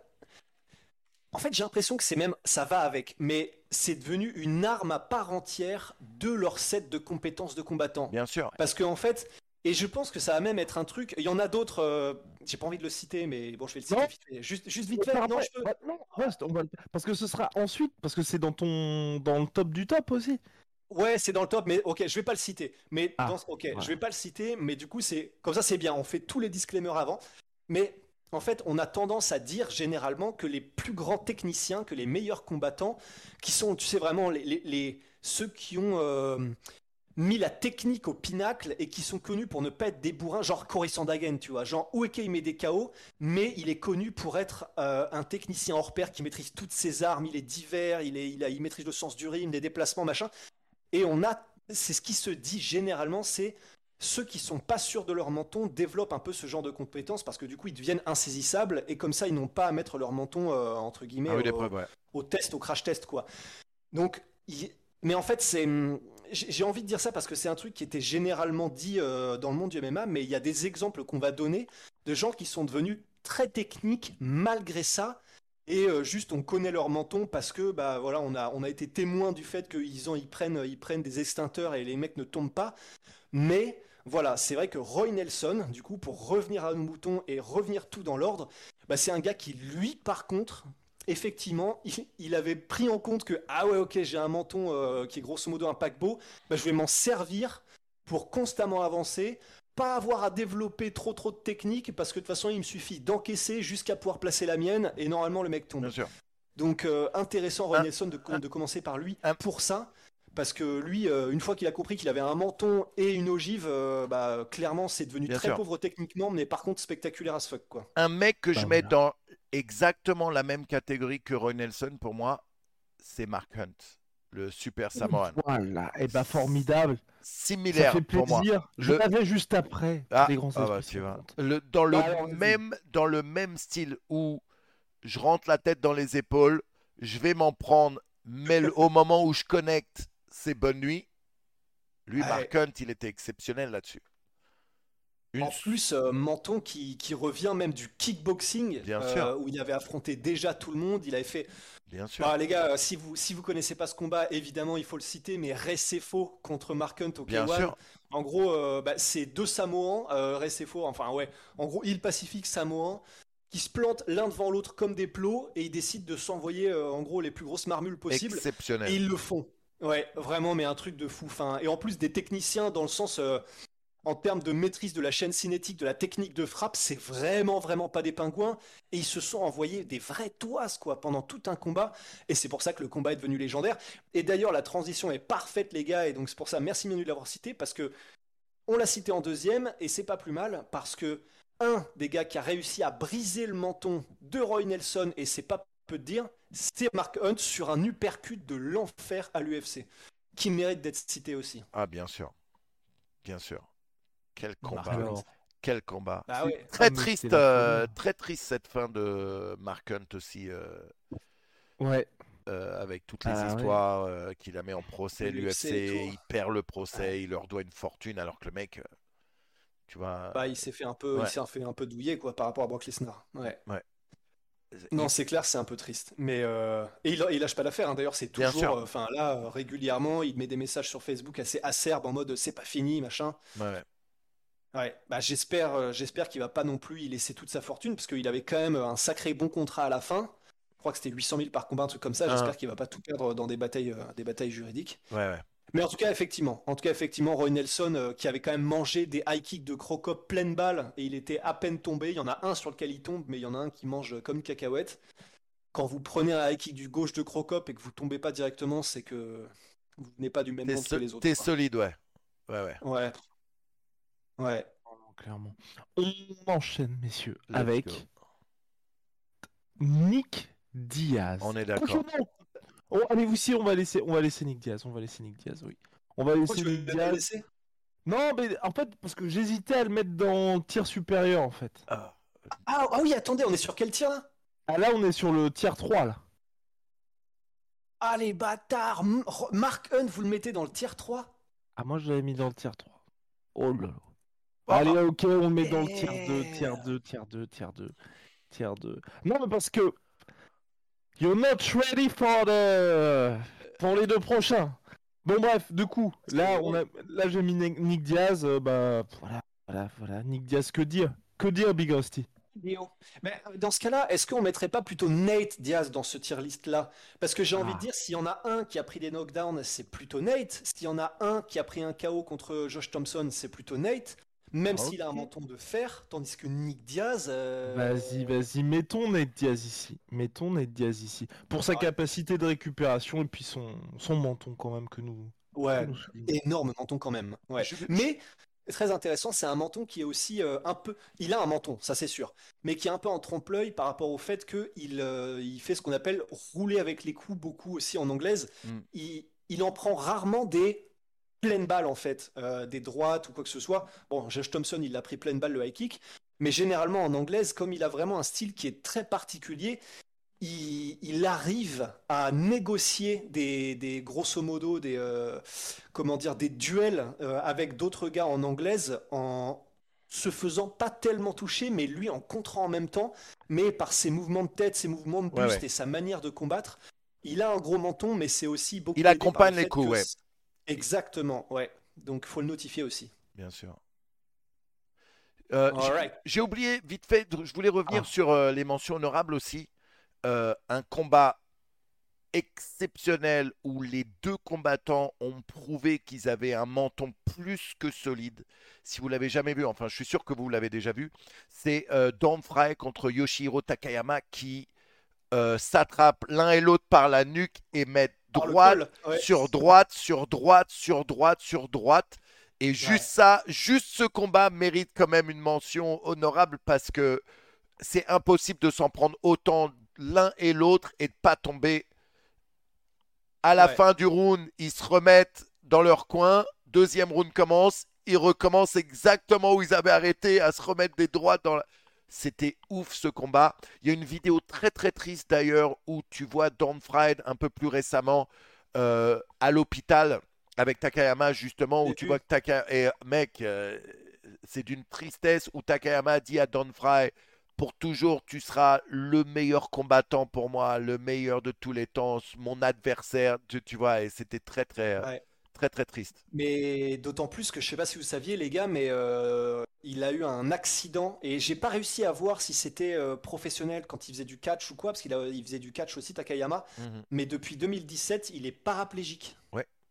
en fait, j'ai l'impression que c'est même, ça va avec, mais c'est devenu une arme à part entière de leur set de compétences de combattants. Bien sûr. Parce qu'en fait, et je pense que ça va même être un truc. Il y en a d'autres. euh, J'ai pas envie de le citer, mais bon, je vais le citer Non. vite fait. Juste, juste vite fait. Non, après, je peux- bah, non, reste, on va le- parce que ce sera ensuite, parce que c'est dans ton dans le top du top aussi. Ouais, c'est dans le top, mais ok, je vais pas le citer. Mais Ah, dans- ok, voilà. je vais pas le citer, mais du coup, c'est comme ça, c'est bien. On fait tous les disclaimers avant. Mais en fait, on a tendance à dire généralement que les plus grands techniciens, que les meilleurs combattants, qui sont, tu sais, vraiment les, les- les- ceux qui ont euh, mis la technique au pinacle et qui sont connus pour ne pas être des bourrins, genre Cory tu vois. Genre Ueke, il met des KO, mais il est connu pour être euh, un technicien hors pair qui maîtrise toutes ses armes, il est divers, il, est, il, a- il maîtrise le sens du rythme, des déplacements, machin. Et on a, c'est ce qui se dit généralement, c'est ceux qui sont pas sûrs de leur menton développent un peu ce genre de compétences parce que du coup ils deviennent insaisissables et comme ça ils n'ont pas à mettre leur menton euh, entre guillemets Ah oui, au, l'épreuve, ouais. au test, au crash test quoi. Donc, il- mais en fait c'est, j'ai j'ai envie de dire ça parce que c'est un truc qui était généralement dit euh, dans le monde du MMA, mais il y a des exemples qu'on va donner de gens qui sont devenus très techniques malgré ça. Et euh, juste, on connaît leur menton parce que, bah voilà, on a, on a été témoin du fait qu'ils ils prennent, ils prennent des extincteurs et les mecs ne tombent pas. Mais voilà, c'est vrai que Roy Nelson, du coup, pour revenir à nos moutons et revenir tout dans l'ordre, bah, c'est un gars qui, lui, par contre, effectivement, il, il avait pris en compte que, ah ouais, ok, j'ai un menton euh, qui est grosso modo un paquebot, bah, je vais m'en servir pour constamment avancer, pas avoir à développer trop trop de techniques, parce que de toute façon, il me suffit d'encaisser jusqu'à pouvoir placer la mienne, et normalement, le mec tombe. Bien sûr. Donc euh, intéressant Roy Un- Nelson de, un- de commencer par lui un- pour ça. Parce que lui, euh, une fois qu'il a compris qu'il avait un menton et une ogive, euh, bah, clairement, c'est devenu Bien très sûr. pauvre techniquement, mais par contre spectaculaire as fuck, quoi. Un mec que je mets voilà. dans exactement la même catégorie que Roy Nelson, pour moi, c'est Mark Hunt, le super Samoan. Voilà, et bah formidable. Ça Similaire fait pour moi. plaisir. Je Le- l'avais juste après. Ah, les grands ah bah, tu vois. Le- dans, le Bah, même, dans le même style où je rentre la tête dans les épaules, je vais m'en prendre, mais le- au moment où je connecte, c'est bonne nuit. Lui, Ouais. Mark Hunt, il était exceptionnel là-dessus. Une- En plus, euh, menton qui, qui revient même du kickboxing, Bien euh, sûr. où il avait affronté déjà tout le monde. Il avait fait. Bien sûr. Bah, les gars, euh, si vous si vous connaissez pas ce combat, évidemment, il faut le citer, mais Recefo contre Mark Hunt au Bien K1. sûr. En gros, euh, bah, c'est deux Samoans, Recefo, enfin ouais, en gros, île Pacifique Samoan, qui se plantent l'un devant l'autre comme des plots et ils décident de s'envoyer en gros les plus grosses marmules possibles. Exceptionnel. Et ils le font. Ouais, vraiment, mais un truc de fou. Enfin, et en plus des techniciens dans le sens, euh, en termes de maîtrise de la chaîne cinétique, de la technique de frappe, c'est vraiment, vraiment pas des pingouins. Et ils se sont envoyés des vraies toises, quoi, pendant tout un combat. Et c'est pour ça que le combat est devenu légendaire. Et d'ailleurs, la transition est parfaite, les gars. Et donc, c'est pour ça, merci Manu de l'avoir cité, parce que on l'a cité en deuxième, et c'est pas plus mal, parce que un des gars qui a réussi à briser le menton de Roy Nelson, et c'est pas peu de dire, c'est Mark Hunt sur un uppercut de l'enfer à l'UFC, qui mérite d'être cité aussi. Ah, bien sûr. Bien sûr. Quel combat. Alors, Quel combat. Bah ouais. Très Ah, triste, euh, très triste cette fin de Mark Hunt aussi, euh, ouais. euh, avec toutes les Ah ouais. histoires euh, qu'il a mis en procès, L'UFC il perd le procès, il leur doit une fortune, alors que le mec, tu vois, Bah, il s'est fait un peu, Ouais. il s'est fait un peu douiller quoi par rapport à Brock Lesnar. Ouais. Non, c'est clair, c'est un peu triste. Mais euh, et il, il lâche pas l'affaire. hein. D'ailleurs, c'est toujours, euh, enfin là, euh, régulièrement, il met des messages sur Facebook assez acerbes en mode c'est pas fini, machin. ouais, ouais. Bah j'espère, euh, j'espère qu'il va pas non plus y laisser toute sa fortune parce qu'il avait quand même un sacré bon contrat à la fin. Je crois que c'était 800 000 par combat, un truc comme ça. Ah. J'espère qu'il va pas tout perdre dans des batailles, euh, des batailles juridiques. ouais, ouais. Mais en tout cas, effectivement, en tout cas, effectivement, Roy Nelson euh, qui avait quand même mangé des high kicks de Crocop pleine balle et il était à peine tombé. Il y en a un sur lequel il tombe, mais il y en a un qui mange comme une cacahuète. Quand vous prenez un high kick du gauche de Crocop et que vous tombez pas directement, c'est que vous n'êtes pas du même monde que les autres. t'es solide, ouais. Ouais, ouais. Ouais. Ouais. Non, clairement. On enchaîne, messieurs, Let's avec go. Nick Diaz. On est d'accord. Oh, allez, vous si, on va laisser, on va laisser Nick Diaz. On va laisser Nick Diaz, oui. On va Pourquoi laisser Nick Diaz. Non, mais en fait, parce que j'hésitais à le mettre dans tir supérieur, en fait. Ah, ah, ah oui, attendez, on est sur quel tir là? Ah, là, on est sur le tier 3, là. Ah les bâtards Mark Hunt, vous le mettez dans le tier 3 Ah, moi, je l'avais mis dans le tier 3. Oh là là. Ah. Allez, ok, on le met dans le tier 2, Eh. tier 2, tier 2, tier 2, tier 2. Non, mais parce que. You're not ready for the. pour les deux prochains. Bon, bref, du coup, là, on a... là j'ai mis Nick Diaz. euh, bah, voilà, voilà, voilà. Nick Diaz, que dire? Que dire, Big Rusty? Vidéo. Mais euh, dans ce cas-là, est-ce qu'on mettrait pas plutôt Nate Diaz dans ce tier list là Parce que j'ai envie Ah. de dire, s'il y en a un qui a pris des knockdowns, c'est plutôt Nate. S'il y en a un qui a pris un KO contre Josh Thompson, c'est plutôt Nate. Même Ah, s'il a un menton de fer, tandis que Nick Diaz. euh, Vas-y, vas-y, mettons Nate Diaz ici. Mettons Nate Diaz ici. Pour sa Ouais. capacité de récupération et puis son, son menton, quand même, que nous. Ouais, que nous soulignons. énorme menton quand même. Ouais. Mais très intéressant, c'est un menton qui est aussi euh, un peu. Il a un menton, ça c'est sûr, mais qui est un peu en trompe-l'œil par rapport au fait qu'il euh, il fait ce qu'on appelle rouler avec les coups beaucoup aussi en anglaise. Mm. Il, il en prend rarement des pleines balles en fait, euh, des droites ou quoi que ce soit. Bon, Josh Thompson, il a pris pleine balle le high kick, mais généralement en anglaise, comme il a vraiment un style qui est très particulier. il, il arrive à négocier des, des grosso modo des euh, comment dire des duels euh, avec d'autres gars en anglaise en se faisant pas tellement toucher, mais lui en contrant en même temps, mais par ses mouvements de tête, ses mouvements de buste Ouais, ouais. et sa manière de combattre, il a un gros menton, mais c'est aussi beaucoup. Il accompagne les coups, ouais. Exactement, ouais. Donc faut le notifier aussi. Bien sûr. Euh, j'ai- oublié vite fait, je voulais revenir Ah. sur euh, les mentions honorables aussi. Euh, un combat exceptionnel où les deux combattants ont prouvé qu'ils avaient un menton plus que solide. Si vous l'avez jamais vu, enfin je suis sûr que vous l'avez déjà vu, c'est Don Fry contre Yoshihiro Takayama qui s'attrapent l'un et l'autre par la nuque et mettent droite ouais. sur droite, sur droite, sur droite, sur droite. Et juste Ouais. ça, juste ce combat mérite quand même une mention honorable parce que c'est impossible de s'en prendre autant l'un et l'autre et de pas tomber. À la Ouais. fin du round, ils se remettent dans leur coin. Deuxième round commence. Ils recommencent exactement où ils avaient arrêté à se remettre des droites dans la... C'était ouf ce combat. Il y a une vidéo très très triste d'ailleurs où tu vois Don Fried un peu plus récemment euh, à l'hôpital avec Takayama justement où Et tu vois que Takayama et mec euh, c'est d'une tristesse où Takayama dit à Don Fry pour toujours tu seras le meilleur combattant pour moi le meilleur de tous les temps mon adversaire tu, tu vois et c'était très très euh, Ouais. Très très triste Mais d'autant plus que je sais pas si vous saviez les gars, mais euh, il a eu un accident et j'ai pas réussi à voir si c'était euh, professionnel quand il faisait du catch ou quoi, parce qu'il a- il faisait du catch aussi Takayama. Mhm. Mais depuis 2017, il est paraplégique.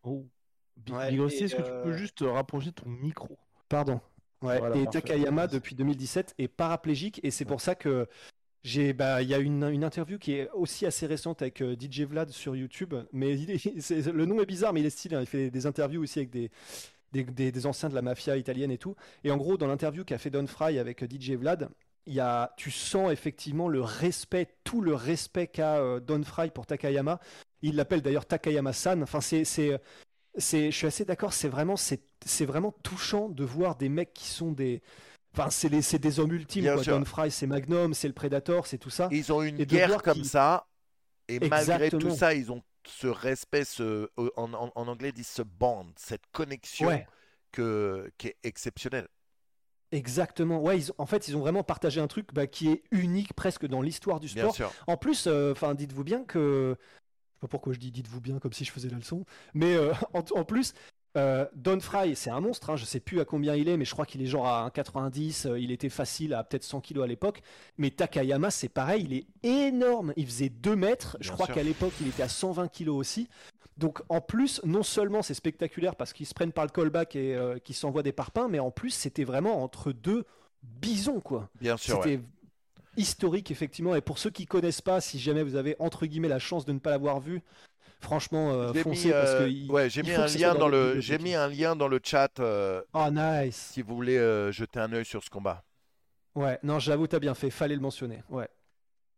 Oh. Ouais, et, est-ce que tu peux euh, juste rapprocher ton micro? Pardon. Ouais. Voilà, et parfait. Takayama depuis 2017 est paraplégique et c'est pour ça que bah il y a une, interview qui est aussi assez récente avec euh, DJ Vlad sur YouTube, mais le nom est bizarre mais il est stylé. hein. Il fait des interviews aussi avec des anciens de la mafia italienne et tout. Et en gros dans l'interview qu'a fait Don Fry avec euh, DJ Vlad, y a tu sens effectivement le respect, tout le respect qu'a euh, Don Fry pour Takayama. Il l'appelle d'ailleurs Takayama-san. Enfin c'est je suis assez d'accord, c'est vraiment, c'est vraiment touchant de voir des mecs qui sont des. Enfin, c'est, les, c'est des hommes ultimes, Bien quoi. sûr. Don Fry, c'est Magnum, c'est le Predator, c'est tout ça. ils ont une Et guerre comme ça et malgré tout ça ils ont ce respect ce euh, en, en- en anglais ils disent ce bond cette connexion Ouais. que, qui est exceptionnelle Exactement. Ouais, ils, en fait, ils ont vraiment partagé un truc bah, qui est unique presque dans l'histoire du bien sport. sûr En plus, euh, dites-vous bien que. Je sais pas pourquoi je dis dites-vous bien comme si je faisais la leçon. Mais euh, en, en plus, euh, Don Fry, c'est un monstre. Hein, je sais plus à combien il est, mais je crois qu'il est genre à 1,90. euh, il était facile à peut-être 100 kilos à l'époque. Mais Takayama, c'est pareil. Il est énorme. Il faisait 2 mètres. Je crois qu'à l'époque, il était à 120 kilos aussi. Donc en plus, non seulement c'est spectaculaire parce qu'ils se prennent par le callback et euh, qu'ils s'envoient des parpaings, mais en plus, c'était vraiment entre deux bisons, quoi. bien sûr ouais. C'était historique, effectivement. Et pour ceux qui connaissent pas, si jamais vous avez entre guillemets la chance de ne pas l'avoir vu, franchement, euh, J'ai foncez mis, parce euh, que il- ouais, j'ai mis un lien dans le, j'ai mis un lien dans le chat euh, Oh, nice. si vous voulez euh, jeter un œil sur ce combat. Ouais, non, j'avoue, t'as bien fait. Fallait le mentionner. Ouais.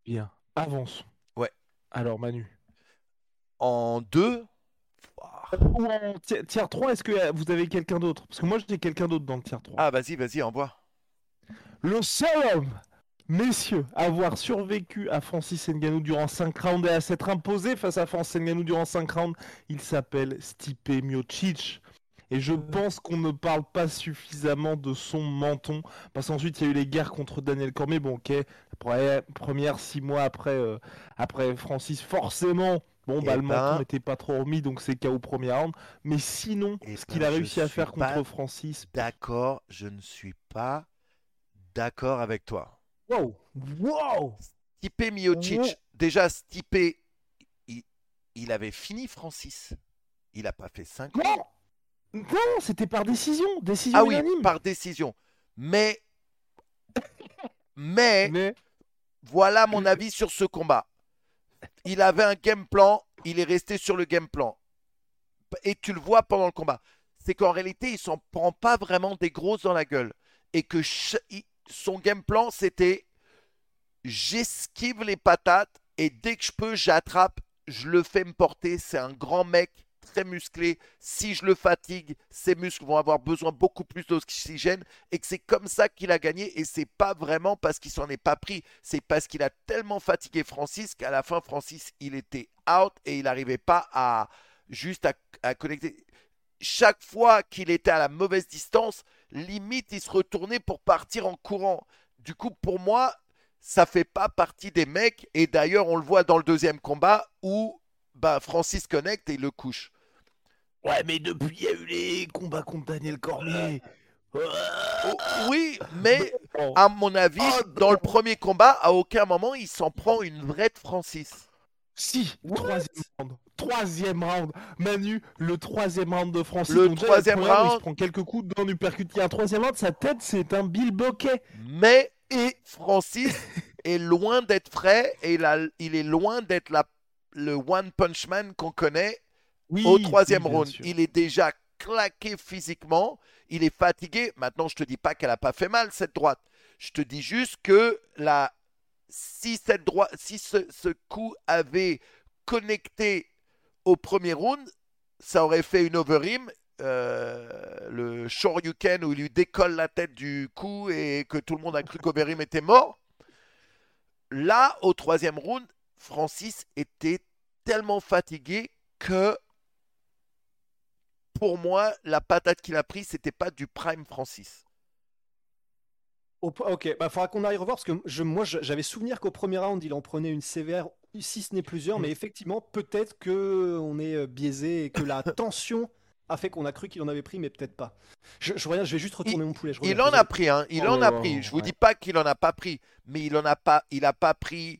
Bien. Avance. Ouais. Alors, Manu. En deux, Ou en ti- tier 3, est-ce que euh, vous avez quelqu'un d'autre? Parce que moi, j'ai quelqu'un d'autre dans le tier 3. ah vas-y, vas-y, envoie. Le seul homme, messieurs, avoir survécu à Francis Ngannou durant 5 rounds et à s'être imposé face à Francis Ngannou durant 5 rounds, il s'appelle Stipe Miocic. Et je pense qu'on ne parle pas suffisamment de son menton. Parce qu'ensuite, il y a eu les guerres contre Daniel Cormier. Bon, ok, première, première six mois après, euh, après Francis, forcément, bon, bah, Eh le ben- menton n'était pas trop remis, donc c'est KO premier round. Mais sinon, Eh ce qu'il ben, a je réussi à faire contre Francis, D'accord, je ne suis pas d'accord avec toi. Wow. Wow. Stipe Miocic, Ouais. déjà Stipe, il, il avait fini Francis. Il n'a pas fait 5 Non Non, c'était par décision, décision Ah oui, unanime. par décision. Mais, mais, Mais voilà mon avis sur ce combat. Il avait un game plan, il est resté sur le game plan. Et tu le vois pendant le combat. C'est qu'en réalité, il s'en prend pas vraiment des grosses dans la gueule. Et que ch- il- son game plan, c'était j'esquive les patates et dès que je peux, j'attrape, je le fais me porter. C'est un grand mec très musclé. Si je le fatigue, ses muscles vont avoir besoin beaucoup plus d'oxygène et que c'est comme ça qu'il a gagné. Et c'est pas vraiment parce qu'il s'en est pas pris, c'est parce qu'il a tellement fatigué Francis qu'à la fin, Francis, il était out et il n'arrivait pas à juste à, à connecter. Chaque fois qu'il était à la mauvaise distance, limite, il se retournait pour partir en courant. Du coup, pour moi, ça fait pas partie des mecs. Et d'ailleurs, on le voit dans le deuxième combat où bah, Francis connecte et il le couche. Ouais, mais depuis, il y a eu les combats contre Daniel Cormier. Oh, oui, mais Oh. à mon avis, Oh, dans le premier combat, à aucun moment, il s'en prend une vraie de Francis. Si, troisième round. Troisième round. Manu, le troisième round de Francis. Le troisième round, Il se prend quelques coups dans du percute. Il y a un troisième round, sa tête, c'est un Bill Bokeh. Mais et Francis est loin d'être frais et il, a- il est loin d'être le one punch man qu'on connaît Oui, au troisième oui, round. sûr. Il est déjà claqué physiquement, il est fatigué. Maintenant, je te dis pas qu'elle a pas fait mal cette droite. Je te dis juste que la si cette droite, si ce, ce coup avait connecté au premier round, ça aurait fait une overhim. euh, le Shoryuken où il lui décolle la tête du coup et que tout le monde a cru qu'Overim était mort. Là, au troisième round, Francis était tellement fatigué que pour moi, la patate qu'il a pris, c'était pas du prime Francis. Au- ok, bah faudra qu'on aille revoir parce que je, moi j'avais souvenir qu'au premier round il en prenait une sévère, si ce n'est plusieurs, mais effectivement peut-être que on est euh, biaisé et que la tension a fait qu'on a cru qu'il en avait pris, mais peut-être pas. Je, je reviens, je vais juste retourner mon poulet. je Il en a pris, hein. Il Oh en a pris. Je vous ouais. dis pas qu'il en a pas pris, mais il en a pas. Il a pas pris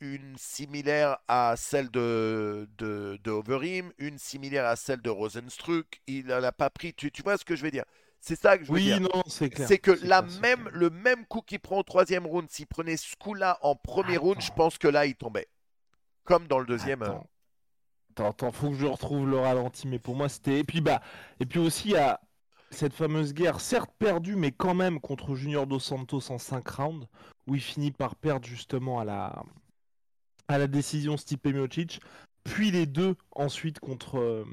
une similaire à celle de de, de Overeem, une similaire à celle de Rosenstruck. Il en a pas pris. Tu, tu vois ce que je veux dire? C'est ça que je veux Oui, dire. non, c'est clair. C'est que clair, même, le même coup qu'il prend au troisième round, s'il prenait ce coup-là en premier round, je pense que là, il tombait. Comme dans le deuxième. euh. Attends. Attends, attends, faut que je retrouve le ralenti, mais pour moi c'était. Et puis bah, et puis aussi il y a cette fameuse guerre, certes perdue, mais quand même contre Junior Dos Santos en 5 rounds, où il finit par perdre justement à la à la décision Stipe Miocic, puis les deux ensuite contre euh,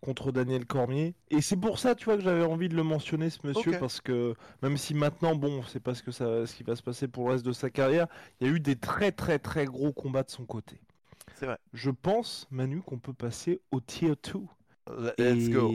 contre Daniel Cormier. Et c'est pour ça, tu vois, que j'avais envie de le mentionner, ce monsieur, parce que même si maintenant, bon, c'est pas ce que ça, ce qui va se passer pour le reste de sa carrière, il y a eu des très très très gros combats de son côté. C'est vrai. Je pense, Manu, qu'on peut passer au tier 2. Let's go.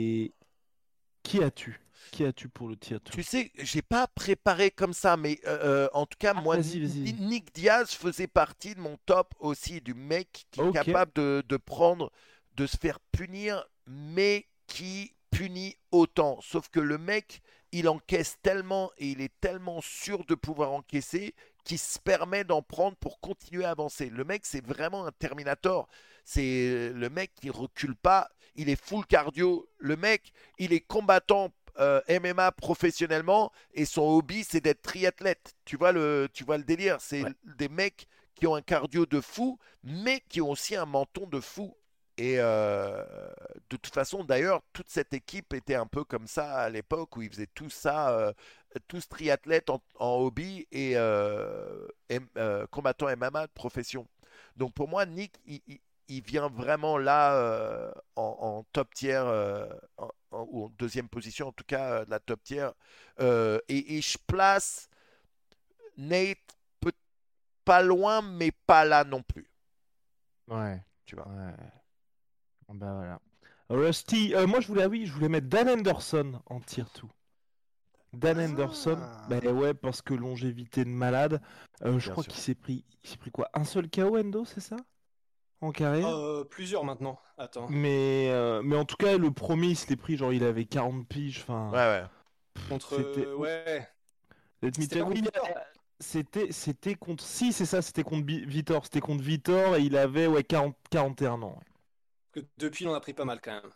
Qui as-tu? Qui as-tu pour le tier 2 Tu sais, j'ai pas préparé comme ça, mais euh, euh, en tout cas, Ah, moi. Ni- Nick Diaz faisait partie de mon top aussi, du mec qui est capable de, de prendre, de se faire punir, mais qui punit autant. Sauf que le mec, il encaisse tellement et il est tellement sûr de pouvoir encaisser qu'il se permet d'en prendre pour continuer à avancer. Le mec, c'est vraiment un Terminator. C'est le mec qui recule pas. Il est full cardio. Le mec, il est combattant euh, MMA professionnellement et son hobby, c'est d'être triathlète. Tu vois le, tu vois le délire. C'est Ouais. des mecs qui ont un cardio de fou, mais qui ont aussi un menton de fou. Et euh, de toute façon, d'ailleurs, toute cette équipe était un peu comme ça à l'époque où ils faisaient tout ça, euh, tous triathlètes en, en hobby et euh, M- euh, combattants MMA de profession. Donc pour moi, Nick, il, il- il vient vraiment là euh, en, en top tier, en- en- ou en deuxième position en tout cas, de la top tier. Euh, et, et je place Nate peut- pas loin, mais pas là non plus. Ouais. Tu vois? Ouais. Bah voilà. Rusty, euh, moi je voulais, ah oui, je voulais mettre Dan Anderson en tier 2. Dan Anderson, Ah. bah ouais, parce que longévité de malade. Euh, je crois sûr. qu'il s'est pris, il s'est pris quoi Un seul KO Endo, c'est ça? En carrière Euh, plusieurs maintenant. Attends. mais, euh, mais en tout cas, le premier, il se l'est pris, genre il avait 40 piges. Enfin, Ouais, ouais. Contre. C'était- ouais. Let me C'était C'était, c'était contre. Si, c'est ça, c'était contre Vitor. C'était contre Vitor et il avait ouais, 40, 41 ans. ouais. Que depuis, en a pris pas mal quand même.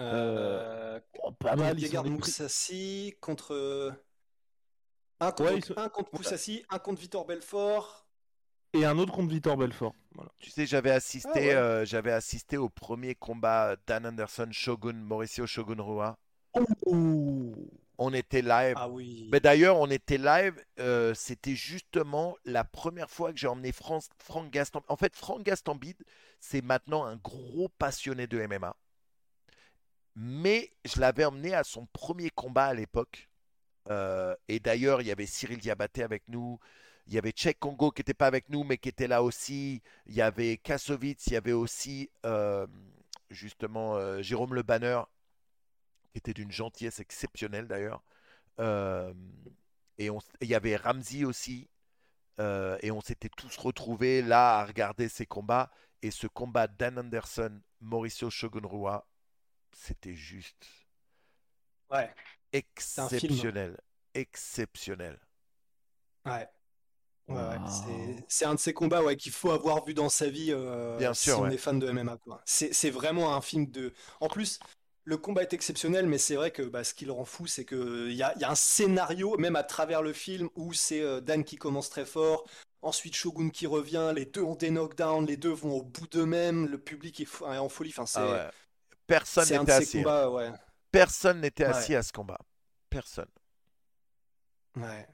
Euh, Euh, Oh, pas mal, est pris. Moussassi contre. Un contre, Ouais, un contre Moussassi, un contre Victor Belfort. Et un autre contre Vitor Belfort. Voilà. Tu sais, j'avais assisté, Ah ouais. euh, j'avais assisté au premier combat Dan Anderson Shogun, Mauricio Shogun Rua. On était live. Ah oui. Mais d'ailleurs, on était live. euh, C'était justement la première fois que j'ai emmené France, Franck Gaston. En fait, Franck Gastambide, c'est maintenant un gros passionné de MMA. mais je l'avais emmené à son premier combat à l'époque. Euh, et d'ailleurs, il y avait Cyril Diabaté avec nous. Il y avait Tchèque Congo qui n'était pas avec nous, mais qui était là aussi. Il y avait Kassovitz. Il y avait aussi, euh, justement, Jérôme Le Banner, qui était d'une gentillesse exceptionnelle d'ailleurs. Euh, et on- il y avait Ramsey aussi. Euh, et on s'était tous retrouvés là à regarder ces combats. Et ce combat Dan Anderson, Mauricio Shogunrua, c'était juste Ouais. exceptionnel. Exceptionnel. Ouais. Ouais. Wow. C'est- C'est un de ces combats ouais, qu'il faut avoir vu dans sa vie euh, Bien si sûr, on est fan de MMA. quoi. C'est c'est vraiment un film de. En plus, le combat est exceptionnel, mais c'est vrai que bah, ce qui le rend fou, c'est qu'il y a, il y a un scénario, même à travers le film, où c'est euh, Dan qui commence très fort, ensuite Shogun qui revient, les deux ont des knockdowns, les deux vont au bout d'eux-mêmes, le public est, fou- est en folie. Enfin, c'est Ah ouais. Personne c'est un de n'était ces assis. combats, ouais. Personne n'était Ouais. assis à ce combat. Personne. ouais.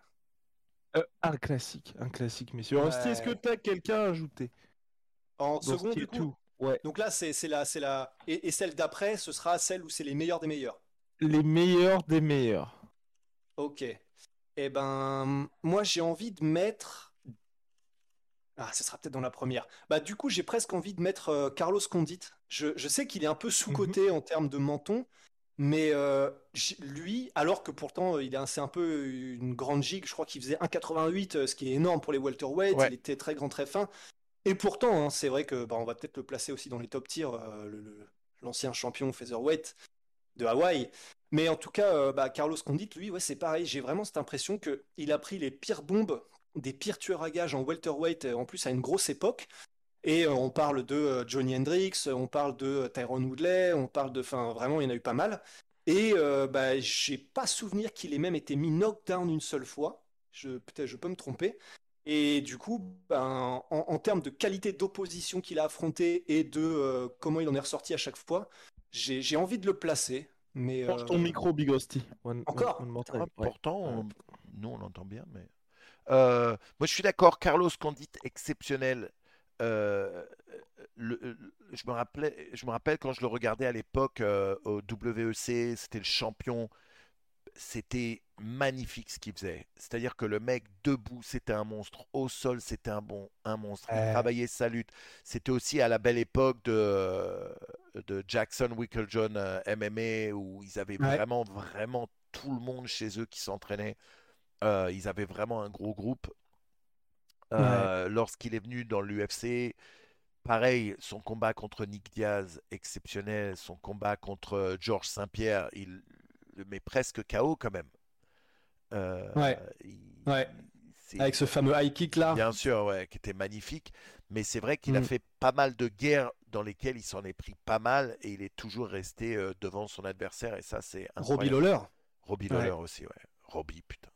Euh, un classique, un classique, messieurs. Rusty, est-ce que Ouais. tu as quelqu'un à ajouter? En second, du coup. tout Ouais. Donc là, c'est la, c'est la, et, et celle d'après, ce sera celle où c'est les meilleurs des meilleurs. Les meilleurs des meilleurs. Ok. Eh ben, moi j'ai envie de mettre. Ah, ce sera peut-être dans la première. Bah, du coup, j'ai presque envie de mettre euh, Carlos Condit. Je, je sais qu'il est un peu sous-coté en termes de menton, mais euh, lui, alors que pourtant euh, il est un- c'est un peu une grande gigue, je crois qu'il faisait 1,88, euh, ce qui est énorme pour les welterweights. Ouais. Il était très grand, très fin. Et pourtant, hein, c'est vrai que bah, on va peut-être le placer aussi dans les top tiers, euh, l'ancien champion featherweight de Hawaï. Mais en tout cas, euh, bah, Carlos Condit, lui, c'est pareil. J'ai vraiment cette impression que il a pris les pires bombes, des pires tueurs à gages en welterweight, euh, en plus à une grosse époque. Et euh, on parle de Johnny Hendricks, on parle de Tyrone Woodley, on parle de, enfin, vraiment, il y en a eu pas mal. Et bah, j'ai pas souvenir qu'il ait même été mis knockdown une seule fois. Je, peut-être, je peux me tromper. Et du coup, ben, en, en termes de qualité d'opposition qu'il a affronté et de euh, comment il en est ressorti à chaque fois, j'ai j'ai envie de le placer. Mais Change euh, ton micro, Big Rusty. One- Encore one Ah. Pourtant, Ouais. on- nous on entend bien, mais. Euh, moi je suis d'accord, Carlos Condit exceptionnel. Euh, le- le- je, me rappelais, je me rappelle quand je le regardais à l'époque euh, au WEC, c'était le champion. C'était magnifique ce qu'il faisait. C'est-à-dire que le mec debout, c'était un monstre. Au sol, c'était un bon, un monstre. Il Ouais. travaillait sa lutte. C'était aussi à la belle époque de, de Jackson Wicklejohn euh, MMA où ils avaient Ouais. vraiment, vraiment tout le monde chez eux qui s'entraînait. Euh, ils avaient vraiment un gros groupe. Euh, Lorsqu'il est venu dans l'UFC, pareil, son combat contre Nick Diaz, exceptionnel. Son combat contre Georges Saint-Pierre, il le met presque KO quand même. Euh, Ouais. il- Ouais. c'est- avec ce fameux high kick là. Bien sûr, ouais, qui était magnifique. Mais c'est vrai qu'il a Mm. fait pas mal de guerres dans lesquelles il s'en est pris pas mal et il est toujours resté euh, devant son adversaire. Et ça, c'est Robbie. Lawler. Robbie Ouais. Lawler aussi, ouais. Robbie, putain.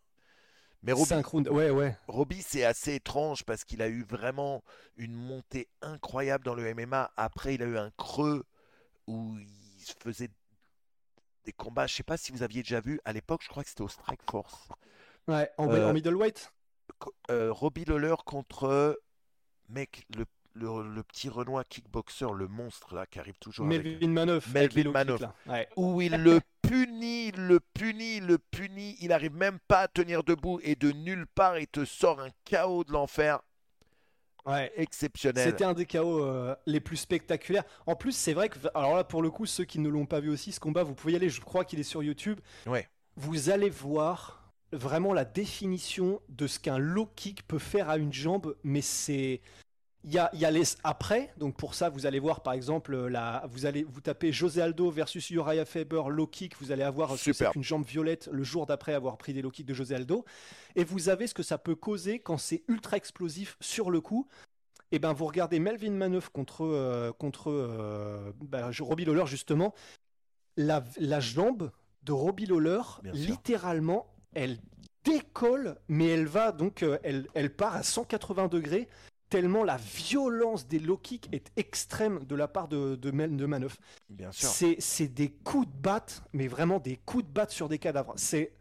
Mais Robbie. Ouais, ouais. Robbie, c'est assez étrange parce qu'il a eu vraiment une montée incroyable dans le MMA. Après, il a eu un creux où il se faisait des combats. Je sais pas si vous aviez déjà vu. À l'époque, je crois que c'était au Strike Force. Ouais, en, Euh, en middleweight? Euh, Robbie Lawler contre mec le, le, le petit Renoir kickboxer, le monstre là qui arrive toujours avec- Melvin Manoff. Melvin avec Manoff. là. Ouais. où il le punit, le punit, le punit, il arrive même pas à tenir debout et de nulle part il te sort un chaos de l'enfer Ouais. exceptionnel. C'était un des KO euh, les plus spectaculaires. En plus, c'est vrai que, alors là, pour le coup, ceux qui ne l'ont pas vu aussi, ce combat, vous pouvez y aller. Je crois qu'il est sur YouTube. Ouais. Vous allez voir vraiment la définition de ce qu'un low kick peut faire à une jambe, mais c'est. Il y a, il y a les après, donc pour ça vous allez voir par exemple la, vous allez vous tapez José Aldo versus Uriah Faber low kick, vous allez avoir c'est Super. qu'une jambe violette le jour d'après avoir pris des low kicks de José Aldo, et vous avez ce que ça peut causer quand c'est ultra explosif sur le coup. Et ben vous regardez Melvin Manoff contre euh, contre euh, bah, Robbie Lawler justement, la, la jambe de Robbie Lawler littéralement elle décolle, mais elle va donc euh, elle, elle part à 180 degrés tellement la violence des low kicks est extrême de la part de, de, Mel- de Manoff. Bien sûr. C'est des coups de batte, mais vraiment des coups de batte sur des cadavres. C'est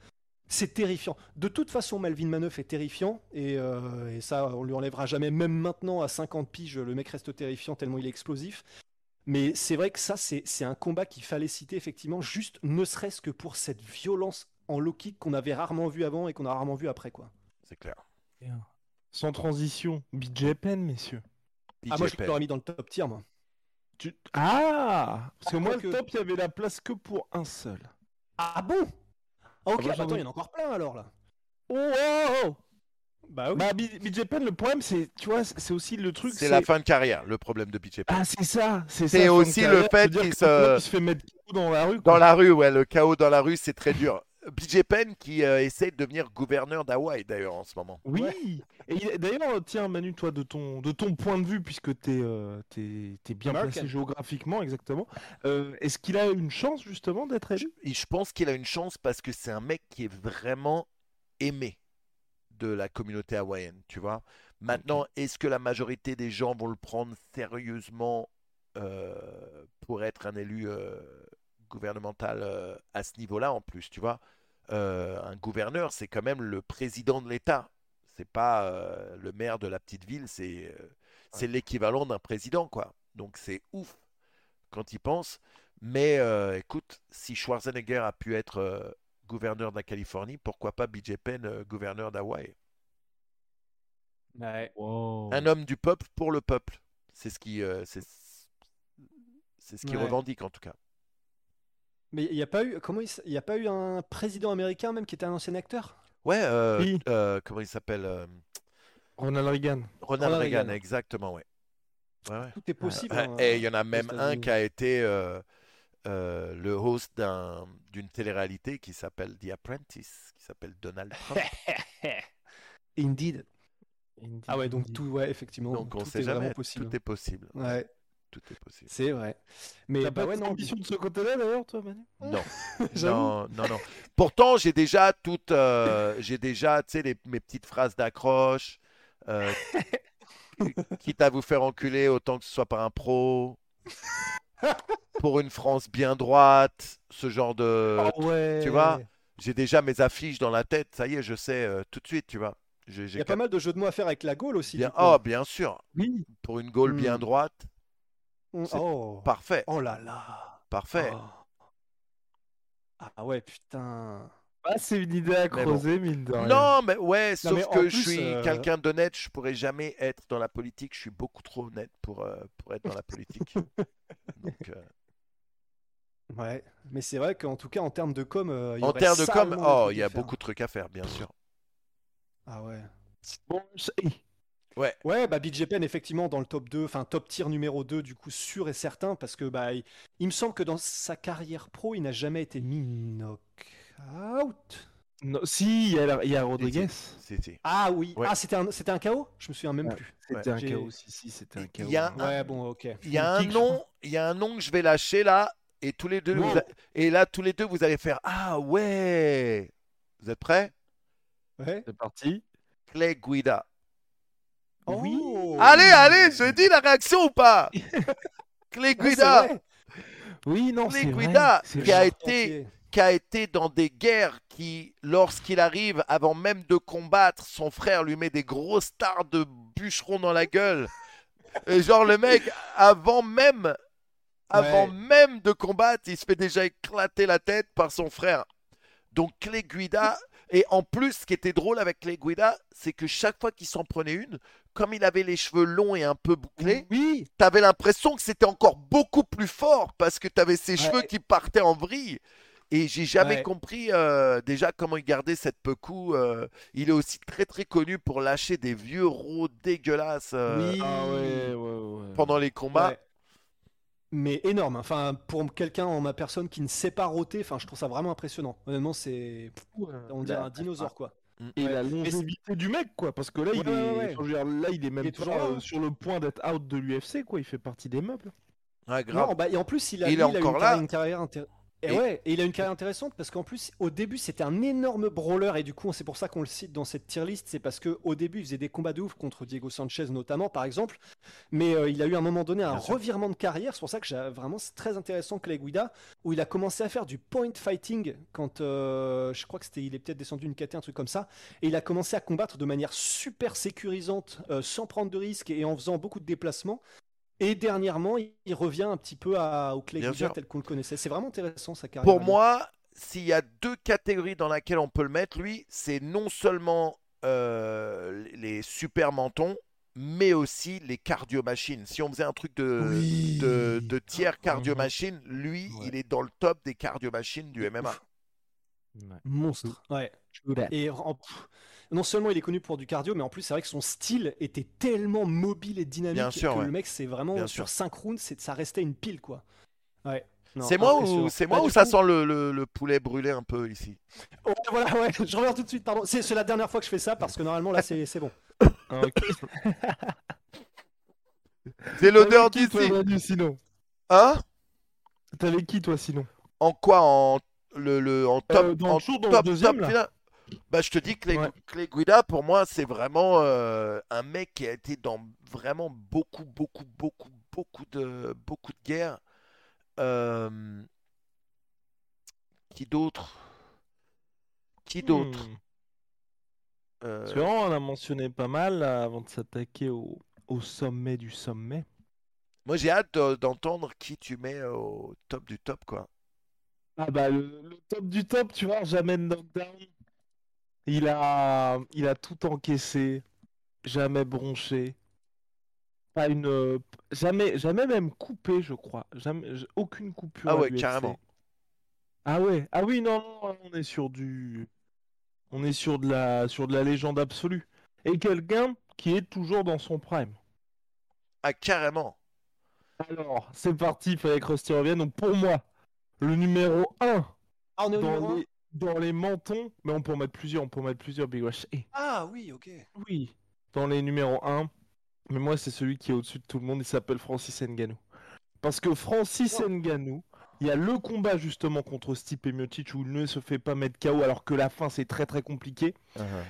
c'est terrifiant. De toute façon, Melvin Manoff est terrifiant, et, euh, et ça, on lui enlèvera jamais. Même maintenant, à 50 piges, le mec reste terrifiant tellement il est explosif. Mais c'est vrai que ça, c'est c'est un combat qu'il fallait citer, effectivement, juste ne serait-ce que pour cette violence en low kick qu'on avait rarement vu avant et qu'on a rarement vu après, quoi. C'est clair. Sans transition, BJ Penn, messieurs. Ah, moi, je l'aurais mis dans le top tier, moi. Tu- Ah Parce que Ah, moi, le top, il y avait la place que pour un seul. Ah bon Ah, ok, Ah bah, bah, attends, il y en a encore plein, alors, là. Oh, oh, oh Bah oui. Bah, BJ Penn, le problème, c'est, tu vois, c'est aussi le truc. C'est la fin de carrière, le problème de BJ Penn. Ah, c'est ça, c'est ça. Aussi le fait qu'il se- fait mettre KO dans la rue. Dans la rue, ouais, le chaos dans la rue, c'est très dur. BJ Penn qui euh, essaie de devenir gouverneur d'Hawaï d'ailleurs en ce moment. Oui. Et il- d'ailleurs, tiens, Manu, toi, de ton, de ton point de vue, puisque t'es, euh, t'es, t'es bien American. placé géographiquement, exactement, euh, est-ce qu'il a une chance justement d'être élu? Je pense qu'il a une chance parce que c'est un mec qui est vraiment aimé de la communauté hawaïenne, tu vois. Maintenant, est-ce que la majorité des gens vont le prendre sérieusement euh, pour être un élu euh, gouvernemental euh, à ce niveau-là en plus, tu vois Euh, Un gouverneur, c'est quand même le président de l'État. C'est pas euh, le maire de la petite ville, c'est euh, c'est l'équivalent d'un président, quoi. Donc c'est ouf quand il pense. Mais euh, écoute, si Schwarzenegger a pu être euh, gouverneur de la Californie, pourquoi pas BJ Penn, euh, gouverneur d'Hawaï? Ouais. Un homme du peuple pour le peuple. C'est ce qui, euh, c'est, c'est ce qui Ouais. revendique en tout cas. Mais il n'y a pas eu, comment il, s- y a pas eu un président américain même qui était un ancien acteur? Ouais, euh, Oui. euh, comment il s'appelle euh, Ronald Reagan. Ronald Ronald Reagan, Reagan. exactement, ouais. Ouais, ouais. Tout est possible. Ouais, hein, Et il y en a même un États-Unis. qui a été euh, euh, le host d'un, d'une télé-réalité qui s'appelle The Apprentice, qui s'appelle Donald Trump. Indeed. Ah ouais, donc tout, ouais, effectivement. Donc on tout sait est vraiment jamais, possible. tout est possible. Ouais, Tout est possible. c'est vrai. Mais T'as bah pas ouais, de non. ambition de ce côté-là d'ailleurs, toi, Manu? Non, non, non, non. Pourtant, j'ai déjà toutes, euh, j'ai déjà, tu sais, mes petites phrases d'accroche. euh, quitte à vous faire enculer, autant que ce soit par un pro. Pour une France bien droite, ce genre de. Ah ouais. tu vois, J'ai déjà mes affiches dans la tête. Ça y est, je sais euh, tout de suite, tu vois. J'ai, Il y a pas mal de jeux de mots à faire avec la Gaule aussi. bien... Oh, bien sûr. Oui. Pour une Gaule bien Hmm. droite, Oh. parfait, oh là là. parfait. Oh. Ah ouais, putain. Ah, c'est une idée à Mais bon. creuser, mine de rien. Non, mais ouais, sauf mais que je suis euh, quelqu'un d'honnête, je pourrais jamais être dans la politique, je suis beaucoup trop honnête pour, euh, pour être dans la politique. Donc, euh, Ouais, mais c'est vrai qu'en tout cas, en termes de com, euh, il y en termes de com, oh, il y a beaucoup de trucs à faire, bien sûr. Ah ouais. Bon, eh, Ouais, bah BJ Penn, effectivement, dans le top 2, enfin top tier numéro 2, du coup, sûr et certain, parce que bah, il, il me semble que dans sa carrière pro, il n'a jamais été mis knock-out. non, si, il y a, la- il y a Rodriguez. Si. Ah oui, Ouais. ah c'était un, c'était un KO Je me souviens même Ouais. plus. C'était un chaos, si, si, c'était un Il chaos. y a un- Ouais, bon, ok. Il y a un nom, il y a un nom que je vais lâcher là, et tous les deux, Wow. vous a- et là tous les deux, vous allez faire ah ouais. Vous êtes prêts? Ouais. C'est parti. Clay Guida. Oui. Oh. Allez, allez, je dis la réaction ou pas? C'est Guida, vrai. Oui, non, vrai. Guida, c'est qui a vrai. été qui a été dans des guerres qui, lorsqu'il arrive, avant même de combattre, son frère lui met des grosses stars de bûcheron dans la gueule. Et genre le mec, avant même, avant Ouais. même de combattre, il se fait déjà éclater la tête par son frère. Donc Clay Guida, et en plus, ce qui était drôle avec Clay Guida, c'est que chaque fois qu'il s'en prenait une, comme il avait les cheveux longs et un peu bouclés, Oui, t'avais l'impression que c'était encore beaucoup plus fort parce que t'avais ses Ouais. cheveux qui partaient en vrille. Et j'ai jamais Ouais. compris euh, déjà comment il gardait cette pecou. euh, il est aussi très très connu pour lâcher des vieux rots dégueulasses euh, Oui. Ah ouais, ouais, ouais. pendant les combats. Ouais. Mais énorme. Enfin, pour quelqu'un en ma personne qui ne sait pas roter, enfin, je trouve ça vraiment impressionnant. Honnêtement, c'est, on dirait Là- un dinosaure, quoi. Et Ouais. la longévité du mec, quoi, parce que là, il Ouais, est, ouais. enfin, je veux dire, là, il est même Il est pas toujours là, euh, hein. sur le point d'être out de l'UFC, quoi. Il fait partie des meubles. Ouais, grave. Non, bah, et en plus, il a, Il lui, est il a encore une, là. carrière- une carrière intér- Et, Et- ouais, et il a une carrière intéressante parce qu'en plus, au début, c'était un énorme brawler et du coup, c'est pour ça qu'on le cite dans cette tier list. C'est parce que au début, il faisait des combats de ouf contre Diego Sanchez notamment, par exemple. Mais euh, il a eu à un moment donné un Bien sûr. revirement de carrière. C'est pour ça que j'ai vraiment c'est très intéressant que Guida, où il a commencé à faire du point fighting quand euh, je crois que c'était, il est peut-être descendu une KT, un truc comme ça, et il a commencé à combattre de manière super sécurisante, euh, sans prendre de risques et en faisant beaucoup de déplacements. Et dernièrement, il revient un petit peu à, au Clay Bien Guida sûr. tel qu'on le connaissait. C'est vraiment intéressant sa carrière. Pour lui. moi, s'il y a deux catégories dans lesquelles on peut le mettre, lui, c'est non seulement euh, les super mentons, mais aussi les cardio-machines. Si on faisait un truc de, Oui. de, de tiers cardio-machine, lui, Ouais. il est dans le top des cardio-machines du MMA. Monstre. Ouais. Et en- pff, non seulement il est connu pour du cardio, mais en plus c'est vrai que son style était tellement mobile et dynamique Bien sûr, que ouais. le mec c'est vraiment Bien sur sûr. 5 rounds, c'est- ça restait une pile quoi. Ouais. C'est moi ou c'est Bah, moi ou du ça coup- sent le, le- le poulet brûlé un peu ici? Ouais, voilà, ouais, je reviens tout de suite, pardon. C'est la dernière fois que je fais ça parce que normalement là c'est bon. Ah. C'est l'odeur d'ici. Sinon? Hein? T'avais qui toi sinon? En quoi? En le, le en top Euh, dans- en toujours dans le top, deuxième, top là. Bah je te dis que Clay, Ouais. Clay Guida pour moi c'est vraiment euh, un mec qui a été dans vraiment beaucoup beaucoup beaucoup beaucoup de beaucoup de guerres. Euh, Qui d'autre? Qui d'autre? Hmm. Euh, que vraiment, on a mentionné pas mal là, avant de s'attaquer au, au sommet du sommet. Moi j'ai hâte de- d'entendre qui tu mets au top du top quoi. Ah bah le, le top du top, tu vois, jamais de knockdown. Il a, il a tout encaissé, jamais bronché, pas une, euh, jamais, jamais même coupé, je crois, jamais, aucune coupure. Ah ouais, carrément. Ah ouais, ah oui, non, non, on est sur du, on est sur de la, sur de la légende absolue. Et quelqu'un qui est toujours dans son prime. Ah carrément. Alors, c'est parti, il fallait que Rusty revienne. Donc pour moi, le numéro 1 Ah on est au numéro dans les, dans les mentons, mais on peut en mettre plusieurs, on peut en mettre plusieurs Big Wash. Ah oui, ok. oui, dans les numéros 1, mais moi c'est celui qui est au-dessus de tout le monde, il s'appelle Francis Ngannou. Parce que Francis Oh. Ngannou, il y a le combat justement contre Stipe Miocic où il ne se fait pas mettre KO alors que la fin c'est très très compliqué.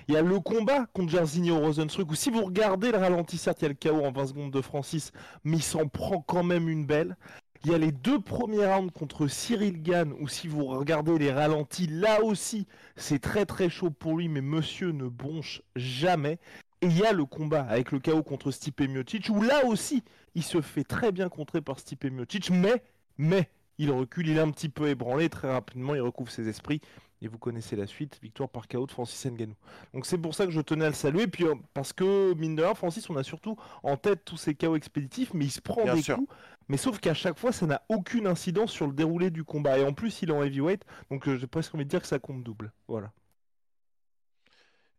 Il y a le combat contre Jairzinho Rosenstruck où si vous regardez le ralenti, certes il y a le KO en 20 secondes de Francis, mais il s'en prend quand même une belle. Il y a les deux premiers rounds contre Cyril Gann où si vous regardez les ralentis, là aussi c'est très très chaud pour lui, mais monsieur ne bronche jamais. Et il y a le combat avec le KO contre Stipe Miocic où là aussi il se fait très bien contrer par Stipe Miocic, mais, mais il recule, il est un petit peu ébranlé, très rapidement il recouvre ses esprits. Et vous connaissez la suite, victoire par KO de Francis Ngannou. Donc c'est pour ça que je tenais à le saluer, puis euh, parce que mine de rien, Francis, on a surtout en tête tous ces KO expéditifs, mais il se prend Bien des sûr. coups. Mais sauf qu'à chaque fois, ça n'a aucune incidence sur le déroulé du combat. Et en plus, il est en heavyweight, donc euh, j'ai presque envie de dire que ça compte double. Voilà.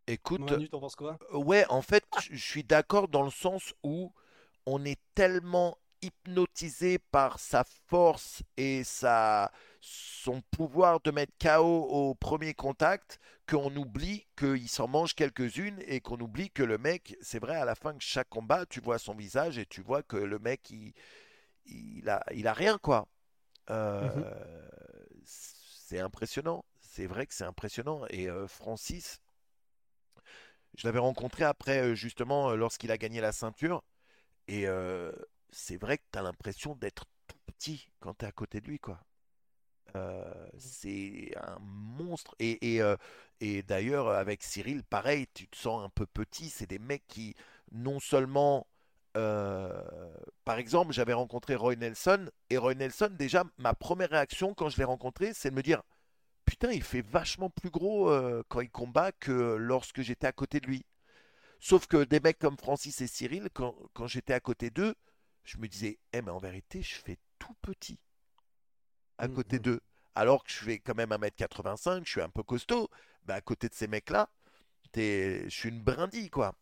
Écoute, Manu, t'en penses quoi? Ouais, en fait, je je suis d'accord dans le sens où on est tellement hypnotisé par sa force et sa, son pouvoir de mettre KO au premier contact qu'on oublie qu'il s'en mange quelques-unes et qu'on oublie que le mec, c'est vrai, à la fin de chaque combat, tu vois son visage et tu vois que le mec, il, il a, il a rien, quoi. Euh, C'est impressionnant. C'est vrai que c'est impressionnant. Et euh, Francis, je l'avais rencontré après, euh, justement, lorsqu'il a gagné la ceinture. Et euh, c'est vrai que tu as l'impression d'être tout petit quand tu es à côté de lui, quoi. Euh, c'est un monstre. Et, et, euh, et d'ailleurs, avec Cyril, pareil, tu te sens un peu petit. C'est des mecs qui, non seulement. Euh, par exemple, j'avais rencontré Roy Nelson. Et Roy Nelson, déjà, ma première réaction quand je l'ai rencontré, c'est de me dire Putain, il fait vachement plus gros euh, quand il combat que lorsque j'étais à côté de lui. Sauf que des mecs comme Francis et Cyril, quand, quand j'étais à côté d'eux, je me disais, eh mais en vérité, je fais tout petit à Mhm. côté d'eux. Alors que je fais quand même 1m85, je suis un peu costaud. Bah, à côté de ces mecs-là, t'es- je suis une brindille, quoi.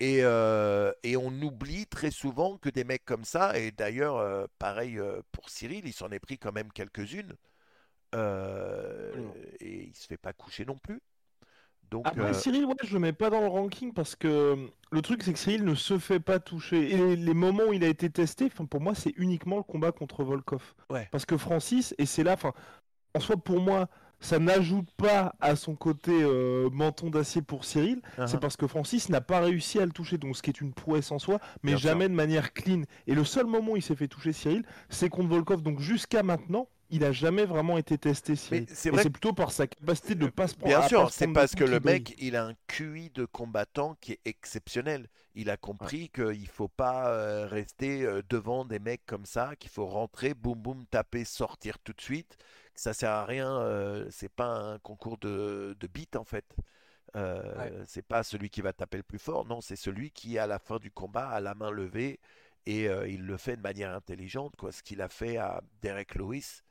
Et, euh, et on oublie très souvent que des mecs comme ça, et d'ailleurs, euh, pareil euh, pour Cyril, il s'en est pris quand même quelques-unes. Euh, et il se fait pas coucher non plus. Donc, Après, Cyril, ouais, je le mets pas dans le ranking parce que le truc, c'est que Cyril ne se fait pas toucher. Et les, moments où il a été testé, pour moi, c'est uniquement le combat contre Volkov. Ouais. Parce que Francis, et c'est là, en soi, pour moi, ça n'ajoute pas à son côté euh, menton d'acier pour Cyril. uh-huh. C'est parce que Francis n'a pas réussi à le toucher, donc ce qui est une prouesse en soi, mais Bien sûr. jamais de manière clean. Et le seul moment où il s'est fait toucher Cyril, c'est contre Volkov. Donc jusqu'à maintenant, il a jamais vraiment été testé. Cyril. C'est Et vrai c'est plutôt par sa capacité de pas se prendre. Bien sûr, c'est parce que le mec, il a un QI de combattant qui est exceptionnel. Il a compris qu'il faut pas euh, rester euh, devant des mecs comme ça, qu'il faut rentrer, boum boum, taper, sortir tout de suite. Ça sert à rien. euh, c'est pas un concours de, de beat en fait. Euh, Ouais. C'est pas celui qui va taper le plus fort. Non, c'est celui qui à la fin du combat a la main levée et euh, il le fait de manière intelligente. Quoi. Ce qu'il a fait à Derek Lewis.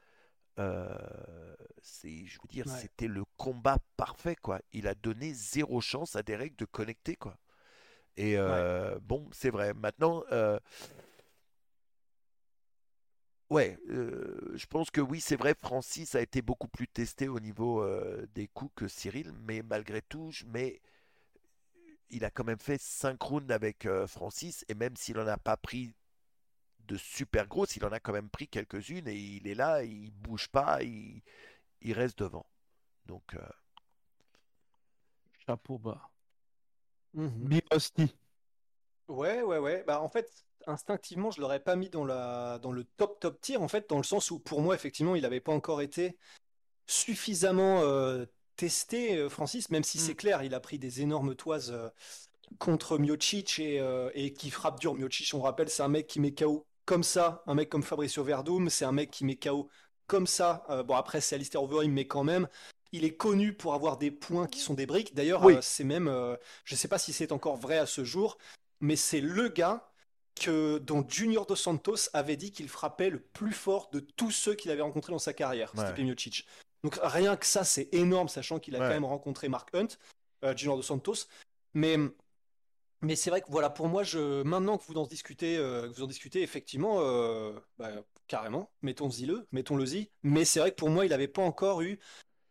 C'est, je veux dire, Ouais. c'était le combat parfait, quoi. Il a donné zéro chance à Derek de connecter, quoi. Et bon, c'est vrai. Maintenant, ouais, euh, je pense que oui, c'est vrai. Francis a été beaucoup plus testé au niveau euh, des coups que Cyril, mais malgré tout, je mets, il a quand même fait 5 rounds avec euh, Francis, et même s'il en a pas pris de super grosses, il en a quand même pris quelques-unes, et il est là, il bouge pas, il, il reste devant. Donc, euh, Chapeau bas. Rusty. Ouais, ouais, ouais. Bah, en fait, instinctivement, je l'aurais pas mis dans la, dans le top top tier, en fait, dans le sens où, pour moi, effectivement, il n'avait pas encore été suffisamment euh, testé, euh, Francis, même si c'est clair, il a pris des énormes toises euh, contre Miocic et, euh, et qui frappe dur. Miocic, on rappelle, c'est un mec qui met KO comme ça, un mec comme Fabricio Verdum, c'est un mec qui met KO comme ça. Bon, après, c'est Alistair Overeem, mais quand même. Il est connu pour avoir des points qui sont des briques. D'ailleurs, Oui. c'est même, je sais pas si c'est encore vrai à ce jour, mais c'est le gars que, dont Junior Dos Santos avait dit qu'il frappait le plus fort de tous ceux qu'il avait rencontrés dans sa carrière, Ouais. Stipe Miocic. Donc rien que ça, c'est énorme, sachant qu'il a Ouais. quand même rencontré Mark Hunt, euh, Junior Dos Santos. Mais, mais c'est vrai que voilà, pour moi, je, maintenant que vous en discutez, euh, que vous en discutez, effectivement, euh, bah, carrément, mettons-y-le, mettons-le-y. Mais c'est vrai que pour moi, il n'avait pas encore eu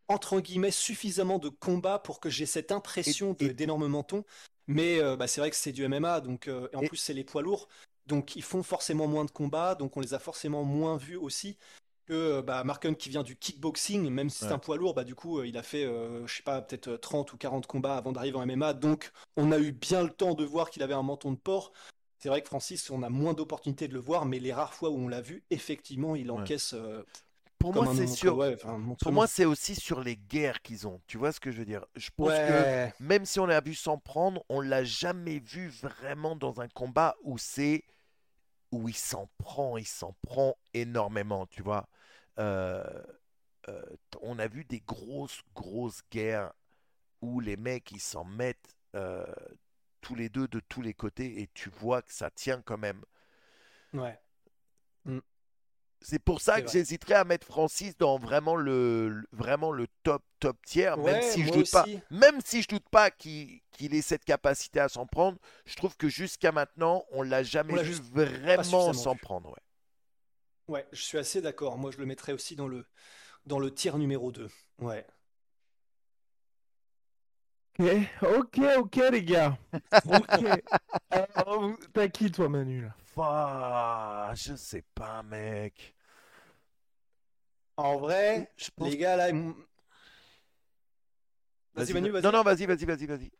entre guillemets suffisamment de combats pour que j'ai cette impression Et- de- et- d'énorme menton. Mais euh, bah, c'est vrai que c'est du MMA, donc euh, et en Et- plus c'est les poids lourds, donc ils font forcément moins de combats, donc on les a forcément moins vus aussi que euh, bah, Mark Hunt qui vient du kickboxing, même si c'est un poids lourd, bah du coup il a fait euh, je sais pas peut-être euh, 30 ou 40 combats avant d'arriver en MMA, donc on a eu bien le temps de voir qu'il avait un menton de porc. C'est vrai que Francis, on a moins d'opportunités de le voir, mais les rares fois où on l'a vu, effectivement, il encaisse. Pour moi, c'est monstre, sûr. ouais, enfin, Pour monstrueux. moi, c'est aussi sur les guerres qu'ils ont. Tu vois ce que je veux dire? Je pense que même si on l'a vu s'en prendre, on l'a jamais vu vraiment dans un combat où c'est où il s'en prend, il s'en prend énormément, tu vois? Euh, euh, on a vu des grosses, grosses guerres où les mecs ils s'en mettent euh, tous les deux de tous les côtés et tu vois que ça tient quand même. Ouais. C'est pour ça que j'hésiterais à mettre Francis dans vraiment le, le- vraiment le top top tier, même si je doute pas, même si je doute pas qu'il ait cette capacité à s'en prendre. Je trouve que jusqu'à maintenant, on l'a jamais On vu vraiment s'en prendre. ouais. Ouais, je suis assez d'accord. Moi, je le mettrais aussi dans le, dans le tir numéro 2. Ouais. Ok, ok, ok, les gars. Ok. Alors, T'as qui, toi, Manu là? Je sais pas, mec. En vrai, Je pense- les gars, là, ils Vas-y, Manu, vas-y. Non, non, vas-y, vas-y, vas-y, vas-y.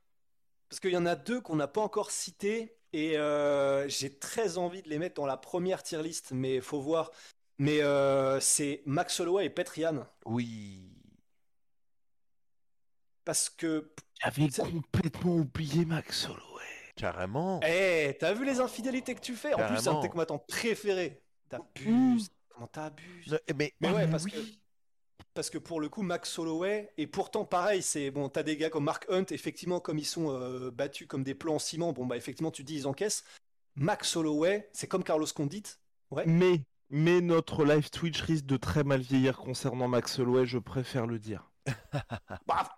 Parce qu'il y en a deux qu'on n'a pas encore cités et euh, j'ai très envie de les mettre dans la première tier list, mais faut voir. Mais euh, c'est Max Holloway et Petrian. Oui. Parce que, J'avais complètement oublié Max Holloway. Carrément. eh, t'as vu les infidélités que tu fais? En plus, c'est un de Carrément. tes combattants préférés. T'abuses. Comment t'abuses? Ne- Mais, Mais ouais, mais parce oui. que parce que pour le coup, Max Holloway, et pourtant pareil, c'est bon, t'as des gars comme Mark Hunt, effectivement, comme ils sont euh, battus comme des plans en ciment, bon bah effectivement, tu dis ils encaissent. Max Holloway, c'est comme Carlos Condit, ouais. Mais, mais notre live Twitch risque de très mal vieillir concernant Max Holloway, je préfère le dire. Bah,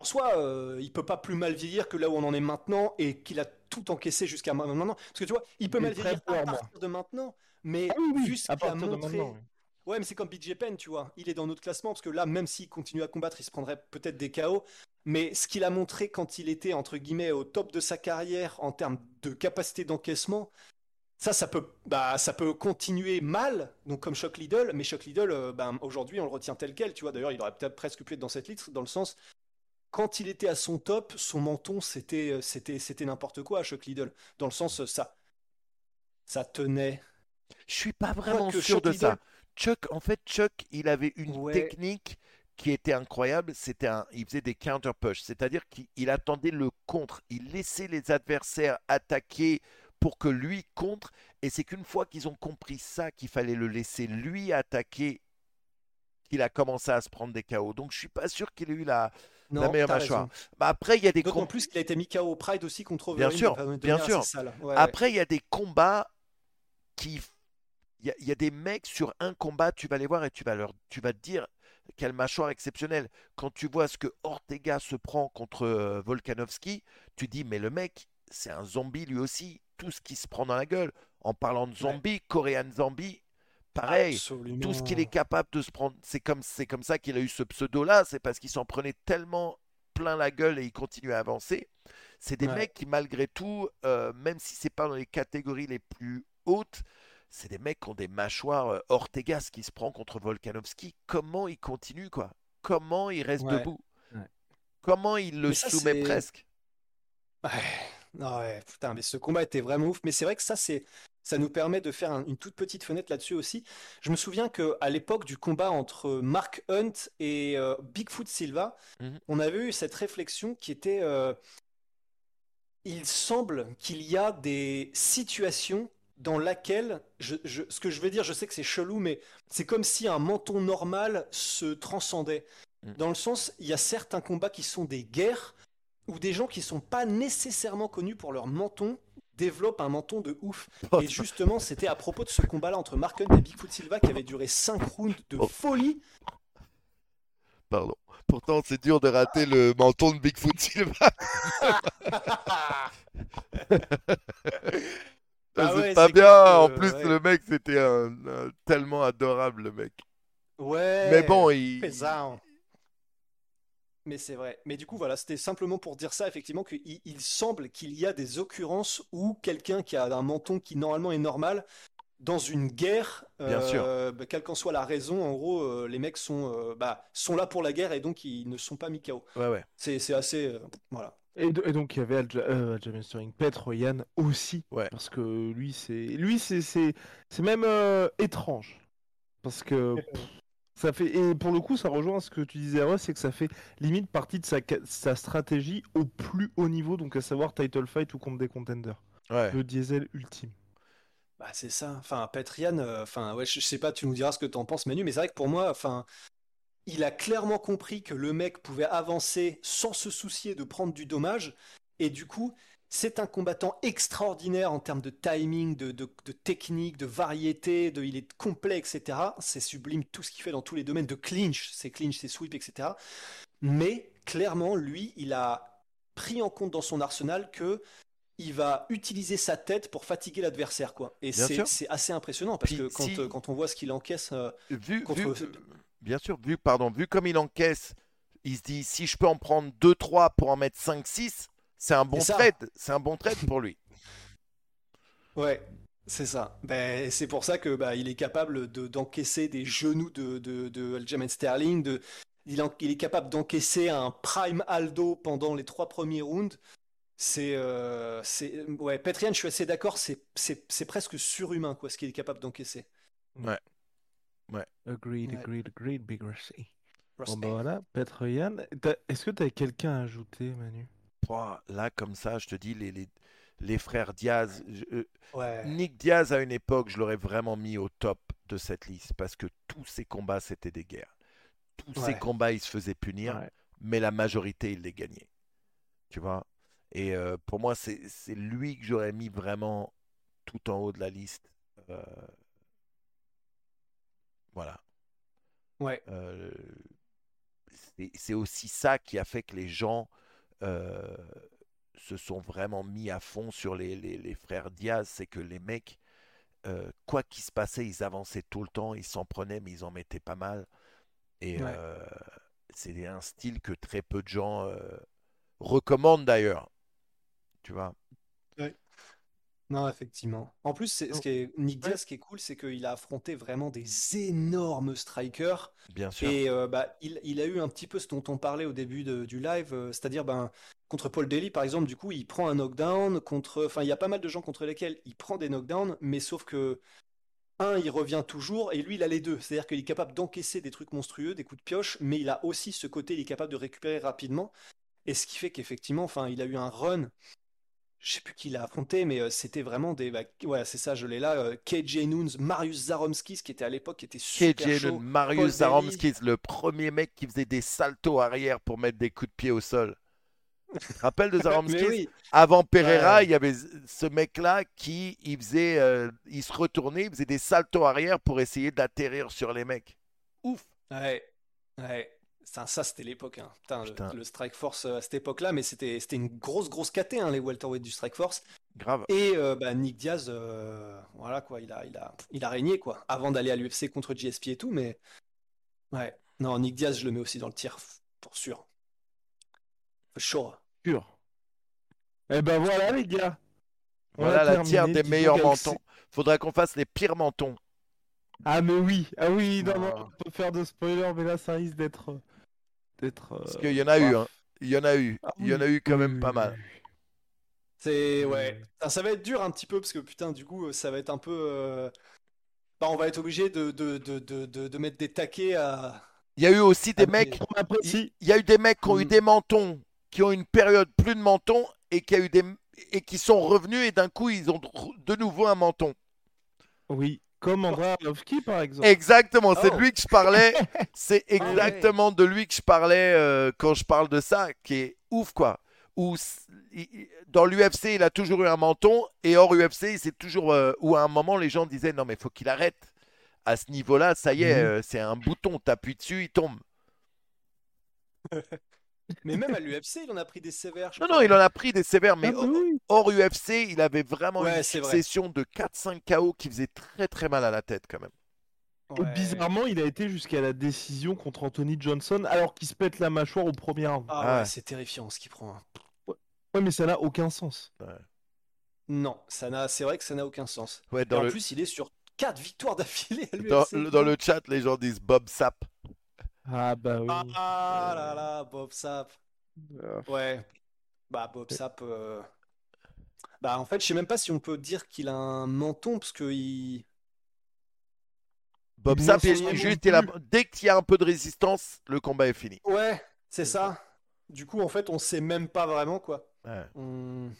en soi, euh, il peut pas plus mal vieillir que là où on en est maintenant et qu'il a tout encaissé jusqu'à ma- maintenant. Parce que tu vois, il peut Il mal vieillir à moi. partir de maintenant, mais Ah oui, oui, vu ce à qu'il a partir de montré, maintenant. oui. Ouais, mais c'est comme BJ Penn, tu vois. Il est dans notre classement parce que là, même s'il continue à combattre, il se prendrait peut-être des KO. Mais ce qu'il a montré quand il était, entre guillemets, au top de sa carrière en termes de capacité d'encaissement, ça, ça peut, bah, ça peut continuer mal, donc comme Shock Lidl. Mais Shock Lidl, euh, ben, aujourd'hui, on le retient tel quel, tu vois. D'ailleurs, il aurait peut-être presque pu être dans cette liste, dans le sens, quand il était à son top, son menton, c'était, c'était, c'était n'importe quoi à Shock Lidl. Dans le sens, ça, ça tenait. Je suis pas vraiment sûr Chuck de Liddell- ça. Chuck, en fait, Chuck, il avait une Ouais. technique qui était incroyable. C'était un, il faisait des counter push, c'est-à-dire qu'il il attendait le contre. Il laissait les adversaires attaquer pour que lui contre. Et c'est qu'une fois qu'ils ont compris ça, qu'il fallait le laisser lui attaquer, qu'il a commencé à se prendre des KO. Donc je suis pas sûr qu'il ait eu la, Non, la meilleure mâchoire. Bah, après, il y a des D'autant com- plus qu'il a été mis KO au Pride aussi contre Bien Overeem, sûr, bien sûr. Ouais, ouais. Après, il y a des combats qui. Il y, a- il y a des mecs sur un combat, tu vas les voir et tu vas, leur, tu vas te dire quelle mâchoire exceptionnelle. Quand tu vois ce que Ortega se prend contre euh, Volkanovski, tu dis, mais le mec, c'est un zombie lui aussi. Tout ce qui se prend dans la gueule. En parlant de zombie, Korean zombie, pareil. Absolument. Tout ce qu'il est capable de se prendre, c'est comme, c'est comme ça qu'il a eu ce pseudo-là, c'est parce qu'il s'en prenait tellement plein la gueule et il continue à avancer. C'est des Ouais. mecs qui, malgré tout, euh, même si c'est pas dans les catégories les plus hautes, c'est des mecs qui ont des mâchoires. euh, Ortega, ce qui se prend contre Volkanovski, comment il continue, quoi? Comment il reste Ouais. debout? Ouais. Comment il le ça, soumet presque? Ouais, non, ouais, putain, mais ce combat était vraiment ouf. Mais c'est vrai que ça, c'est, ça nous permet de faire un- une toute petite fenêtre là-dessus aussi. Je me souviens que à l'époque du combat entre Mark Hunt et euh, Bigfoot Silva, Mhm. on avait eu cette réflexion qui était, euh, il semble qu'il y a des situations dans laquelle, je, je- ce que je veux dire, je sais que c'est chelou, mais c'est comme si un menton normal se transcendait. Mhm. Dans le sens, il y a certains combats qui sont des guerres où des gens qui sont pas nécessairement connus pour leur menton développent un menton de ouf. Et justement, c'était à propos de ce combat-là entre Mark Hunt et Bigfoot Silva qui avait duré 5 rounds de Oh. folie. Pardon. Pourtant, c'est dur de rater le menton de Bigfoot Silva. Ah c'est ouais, pas bien. que- En plus, ouais. le mec, c'était un, un- tellement adorable, le mec. Ouais. Mais bon, il. pesant. Mais c'est vrai. Mais du coup, voilà, c'était simplement pour dire ça, effectivement, qu'il il semble qu'il y a des occurrences où quelqu'un qui a un menton qui normalement est normal, dans une guerre, Bien euh, bah, quelle qu'en soit la raison, en gros, euh, les mecs sont, euh, bah, sont là pour la guerre et donc ils ne sont pas mis KO. Ouais, ouais. C'est c'est assez. euh, voilà. Et, de- et donc il y avait Alja, euh, Aljamain Sterling, Petroyan aussi, Ouais. parce que lui c'est lui c'est c'est c'est même euh, étrange, parce que pff, ça fait et pour le coup ça rejoint ce que tu disais Ross, c'est que ça fait limite partie de sa stratégie au plus haut niveau, donc à savoir title fight ou contre des contenders, ouais. le diesel ultime. Bah, c'est ça. Enfin, Petrian, euh, enfin, ouais, je, je sais pas, tu nous diras ce que t'en penses, Manu, mais c'est vrai que pour moi, enfin, il a clairement compris que le mec pouvait avancer sans se soucier de prendre du dommage, et du coup, c'est un combattant extraordinaire en termes de timing, de, de- de technique, de variété, de, il est complet, etc. C'est sublime tout ce qu'il fait dans tous les domaines de clinch, c'est clinch, c'est sweep, etc. Mais clairement, lui, il a pris en compte dans son arsenal que il va utiliser sa tête pour fatiguer l'adversaire, quoi. Et c'est assez impressionnant parce Puis que quand, si- euh, quand on voit ce qu'il encaisse, euh, Vu, Contre- vu- bien sûr, vu, pardon, vu comme il encaisse, il se dit si je peux en prendre 2-3 pour en mettre 5-6, c'est un bon C'est ça. trade. C'est un bon trade pour lui. ouais, c'est ça. Ben, c'est pour ça que bah, il est capable de d'encaisser des genoux de, de, de Aljamain Sterling, de, il, en- il est capable d'encaisser un prime Aldo pendant les trois premiers rounds. C'est, euh, c'est, ouais, Petrian, je suis assez d'accord, c'est, c'est, c'est presque surhumain, quoi, ce qu'il est capable d'encaisser. Agreed, Ouais. agreed, agreed, Big Rusty. Bon bah voilà, Petroyan, T'as- est-ce que t'as quelqu'un à ajouter, Manu? Là, comme ça, je te dis, les, les, les frères Diaz. je- euh, Ouais. Nick Diaz, à une époque, je l'aurais vraiment mis au top de cette liste parce que tous ses combats, c'était des guerres. Tous ses Ouais. combats, il se faisait punir, Ouais. mais la majorité, il les gagnait. Tu vois? Et euh, pour moi, c'est c'est lui que j'aurais mis vraiment tout en haut de la liste. Euh, Voilà. Ouais. Euh, c'est- c'est aussi ça qui a fait que les gens euh, se sont vraiment mis à fond sur les, les- les frères Diaz. C'est que les mecs, euh, quoi qu'il se passait, ils avançaient tout le temps, ils s'en prenaient, mais ils en mettaient pas mal. Et Ouais. euh, c'est un style que très peu de gens recommandent d'ailleurs. Tu vois? Non, effectivement. En plus, c'est, ce qui est, Nick Diaz, ce qui est cool, c'est qu'il a affronté vraiment des énormes strikers. Bien sûr. Et euh, bah, il, il a eu un petit peu ce dont on parlait au début de- du live, euh, c'est-à-dire ben, contre Paul Daly, par exemple, du coup, il prend un knockdown. Contre, enfin, il y a pas mal de gens contre lesquels il prend des knockdowns, mais sauf que un, il revient toujours, et lui, il a les deux. C'est-à-dire qu'il est capable d'encaisser des trucs monstrueux, des coups de pioche, mais il a aussi ce côté, il est capable de récupérer rapidement. Et ce qui fait qu'effectivement, enfin, il a eu un run. Je sais plus qui l'a affronté, mais euh, c'était vraiment des. Bah, ouais, c'est ça, je l'ai là. euh, KJ Noons, Marius Zaromskis, qui était à l'époque, qui était super KJ, le Marius Zaromskis, le premier mec qui faisait des saltos arrière pour mettre des coups de pied au sol. Tu te rappelles de Zaromskis oui, Avant Pereira, Ouais. il y avait ce mec-là qui il faisait, euh, il se retournait, il faisait des saltos arrière pour essayer d'atterrir sur les mecs. Ouf. ouais, ouais. Ça, ça, c'était l'époque. hein. Putain, le- Putain. Le, Strike Force euh, à cette époque-là, mais c'était c'était une grosse, grosse caté, hein, les welterweight du Strike Force. Grave. Et euh, bah, Nick Diaz, euh, voilà quoi, il a, il a, il a régné quoi, avant d'aller à l'UFC contre GSP et tout, mais ouais, non, Nick Diaz, je le mets aussi dans le tir, pour sûr. Chaud. Sûr. Eh ben voilà les gars. On Voilà la tiers des meilleurs mentons. Faudrait qu'on fasse les pires mentons. Ah mais oui, ah oui, non, non, Ah. on peut faire de spoiler, mais là ça risque d'être, euh, d'être. euh, Parce qu'il y en a eu, hein. Il y en a eu. ah Il y en a eu quand même pas mal. C'est Mm. ouais, ça, ça va être dur un petit peu parce que putain, du coup, ça va être un peu, euh, bah, on va être obligé de, de, de, de, de, de mettre des taquets à. Il y a eu aussi des Ah, mecs. Il y a eu des mecs qui ont eu Mm. des mentons, qui ont une période plus de mentons et qui a eu des et qui sont revenus et d'un coup ils ont de nouveau un menton. Oui, comme Andrei Arlovski par exemple. Exactement, c'est de Oh. lui que je parlais. C'est Ah ouais. exactement de lui que je parlais euh, quand je parle de ça, qui est ouf quoi. Où dans l'UFC, il a toujours eu un menton et hors UFC, il s'est toujours. euh, où à un moment, les gens disaient non mais faut qu'il arrête. À ce niveau-là, ça y est, Mhm. euh, c'est un bouton, t'appuies dessus, il tombe. Mais même à l'UFC, il en a pris des sévères. je Non, crois. non, il en a pris des sévères, mais Ah, bah oui. hors UFC, il avait vraiment Ouais, une vrai. succession de 4-5 KO qui faisait très très mal à la tête quand même. Et Ouais. bizarrement, il a été jusqu'à la décision contre Anthony Johnson alors qu'il se pète la mâchoire au premier round. Ah Ah. ouais, c'est terrifiant ce qu'il prend. hein. Ouais, mais ça n'a aucun sens. Non, ça n'a, c'est vrai que ça n'a aucun sens. Ouais, Et dans, en le, plus, il est sur 4 victoires d'affilée à dans, l'UFC. le- dans le chat, les gens disent Bob Sap. Ah bah oui. Ah là là, Bob Sapp. Euh, Ouais. Bah, Bob Sapp. euh, Bah, en fait, je sais même pas si on peut dire qu'il a un menton, parce que il. Bob Sap, n'en il- sait juste, non dès qu'il y a un peu de résistance, le combat est fini. Ouais, c'est ça. Du coup, en fait, on sait même pas vraiment quoi. Ouais. On,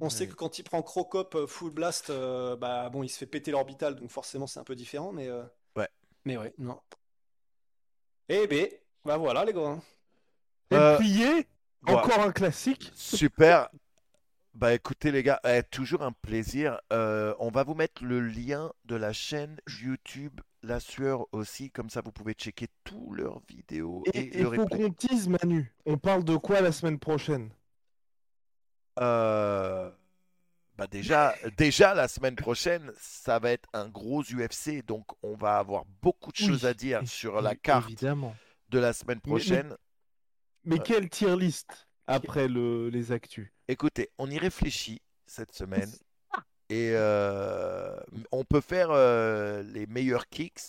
on sait Ouais. que quand il prend Crocop euh, Full Blast, euh, bah bon, il se fait péter l'orbital, donc forcément c'est un peu différent, mais. euh, Ouais. Mais ouais, non. Eh ben, bah voilà les gars. Euh, voilà. encore un classique. Super. Bah écoutez les gars, eh, toujours un plaisir. Euh, on va vous mettre le lien de la chaîne YouTube La Sueur aussi, comme ça vous pouvez checker tous leurs vidéos et, Et le faut replay. qu'on tease Manu. On parle de quoi la semaine prochaine? Euh, Bah déjà, déjà la semaine prochaine, ça va être un gros UFC, donc on va avoir beaucoup de Oui, choses à dire et- sur la carte Évidemment. de la semaine Mais- mais- prochaine. Mais Euh, quelle tier list après le, les actus? Écoutez, on y réfléchit cette semaine et euh, on peut faire euh, les meilleurs kicks,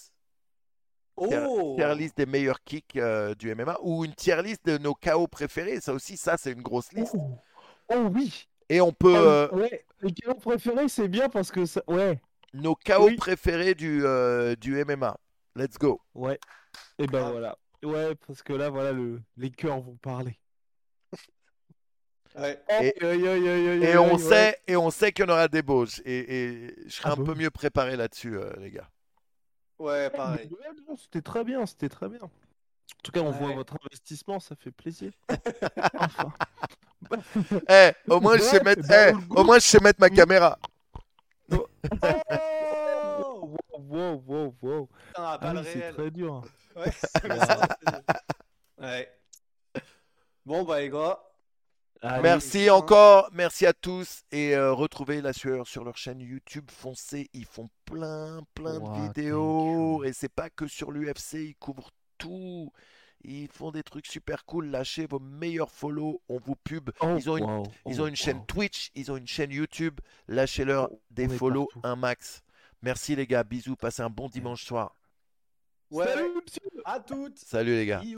Oh tier list des meilleurs kicks euh, du MMA ou une tier list de nos KO préférés. Ça aussi, ça c'est une grosse liste. oh, oh oui Et on peut Ah, euh, Ouais, les KO préférés, c'est bien parce que ça... Ouais, nos KO Oui. préférés du euh, du MMA. Let's go. ouais. Et ben Ah. voilà. Ouais, parce que là, voilà, le... les cœurs vont parler. Ouais. Et- on sait et on sait qu'il y en aura des bauges et, et je serai Ah un peu mieux préparé là-dessus, euh, les gars. Ouais, pareil. C'était très bien, c'était très bien. En tout cas, on voit votre investissement, ça fait plaisir. enfin. Eh, au moins je sais mettre, bah, eh, au moins je sais mettre ma caméra. Oh Wow, wow, wow, Ah oui, c'est très dur. Ouais. Bon, bah, les gars. Allez. Merci hein. encore, merci à tous et euh, retrouvez la sueur sur leur chaîne YouTube. Foncez, ils font plein plein Wow, de thank vidéos you. et c'est pas que sur l'UFC, ils couvrent tout. Ils font des trucs super cool. Lâchez vos meilleurs follow, on vous pub. Oh, Ils ont une, wow, ils oh, ont une chaîne. Twitch, ils ont une chaîne YouTube. Lâchez-leur Oh, des follow partout. un max. Merci les gars, bisous, passez un bon dimanche soir. Ouais. Salut, monsieur. À toutes. Salut les gars. Bisous.